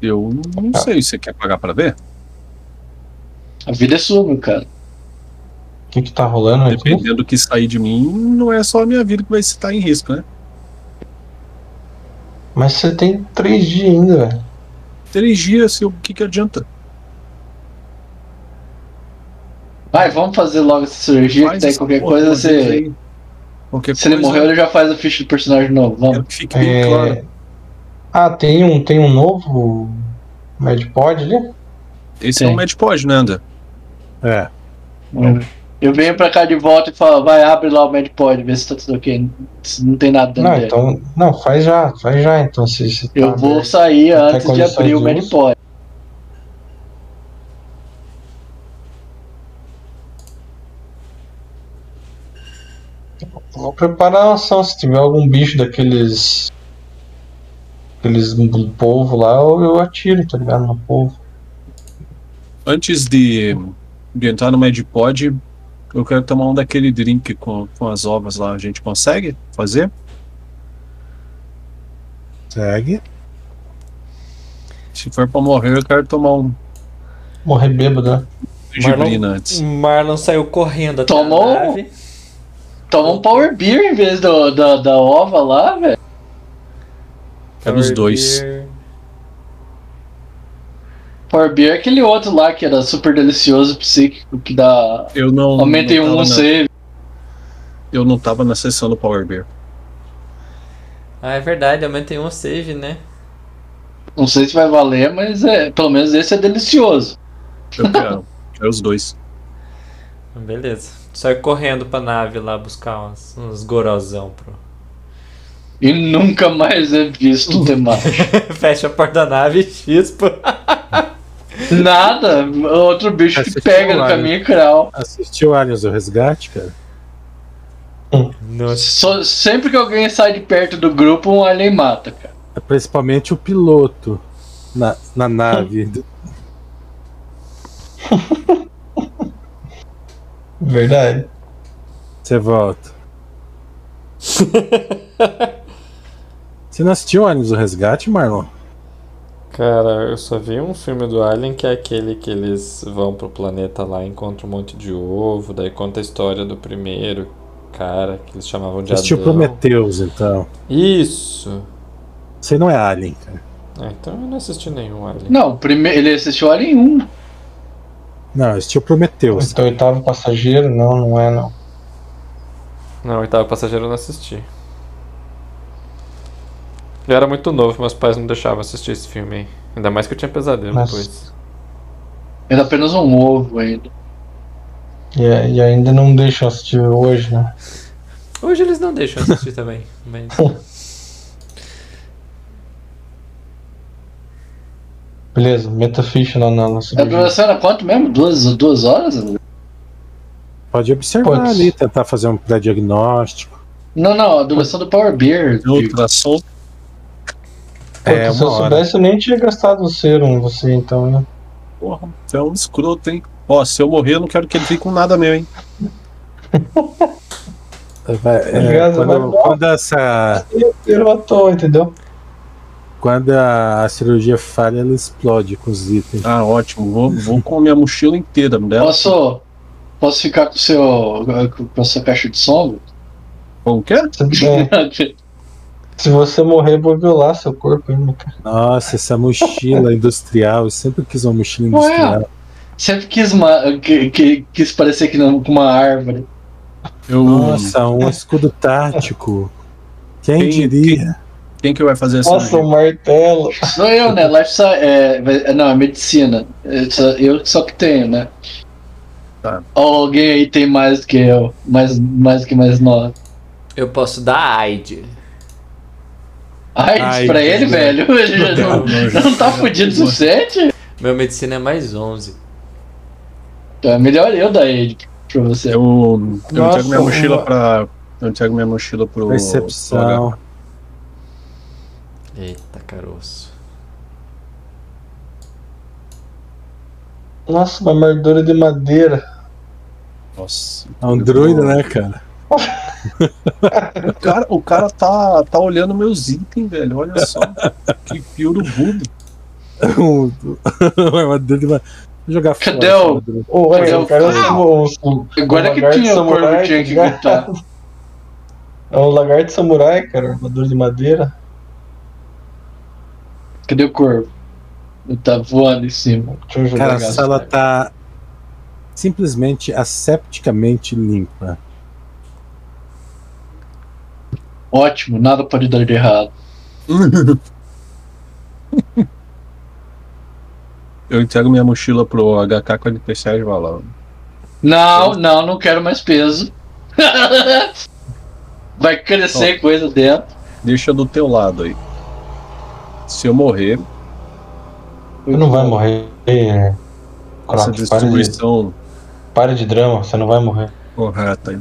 Morrer. Não sei. Eu não sei. Você quer pagar pra ver? A vida é sua, meu cara. O que que tá rolando aqui? Dependendo do que sair de mim, não é só a minha vida que vai estar em risco, né? Mas você tem três dias ainda, velho. Três dias, o que, que adianta? Vai, vamos fazer logo essa cirurgia, que daí qualquer porra coisa você. Qualquer Se ele coisa, morreu, ele já faz a ficha do personagem novo. Vamos. que fique bem É, claro. Ah, tem um, tem um novo Medpod ali? Esse Tem. é um Medpod, né, André? É. Eu venho pra cá de volta e falo, vai, abre lá o Medpod, vê se tá tudo ok. Se não tem nada dentro Não, dele. então. Não, faz já, faz já, então. Se, se Eu tá vou aberto. sair antes de abrir o de Medpod. Vou preparar a ação. Se tiver algum bicho daqueles. Aqueles do povo lá, eu, eu atiro, tá ligado? No povo. Antes de, de entrar no Medpod, eu quero tomar um daquele drink com, com as ovas lá. A gente consegue fazer? Segue. Se for pra morrer, eu quero tomar um Morrer bêbado, né? gibrina antes. Marlon saiu correndo até Tomou? a nave. Toma um Power Beer em vez do, da, da ova lá, velho. Quero os dois. Beer. Power Beer é aquele outro lá que era super delicioso, psíquico, que dá. Eu não. Aumenta em um save. Eu não tava na sessão do Power Beer. Ah, é verdade, aumentei um save, né? Não sei se vai valer, mas é. Pelo menos esse é delicioso. Eu quero. quero os dois. Beleza. Saiu correndo pra nave lá buscar uns, uns gorozão pro. E nunca mais é visto ter mais. Fecha a porta da nave e chispa. Nada. Outro bicho que Assistiu pega no caminho cral. Assistiu Aliens o Resgate, cara? Nossa. Só- sempre que alguém sai de perto do grupo, um alien mata, cara. É principalmente o piloto na, na nave. Verdade. Você volta. Você não assistiu Aliens o Resgate, Marlon? Cara, eu só vi um filme do Alien que é aquele que eles vão pro planeta lá e encontram um monte de ovo, daí conta a história do primeiro cara que eles chamavam de assistiu Adão. Prometheus, então. Isso. Você não é Alien, cara. Ah, então eu não assisti nenhum Alien. Não, prime... ele assistiu Alien 1. Não, assistiu Prometheus. Então, oitavo passageiro? Não, não é, não. Não, oitavo passageiro eu não assisti. Eu era muito novo, meus pais não deixavam assistir esse filme aí. Ainda mais que eu tinha pesadelo Nossa. depois. Era apenas um ovo ainda. E, e ainda não deixam assistir hoje, né? Hoje eles não deixam assistir também, mas. Beleza, meta ficha na, na, na A duração era quanto mesmo? Duas, duas horas? Pode observar Pode. ali, tentar fazer um pré-diagnóstico. Não, não, a duração do Power Beer. Ultrassom. Pô, É, se eu hora. soubesse, eu nem tinha gastado o serum em você, então, né? Porra, você é um escroto, hein? Ó, se eu morrer, eu não quero que ele fique com nada meu, hein? Vai- é, Obrigado, vai quando, embora. quando essa, Eu à toa, entendeu? quando a, a cirurgia falha, ela explode com os itens. Ah, ótimo. Vou, vou com a minha mochila inteira dela. Posso, posso ficar com o seu, com a sua caixa de som? Com o quê? Se, é, você morrer, vou violar seu corpo ainda, cara. Nossa, essa mochila industrial. Eu sempre quis uma mochila Ué. industrial. Sempre quis, uma, que, que- quis parecer que não, com uma árvore. Eu, Nossa, um escudo tático. Quem, Quem- diria? Quem que vai fazer essa Nossa, um martelo. Sou eu, né? Life Sci- é, não, é medicina. Eu só, eu só que tenho, né? Tá. Alguém aí tem mais do que eu. Mais, mais do que mais nós. Eu posso dar AIDS. Ai, Ai, pra ele, velho. Ele já não, Não, não tá fudido o suficiente? Meu medicina é mais 11. Então é melhor eu dar ele pra você. Eu, eu Nossa, entrego minha mochila uma- pra. Eu entrego minha mochila pro. pro Percepção. Eita, caroço. Nossa, uma armadura de madeira. Nossa. É um druida, né, cara? O cara, o cara tá, tá olhando meus itens, velho. Olha só. que piuro budo. Jogar fora. Cadê o-. Ô, Cadê o eu quero cara? um, um, Agora que lagarto tinha o corvo samurai, tinha que gritar. É um lagarto samurai, cara, armadura de madeira. Cadê o corvo? Ele tá voando em cima. Deixa eu jogar. Cara, a sala essa tá simplesmente asepticamente limpa. Ótimo, nada pode dar de errado. Eu entrego minha mochila pro HK-47 e vai lá. Não, não, não quero mais peso. Vai crescer coisa dentro. Deixa do teu lado aí. Se eu morrer, Você não vai morrer. É... essa Croc, para de, distribuição para de drama, você não vai morrer. correta aí.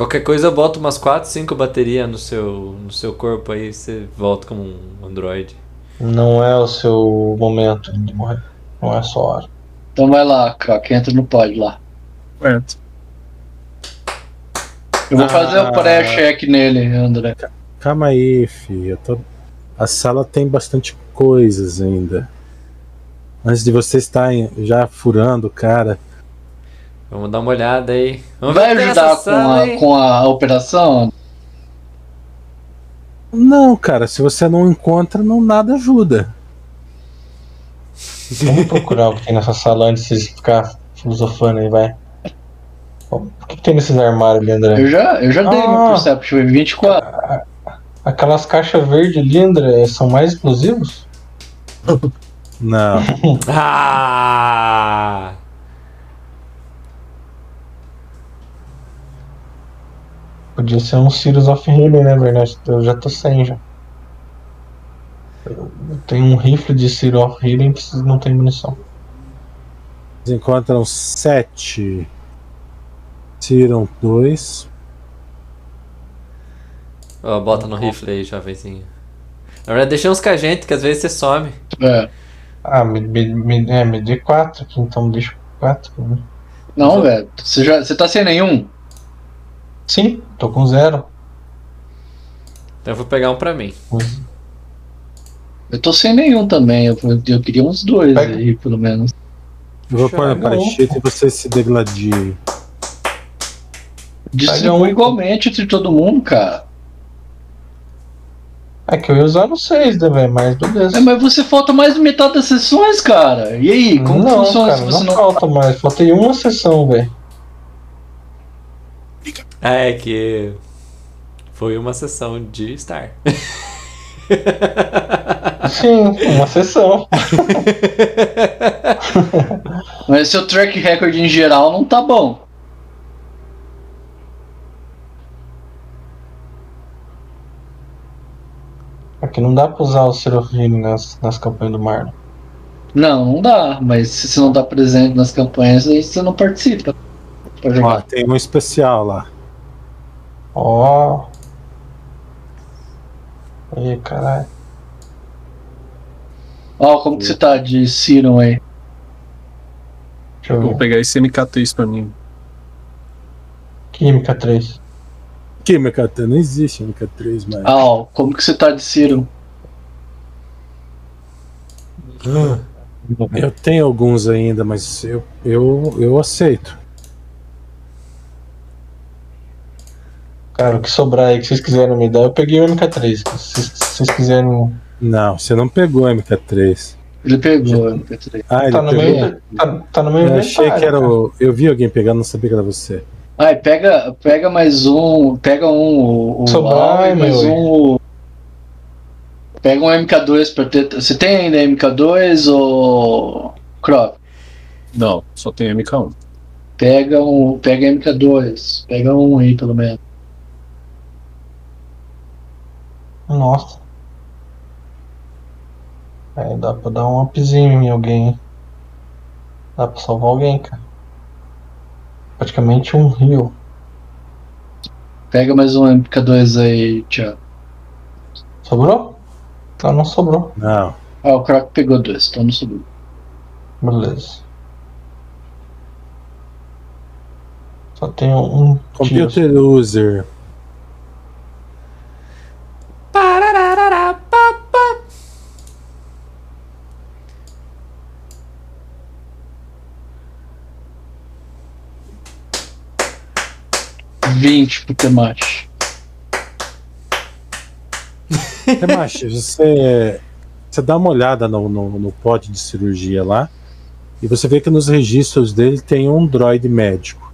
Qualquer coisa eu boto umas 4, 5 baterias no seu, no seu corpo aí, você volta como um androide. Não é o seu momento de morrer. Não é a sua hora. Então vai lá, Croc, entra no pod lá. Certo. Eu vou fazer Ah. o pré-check nele, André. Calma aí, filho. eu tô- A sala tem bastante coisas ainda. Antes de você estar já furando o cara. Vamos dar uma olhada aí. Vamos Vai ajudar com a, aí. com a operação? Não, cara, se você não encontra, não nada ajuda. Vamos procurar o que tem nessa sala antes de vocês ficar filosofando aí, vai. O que, que tem nesses armários ali, André? Eu já, eu já dei meu Ah. Perception, foi 24. Aquelas caixas verdes ali, André, são mais explosivos? Não. Ah! Podia ser um Sirius of Healing, né, verdade? Eu já tô sem já. Eu tenho um rifle de Sirius of Healing que não tem munição. Eles encontram sete. Tiram dois. Ó, bota no rifle aí, jovenzinho. Na verdade, deixa uns com a gente, que às vezes você some. É. Ah, me, me, me, é, me dê 4 aqui, então deixa 4 pra mim. Não, velho. Você, já, você tá sem nenhum? Sim, tô com zero. Então eu vou pegar um pra mim. Eu tô sem nenhum também. Eu, eu queria uns dois Pega. aí, pelo menos. Eu vou pôr um. parachute e você se degladie. Distribui um. igualmente entre todo mundo, cara. É que eu ia usar no 6, né, velho? Mas beleza. É, mas você falta mais de metade das sessões, cara. E aí, como não, funciona cara, se não, você não. falta mais. Faltei uma sessão, velho. Ah, é que. Foi uma sessão de Star. Sim, uma sessão. Mas seu track record em geral não tá bom. Aqui não dá pra usar o Serofine nas, nas campanhas do Marlon. Não, não dá. Mas se você não tá presente nas campanhas, aí você não participa. Pra tem um especial lá. Ó. Ih, caralho. Ó, como que você tá de Siron aí? Deixa eu Vou pegar esse MK3 pra mim. Química 3. Que MK3? Não existe MK3 mais. Ah, ó, como que você tá de Siron? Eu tenho alguns ainda, mas eu, eu, eu aceito. Cara, o que sobrar aí que vocês quiserem me dar, eu peguei o MK3. Se vocês, se vocês quiserem. Não, você não pegou MK3. Ele pegou, MP3. Ah, ele Tá no, pegou? meu, tá, tá no meu Eu achei que era cara. o. Eu vi alguém pegando, não sabia que era você. Ai, pega, pega mais um. Pega um. O, o Sobrar, e mais um. o- Pega um MK2 pra ter. Você tem ainda MK2 ou. Crop? Não, só tem MK1. Pega um. Pega MK2. Pega um aí, pelo menos. Nossa. Aí dá pra dar um upzinho em alguém. hein? Dá pra salvar alguém, cara. Praticamente um rio. Pega mais um MK2 aí, Thiago. Sobrou? Ah, não sobrou. Não. Ah, o Croc pegou dois, então não subiu. Beleza. Só tem um. tiro. Computer user. Vinte pro Temate. Temashi, você, você dá uma olhada no, no, no pod de cirurgia lá e você vê que nos registros dele tem um droid médico.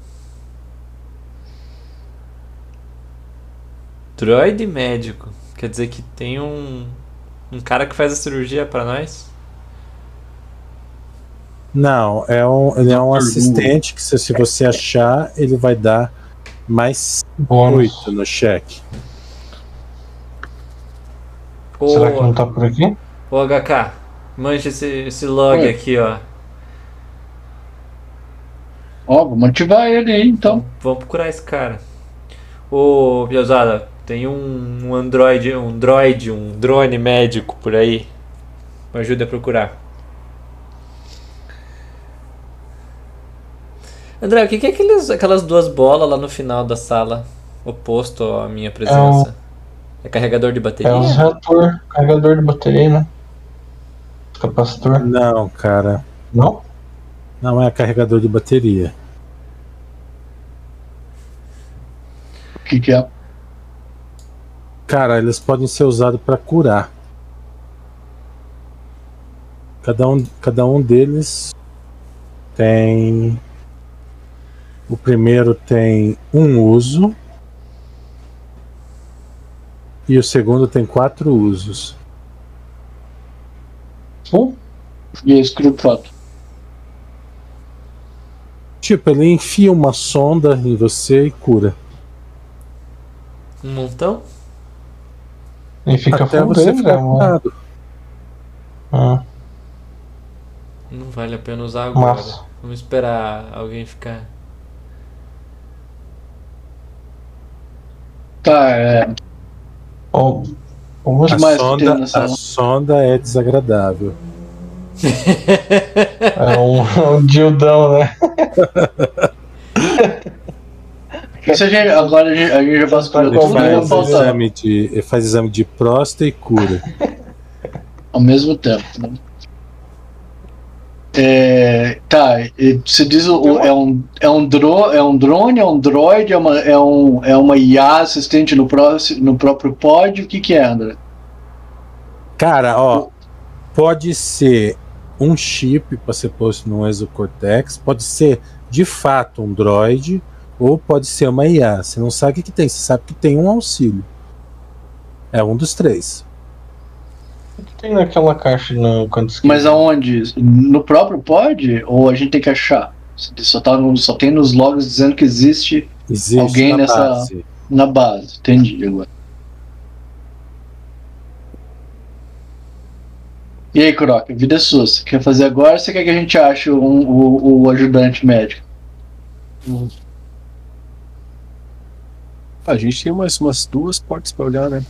Droid médico. Quer dizer que tem um. Um cara que faz a cirurgia pra nós? Não, é um, ele é um assistente que se, se você achar, ele vai dar mais Bônus. 8 no cheque. Ô, Será que não tá por aqui? ô HK, mancha esse, esse log Oi. aqui, ó. Ó, vamos ativar ele aí então. Vamos procurar esse cara. Ô, Piazada, tem um, um android, um droid, um drone médico por aí. Me ajuda a procurar. André, o que, que é aqueles, aquelas duas bolas lá no final da sala, oposto à minha presença? É carregador de bateria? É um reator, carregador de bateria, né? Capacitor. Não, cara, Não? não é carregador de bateria. O que, que é? Cara, eles podem ser usados para curar. Cada um, cada um deles tem. O primeiro tem um uso. E o segundo tem quatro usos. Pô, E a foto. Tipo, ele enfia uma sonda em você e cura. Um montão? E fica Até full você ficar mano? curado. Ah, Não vale a pena usar agora. Massa. Vamos esperar alguém ficar. Tá, é. ó, vamos A mais sonda, a sonda é desagradável. É um, é um dildão, né? Isso a gente, agora a gente, a gente já por tudo, faz Faz exame, de, ele faz exame de próstata e cura. ao mesmo tempo. Né? É, tá, você diz o, é, um, é, um dro, é um drone, é um droid, é uma, é um, é uma IA assistente no, próximo, no próprio pod? O que, que é, André? Cara, ó, pode ser um chip para ser posto no exocortex, pode ser de fato um droid, ou pode ser uma IA. Você não sabe o que, que tem, você sabe que tem um auxílio. É um dos três. O que tem naquela caixa no canto esquerdo? Mas aonde? No próprio pod? Ou a gente tem que achar? Só, tá só tem nos logs dizendo que existe Existe Alguém na nessa- base. na base. Entendi agora. E aí, Croc, vida é sua. Você quer fazer agora ou você quer que a gente ache um- o, o ajudante médico? A gente tem mais umas duas portas pra olhar, né?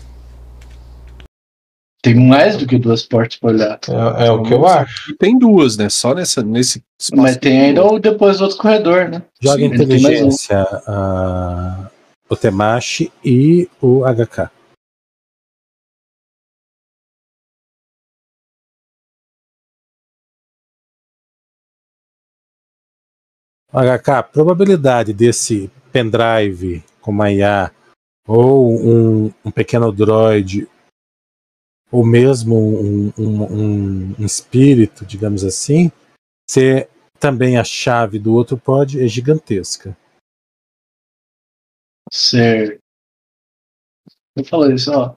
Tem mais do que duas portas pra olhar. É, é o que eu acho. Tem duas, né? Só nessa, nesse espaço. Mas tem ainda o depois do outro corredor, né? Joga Sim, um. inteligência a- o Temashi e o HK. HK, a probabilidade desse pendrive uma IA ou um, um pequeno droid ou mesmo um, um, um- espírito, digamos assim, ser também a chave do outro pod é gigantesca. Certo. Eu falei isso, ó.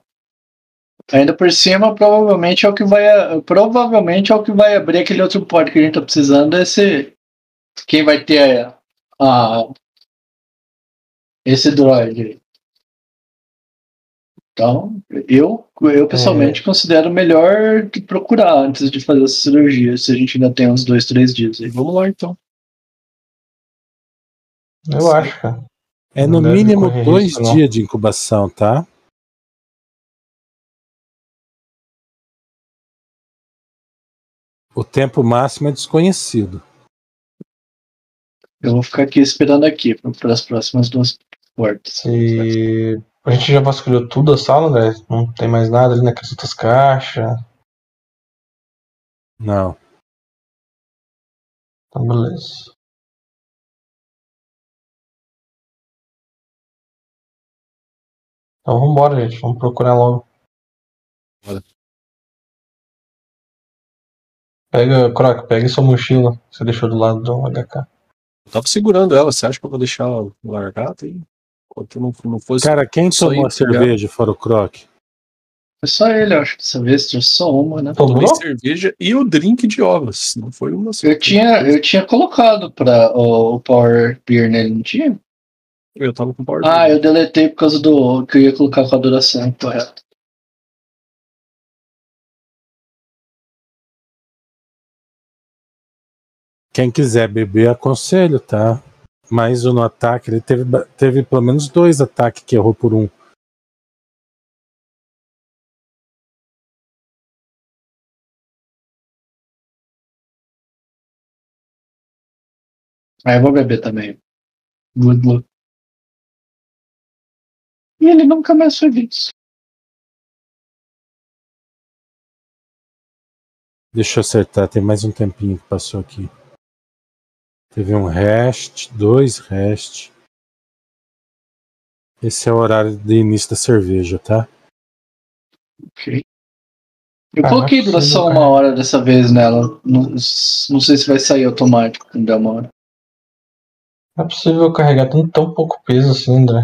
Ainda por cima, provavelmente é o que vai. Provavelmente é o que vai abrir aquele outro porta que a gente tá precisando. Esse. Quem vai ter a. a- esse droid aí. Então, eu, eu pessoalmente considero melhor procurar antes de fazer essa cirurgia, se a gente ainda tem uns dois, três dias aí. Vamos lá então. Eu acho, cara. É Não no mínimo dois não. dias de incubação, tá? O tempo máximo é desconhecido. Eu vou ficar aqui esperando aqui para as próximas duas portas. Se a gente já vasculhou tudo a sala, André, não tem mais nada ali naquelas outras caixas. Não. Então, beleza. Então vambora, gente. Vamos procurar logo. Bora. Pega, Croc, pega sua mochila. que Você deixou do lado do HK. Eu tava segurando ela, você acha que eu vou deixar ela largada aí? Enquanto não, não fosse. Cara, quem tomou a cerveja fora o Croc? Foi só ele, eu acho, dessa vez, trouxe só uma, né? Tomei Sobrou? cerveja e o drink de ovas. Não foi uma só. Eu tinha, eu tinha colocado para o, o Power Beer nele, não tinha? Eu tava com power. Ah, eu deletei por causa do que eu ia colocar com a duração, correto. Quem quiser beber, aconselho, tá? Mas no ataque, ele teve, teve pelo menos dois ataques que errou por um. Aí eu vou beber também. Good luck. E ele nunca mais foi visto. Deixa eu acertar, tem mais um tempinho que passou aqui. Teve um rest, dois rest. Esse é o horário de início da cerveja, tá? Ok. Eu Ah, coloquei duração uma cara. hora dessa vez nela. Não, não sei se vai sair automático quando der uma hora. Não é possível carregar tão, tão pouco peso assim, André.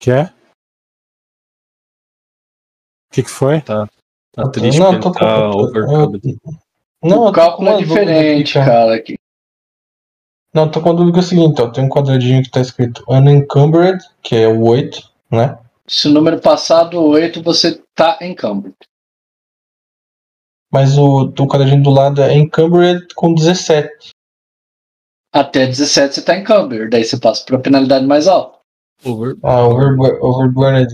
Quer? O que, que foi? Tá triste Não, porque tô tá com- overcooked. Não, eu o cálculo é diferente, aqui, cara. Aqui. Não, tô com a dúvida que é o seguinte, ó. Tem um quadradinho que tá escrito Unencumbered, que é o 8, né? Se o número passar do 8, você tá em câmbio. Mas o, o quadradinho do lado é Encumbered com 17. Até 17 você tá em câmbio. Daí você passa pra penalidade mais alta. Over. Ah, over, overburned.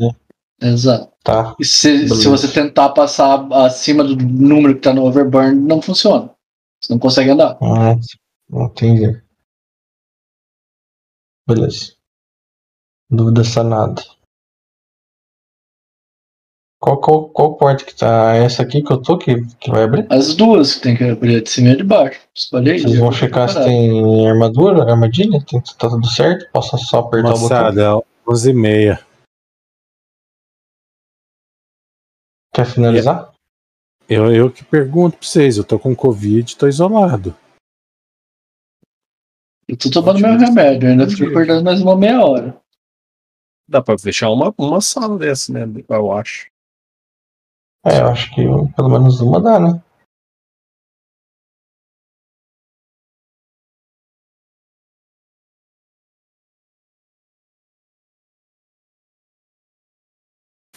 Exato. Tá. E se, se você tentar passar acima do número que tá no overburn, não funciona. Você não consegue andar. Ah, entendi. Beleza. Dúvida sanada. Qual, qual, qual porta que tá? Essa aqui que eu tô que, que vai abrir? As duas que tem que abrir, a de cima e a de baixo. Escolhe aí. Vocês vão checar se tem armadura, armadilha? Tem, tá tudo certo? Posso só apertar o botão? Moçada, 11 e meia. Quer finalizar? Eu, eu que pergunto pra vocês, eu tô com Covid, tô isolado. Eu tô tomando meu remédio, ainda fico acordando mais uma meia hora. Dá pra fechar uma, uma sala dessa, né? Eu acho. É, eu acho que pelo menos uma dá, né?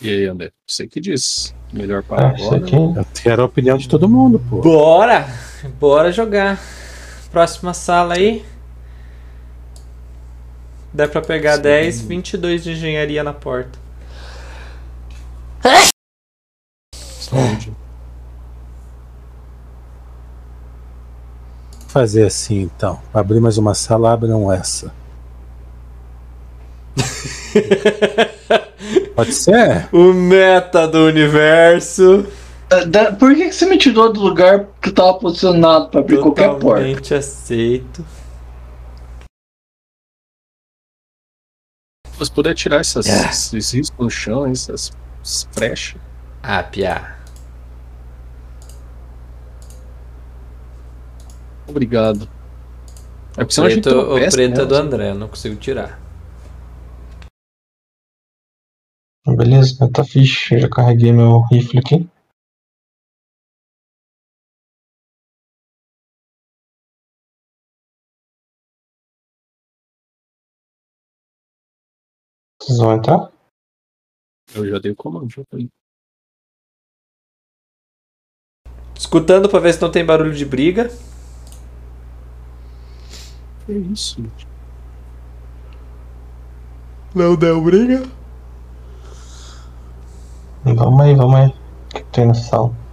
E aí, André? Você que diz. Melhor para É, isso agora. aqui. Eu quero a opinião de todo mundo, pô. Bora! Bora jogar. Próxima sala aí. Dá pra pegar Sim. 10, 22 de engenharia na porta. Saúde. Fazer assim então. Abrir mais uma sala, abram essa. Pode ser? O meta do universo. Da- da- Por que, você me tirou do lugar que eu tava posicionado pra abrir qualquer porta? Totalmente aceito. Se puder tirar essas, Ah. esses riscos no chão, essas, essas brechas. Ah, piá. Obrigado. É O porque senão a gente preto, o preto é nela, do. André, eu não consigo tirar. Beleza, metafiche. Já carreguei meu rifle aqui. Vocês vão entrar? Eu já dei o comando, já foi. Escutando pra ver se não tem barulho de briga. Que isso? Não deu briga? Vamos aí, vamos aí. O que tem nessa sala?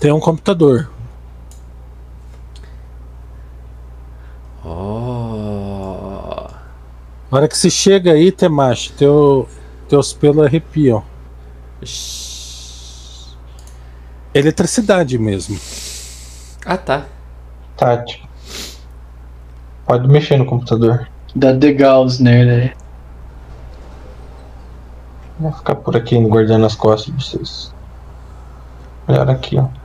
Tem um computador. Oh. Na hora que você chega aí, Temashi, teu, teus pelos arrepiam. Eletricidade mesmo. Ah, tá. Tati. Pode mexer no computador. Dá The Gauss nele aí. Vou ficar por aqui guardando as costas de vocês. Melhor aqui, ó.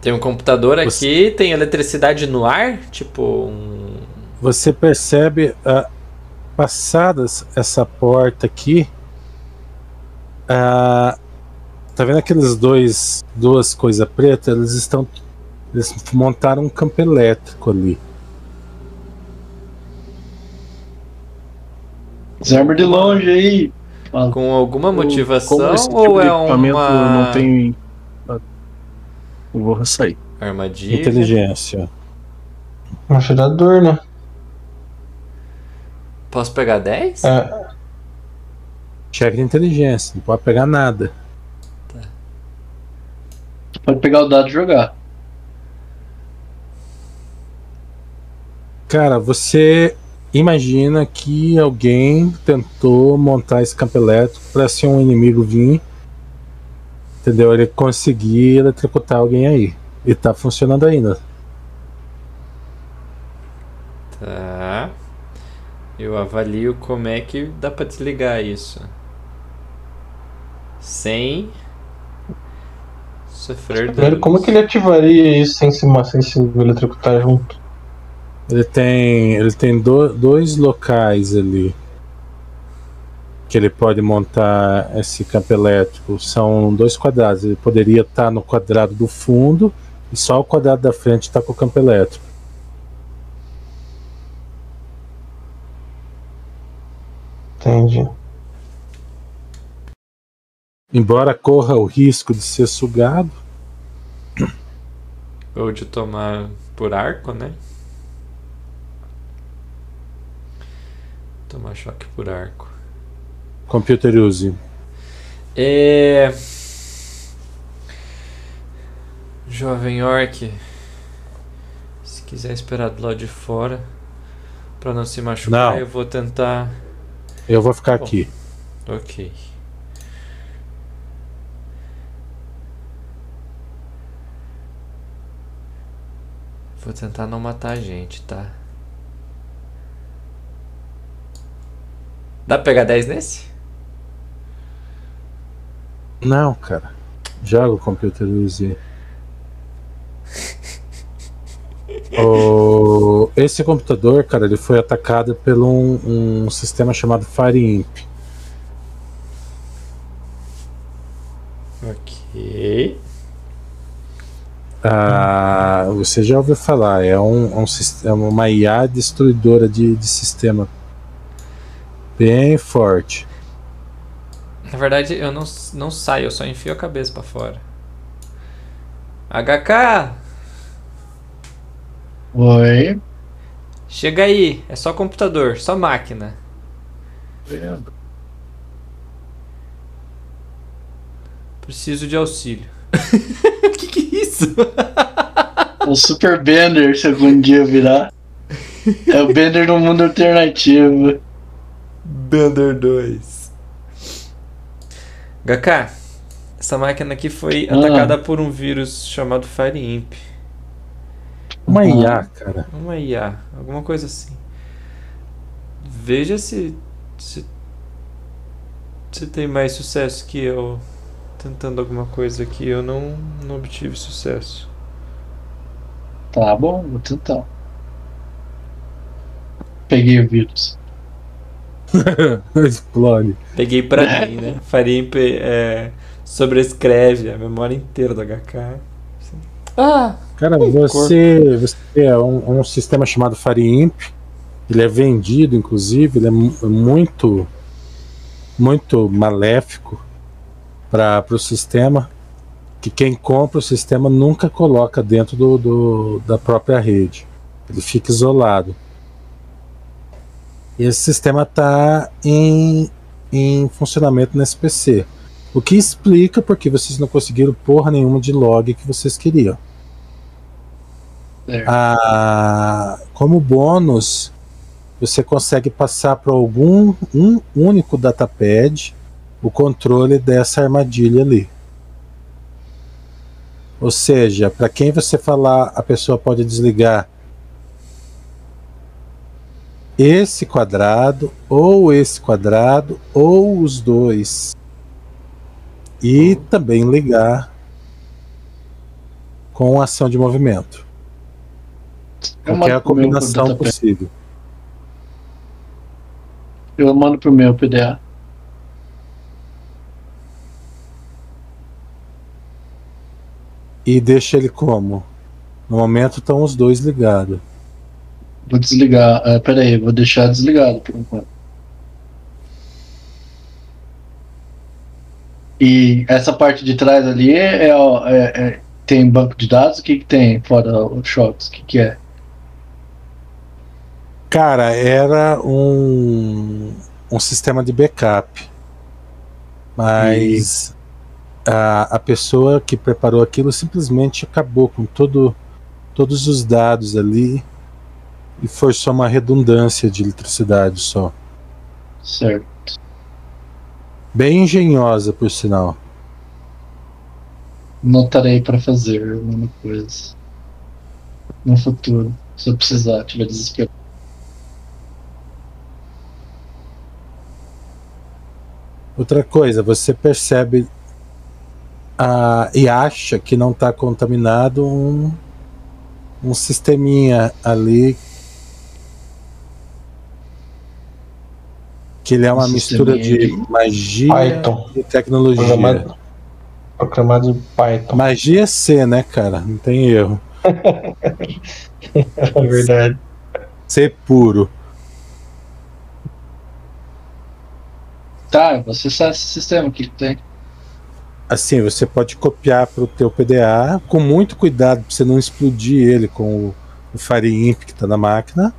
Tem um computador aqui, Você- tem eletricidade no ar, tipo um. Você percebe, ah, passadas essa porta aqui, ah, tá vendo aqueles dois, duas coisas pretas? Eles estão, eles montaram um campo elétrico ali. Desarma de longe aí. Com alguma motivação esse tipo ou de é equipamento uma não tem. Eu vou sair. armadilha? Inteligência. Atirador, né? Posso pegar 10? É, Cheque de inteligência, não pode pegar nada. Pode pegar o dado e jogar. Cara, você imagina que alguém tentou montar esse campo elétrico para se um inimigo vir, entendeu? Ele conseguir eletrocutar alguém aí. E tá funcionando ainda. Tá. Eu avalio como é que dá pra desligar isso. Sem sofrer danos. como que ele ativaria isso sem se, sem se eletrocutar junto? Ele tem, ele tem do- dois locais ali que ele pode montar esse campo elétrico. São dois quadrados. Ele poderia estar no quadrado do fundo e só o quadrado da frente está com o campo elétrico. Entendi. Embora corra o risco de ser sugado, Ou de tomar por arco, né? Tomar choque por arco. Computer use. É. Jovem Orc. Se quiser esperar do lado de fora. Pra não se machucar, Não. eu vou tentar. Eu vou ficar Bom. aqui. Ok. Vou tentar não matar a gente, tá? Dá pra pegar 10 nesse? Não, cara. Joga o computer use. O- Esse computador, cara, ele foi atacado por um, um sistema chamado FireImp. Ok. Ah, você já ouviu falar, é, um, um sis- é uma IA destruidora de, de sistema bem forte. Na verdade, eu não, não saio, eu só enfio a cabeça pra fora. HK! Oi. Chega aí, é só computador, só máquina. Vendo. Preciso de auxílio. que que é isso? O Super Bender, se algum dia virar. É o Bender no mundo alternativo. Bender 2. HK, essa máquina aqui foi Ah. atacada por um vírus chamado FireImp. Uma Uhum. IA, cara. Uma IA, alguma coisa assim. Veja se, se. se tem mais sucesso que eu tentando alguma coisa que eu não, não obtive sucesso. Tá bom, vou tentar. Peguei o vírus. Explode. Peguei pra mim, né? FireImp é Sobrescreve a memória inteira do HK. Ah! Cara, você, você é um, um sistema chamado FireImp. Ele é vendido, inclusive, ele é mu- muito, muito maléfico para o sistema. Que quem compra o sistema nunca coloca dentro do, do- da própria rede. Ele fica isolado. E esse sistema está em, em funcionamento nesse PC. O que explica porque vocês não conseguiram porra nenhuma de log que vocês queriam. Certo. Ah, como bônus, você consegue passar para algum um único datapad o controle dessa armadilha ali. Ou seja, para quem você falar, a pessoa pode desligar esse quadrado, ou esse quadrado, ou os dois. E também ligar com ação de movimento. Qualquer meu combinação possível. Eu mando pro meu PDA. E deixa ele como? No momento estão os dois ligados. Vou desligar. Ah, pera aí, vou deixar desligado por enquanto. E essa parte de trás ali é, ó, é- é- tem banco de dados? O que, que tem fora os shots? O que, que é? Cara, era um, um sistema de backup. Mas a, a pessoa que preparou aquilo simplesmente acabou com todo, todos os dados ali e forçou uma redundância de eletricidade só. Certo. Bem engenhosa, por sinal. Notarei para fazer alguma coisa. No futuro. Se eu precisar, tiver desespero. Outra coisa, você percebe ah, e acha que não está contaminado um, um sisteminha ali. Que ele é uma Um mistura de sisteminha magia Python. e tecnologia. Programado, programado em Python. Magia é C, né, cara? Não tem erro. É verdade. C puro. Tá, vou acessar esse sistema que tem. Assim, você pode copiar para o teu PDA com muito cuidado para você não explodir ele com o, o FireImp que está na máquina.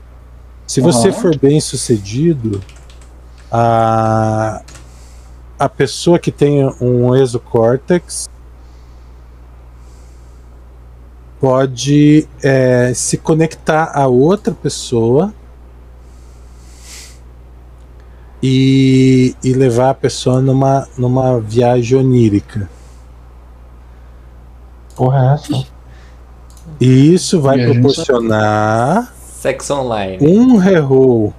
Se você for bem sucedido, a, a pessoa que tem um exocortex pode é, se conectar a outra pessoa e, e levar a pessoa numa, numa viagem onírica. Porra, é essa? E isso vai proporcionar Sex online. um reroll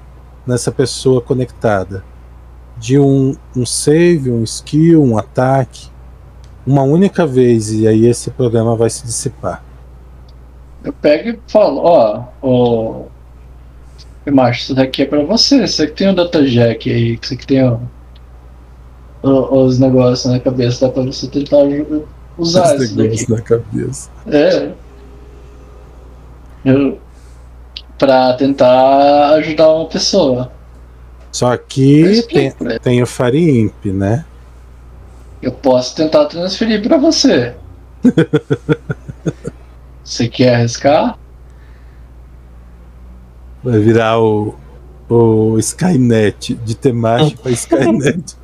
nessa pessoa conectada de um, um save, um skill, um ataque, uma única vez, e aí esse programa vai se dissipar. Eu pego e falo, ó, ó. Macho, isso daqui é pra você. Você que tem o DataJack aí, que você que tem o- os negócios na cabeça, dá pra você tentar usar Esse isso daqui. na cabeça. É. Eu, pra tentar ajudar uma pessoa. Só que tem, tem o FireImp, né? Eu posso tentar transferir pra você. Você quer arriscar? Vai virar o, o Skynet, de Temashi para Skynet.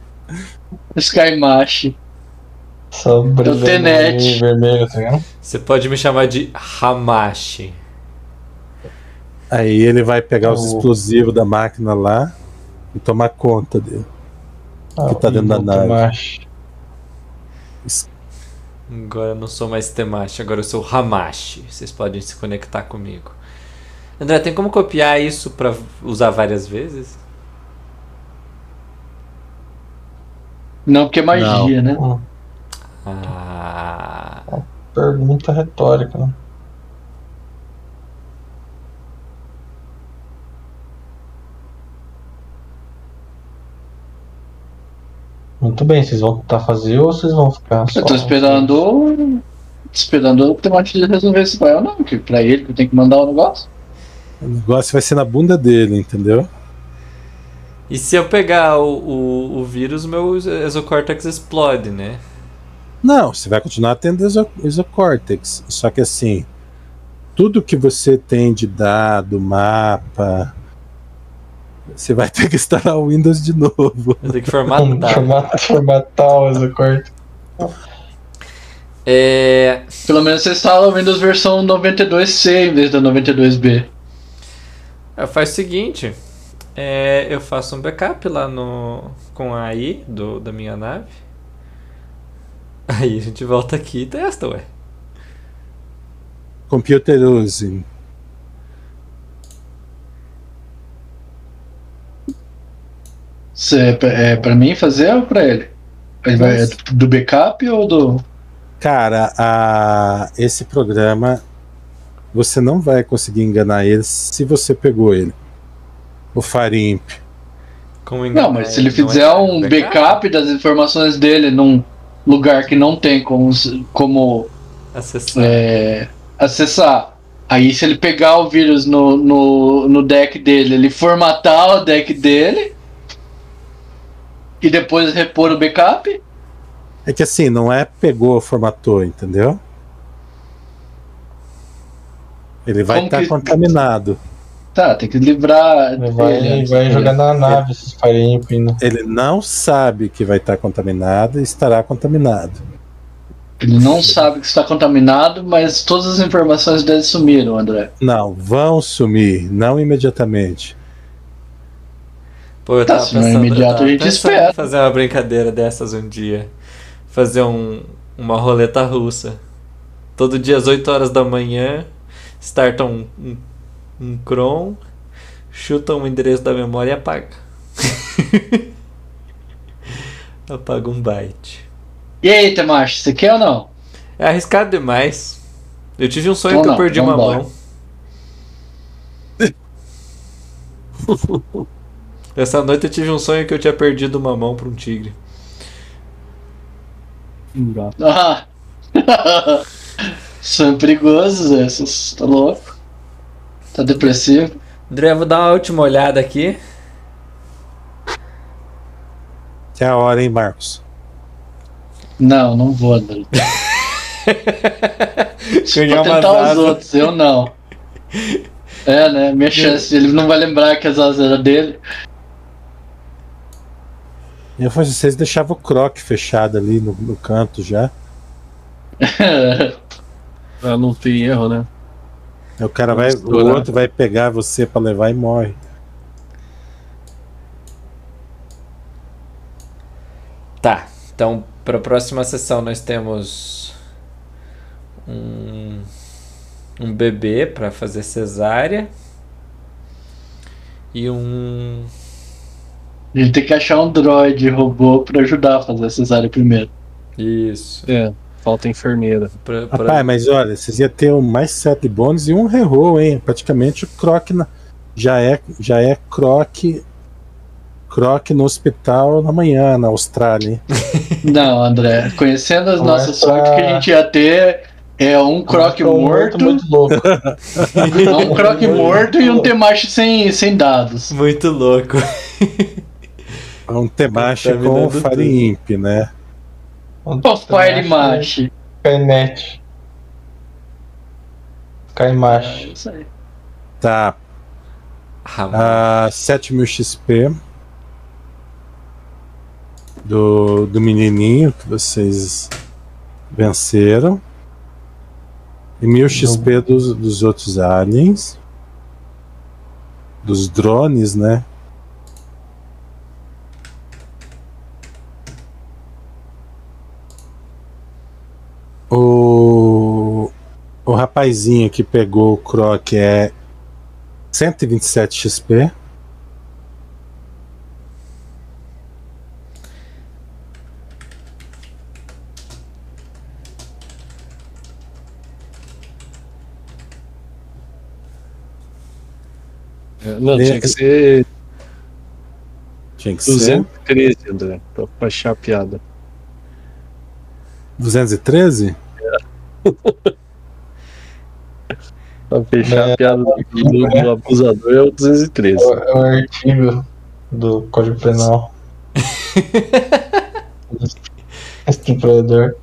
Skymash. Só brilhando vermelho, tá ligado? Você pode me chamar de Hamashi. Aí ele vai pegar os O- explosivos da máquina lá e tomar conta dele. Ah, tá dentro da nave. Agora eu não sou mais Temashi, agora eu sou Hamashi. Vocês podem se conectar comigo. André, tem como copiar isso pra usar várias vezes? Não, porque é magia, né? Hum, Ah. Pergunta retórica, né? Muito bem, vocês vão tentar fazer ou vocês vão ficar só. Eu tô esperando. Esperando o Timóteo resolver se vai ou não, que pra ele que eu tenho que mandar o negócio. O negócio vai ser na bunda dele, entendeu? E se eu pegar o, o, o vírus, meu exocórtex explode, né? Não, você vai continuar tendo exo exocórtex. Só que assim, tudo que você tem de dado, mapa, você vai ter que instalar o Windows de novo. Eu tenho que formatar. Formatar, formatar o exocorte. É. Pelo menos você instala o Windows versão 92C em vez da 92B. é, Faz o seguinte. é, eu faço um backup lá no. com a AI do, da minha nave. Aí a gente volta aqui e testa, ué. Computer use. Você, é pra mim fazer ou pra ele? Ele vai é do backup ou do. Cara, a, esse programa você não vai conseguir enganar ele se você pegou ele. O Farimp. Como enganar Não, mas se ele não é fizer um backup das informações dele num lugar que não tem como, como Acessar. é, acessar. Aí se ele pegar o vírus no, no, no deck dele, ele formatar o deck dele e depois repor o backup, É que assim, não é pegou, formatou, entendeu? Ele vai estar que- contaminado. tá, tem que livrar Ele vai, antes vai dele. jogar na nave esses Fireimp, né? Ele não sabe que vai estar contaminado e estará contaminado. Ele não sabe que está contaminado, mas todas as informações dele sumiram, André. Não, vão sumir, não imediatamente. Pô, eu Tá, tava se não é pensando, eu imediato, tava a gente espera. fazer uma brincadeira dessas um dia. Fazer um, uma roleta russa. Todo dia às 8 horas da manhã, starta um, um, um cron, chuta um endereço da memória e apaga. apaga um byte. E aí, Temacho, você quer ou não? É arriscado demais. Eu tive um sonho Então que eu não, perdi uma vambora. mão. Essa noite eu tive um sonho que eu tinha perdido uma mão pra um tigre. Ah. São perigosos esses, tá louco? Tá depressivo? André, eu vou dar uma última olhada aqui. Que é a hora, hein, Marcos? Não, não vou, André. Vou tentar os asas. outros, eu não. É, né? Minha chance, ele não vai lembrar que as asas eram dele. Eu falei, vocês deixavam o croc fechado ali no, no canto já. Pra não ter erro, né? Aí o cara vai, o outro vai pegar você pra levar e morre. Tá, então para a próxima sessão nós temos um, um bebê para fazer cesárea e um A gente tem que achar um droid robô pra ajudar a fazer a cesárea primeiro. isso É, falta enfermeira. pra, pra- Rapaz, mas olha, vocês iam ter um mais sete bônus e um reroll, hein? Praticamente o croc na- já é já é croc croc no hospital na manhã na Austrália? Não, André, conhecendo as Mas nossas pra- sortes que a gente ia ter é um croc um morto, Muito louco. é um croc morto e um temacho sem, sem dados. muito louco É um temache Tá com dando Fire Imp, né? Pô, Fire Mash. Isso aí. Tá, Ah, a 7000 XP do, do menininho que vocês venceram. E 1000 XP dos, dos outros aliens. Dos drones, né? Rapazinho que pegou o Croc é 127 XP. É, Não, É, tinha que ser. Tinha que ser 213, André, pra baixar a piada. 213? Pra fechar É, a piada do, do- do abusador é o 213. É o- é o artigo do Código Penal. Estuprador.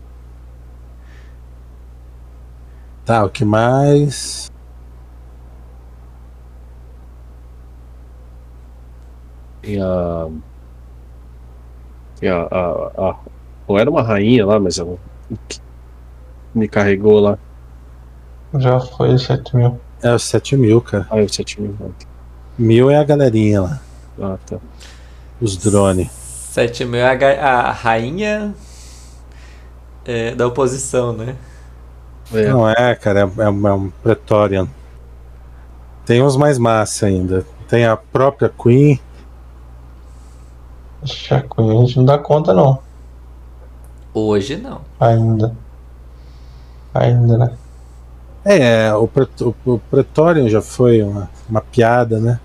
Tá, o que mais? Tem a. Tem a, a, a- Não era uma rainha lá, mas ela. Me carregou lá. Já foi 7 mil. É os 7 mil, cara. Ah, eu 7 mil. Mil é a galerinha lá. Ah, tá. Os drones. 7 mil é a, a rainha é, da oposição, né? É, Não é, cara, é, é um- é um Pretorian. Tem uns mais massa ainda. Tem a própria Queen. Ixi, a Queen a gente não dá conta não. Hoje não. Ainda. Ainda, né? É, o, o, o Pretorian já foi uma, uma piada, né?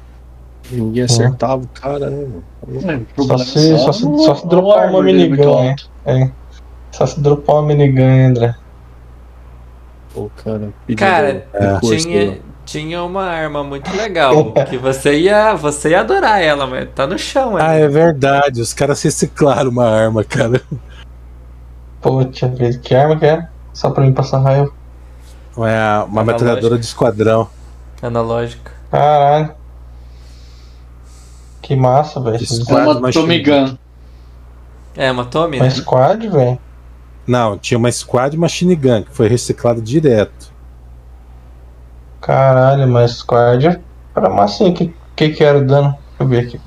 ninguém acertava o cara, né? É, Só se, é só se, só se dropar uma armor dele é minigun, é. Só se dropar uma minigun, André. O cara. Cara, recurso tinha, lá. tinha uma arma muito legal que você ia, você ia adorar ela, mas tá no chão Ah, é verdade. Os caras reciclaram uma arma, cara. Poxa que arma que é? Só pra mim passar raiva. É uma Analógica. metralhadora de esquadrão. Analógica. Caralho. Que massa, velho. É uma Tommy Gun. É, uma Tommy, Uma né? squad, velho. Não, tinha uma Squad Machine Gun que foi reciclada direto. Caralho, mas squad era massinha. Que, que que era o dano? Deixa eu ver aqui.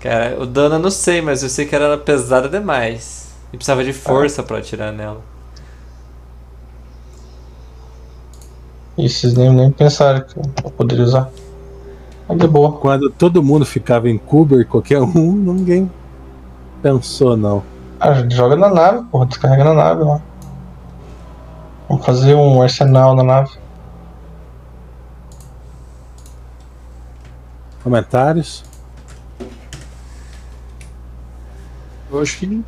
Cara, o dano eu não sei, mas eu sei que ela era pesada demais. E precisava de força pra atirar nela. E vocês nem, nem pensaram que eu poderia usar. Mas de boa. Quando todo mundo ficava em Kuber, qualquer um, ninguém pensou, não. Ah, a gente joga na nave, porra. Descarrega na nave lá. Vamos fazer um arsenal na nave. Comentários? Eu acho que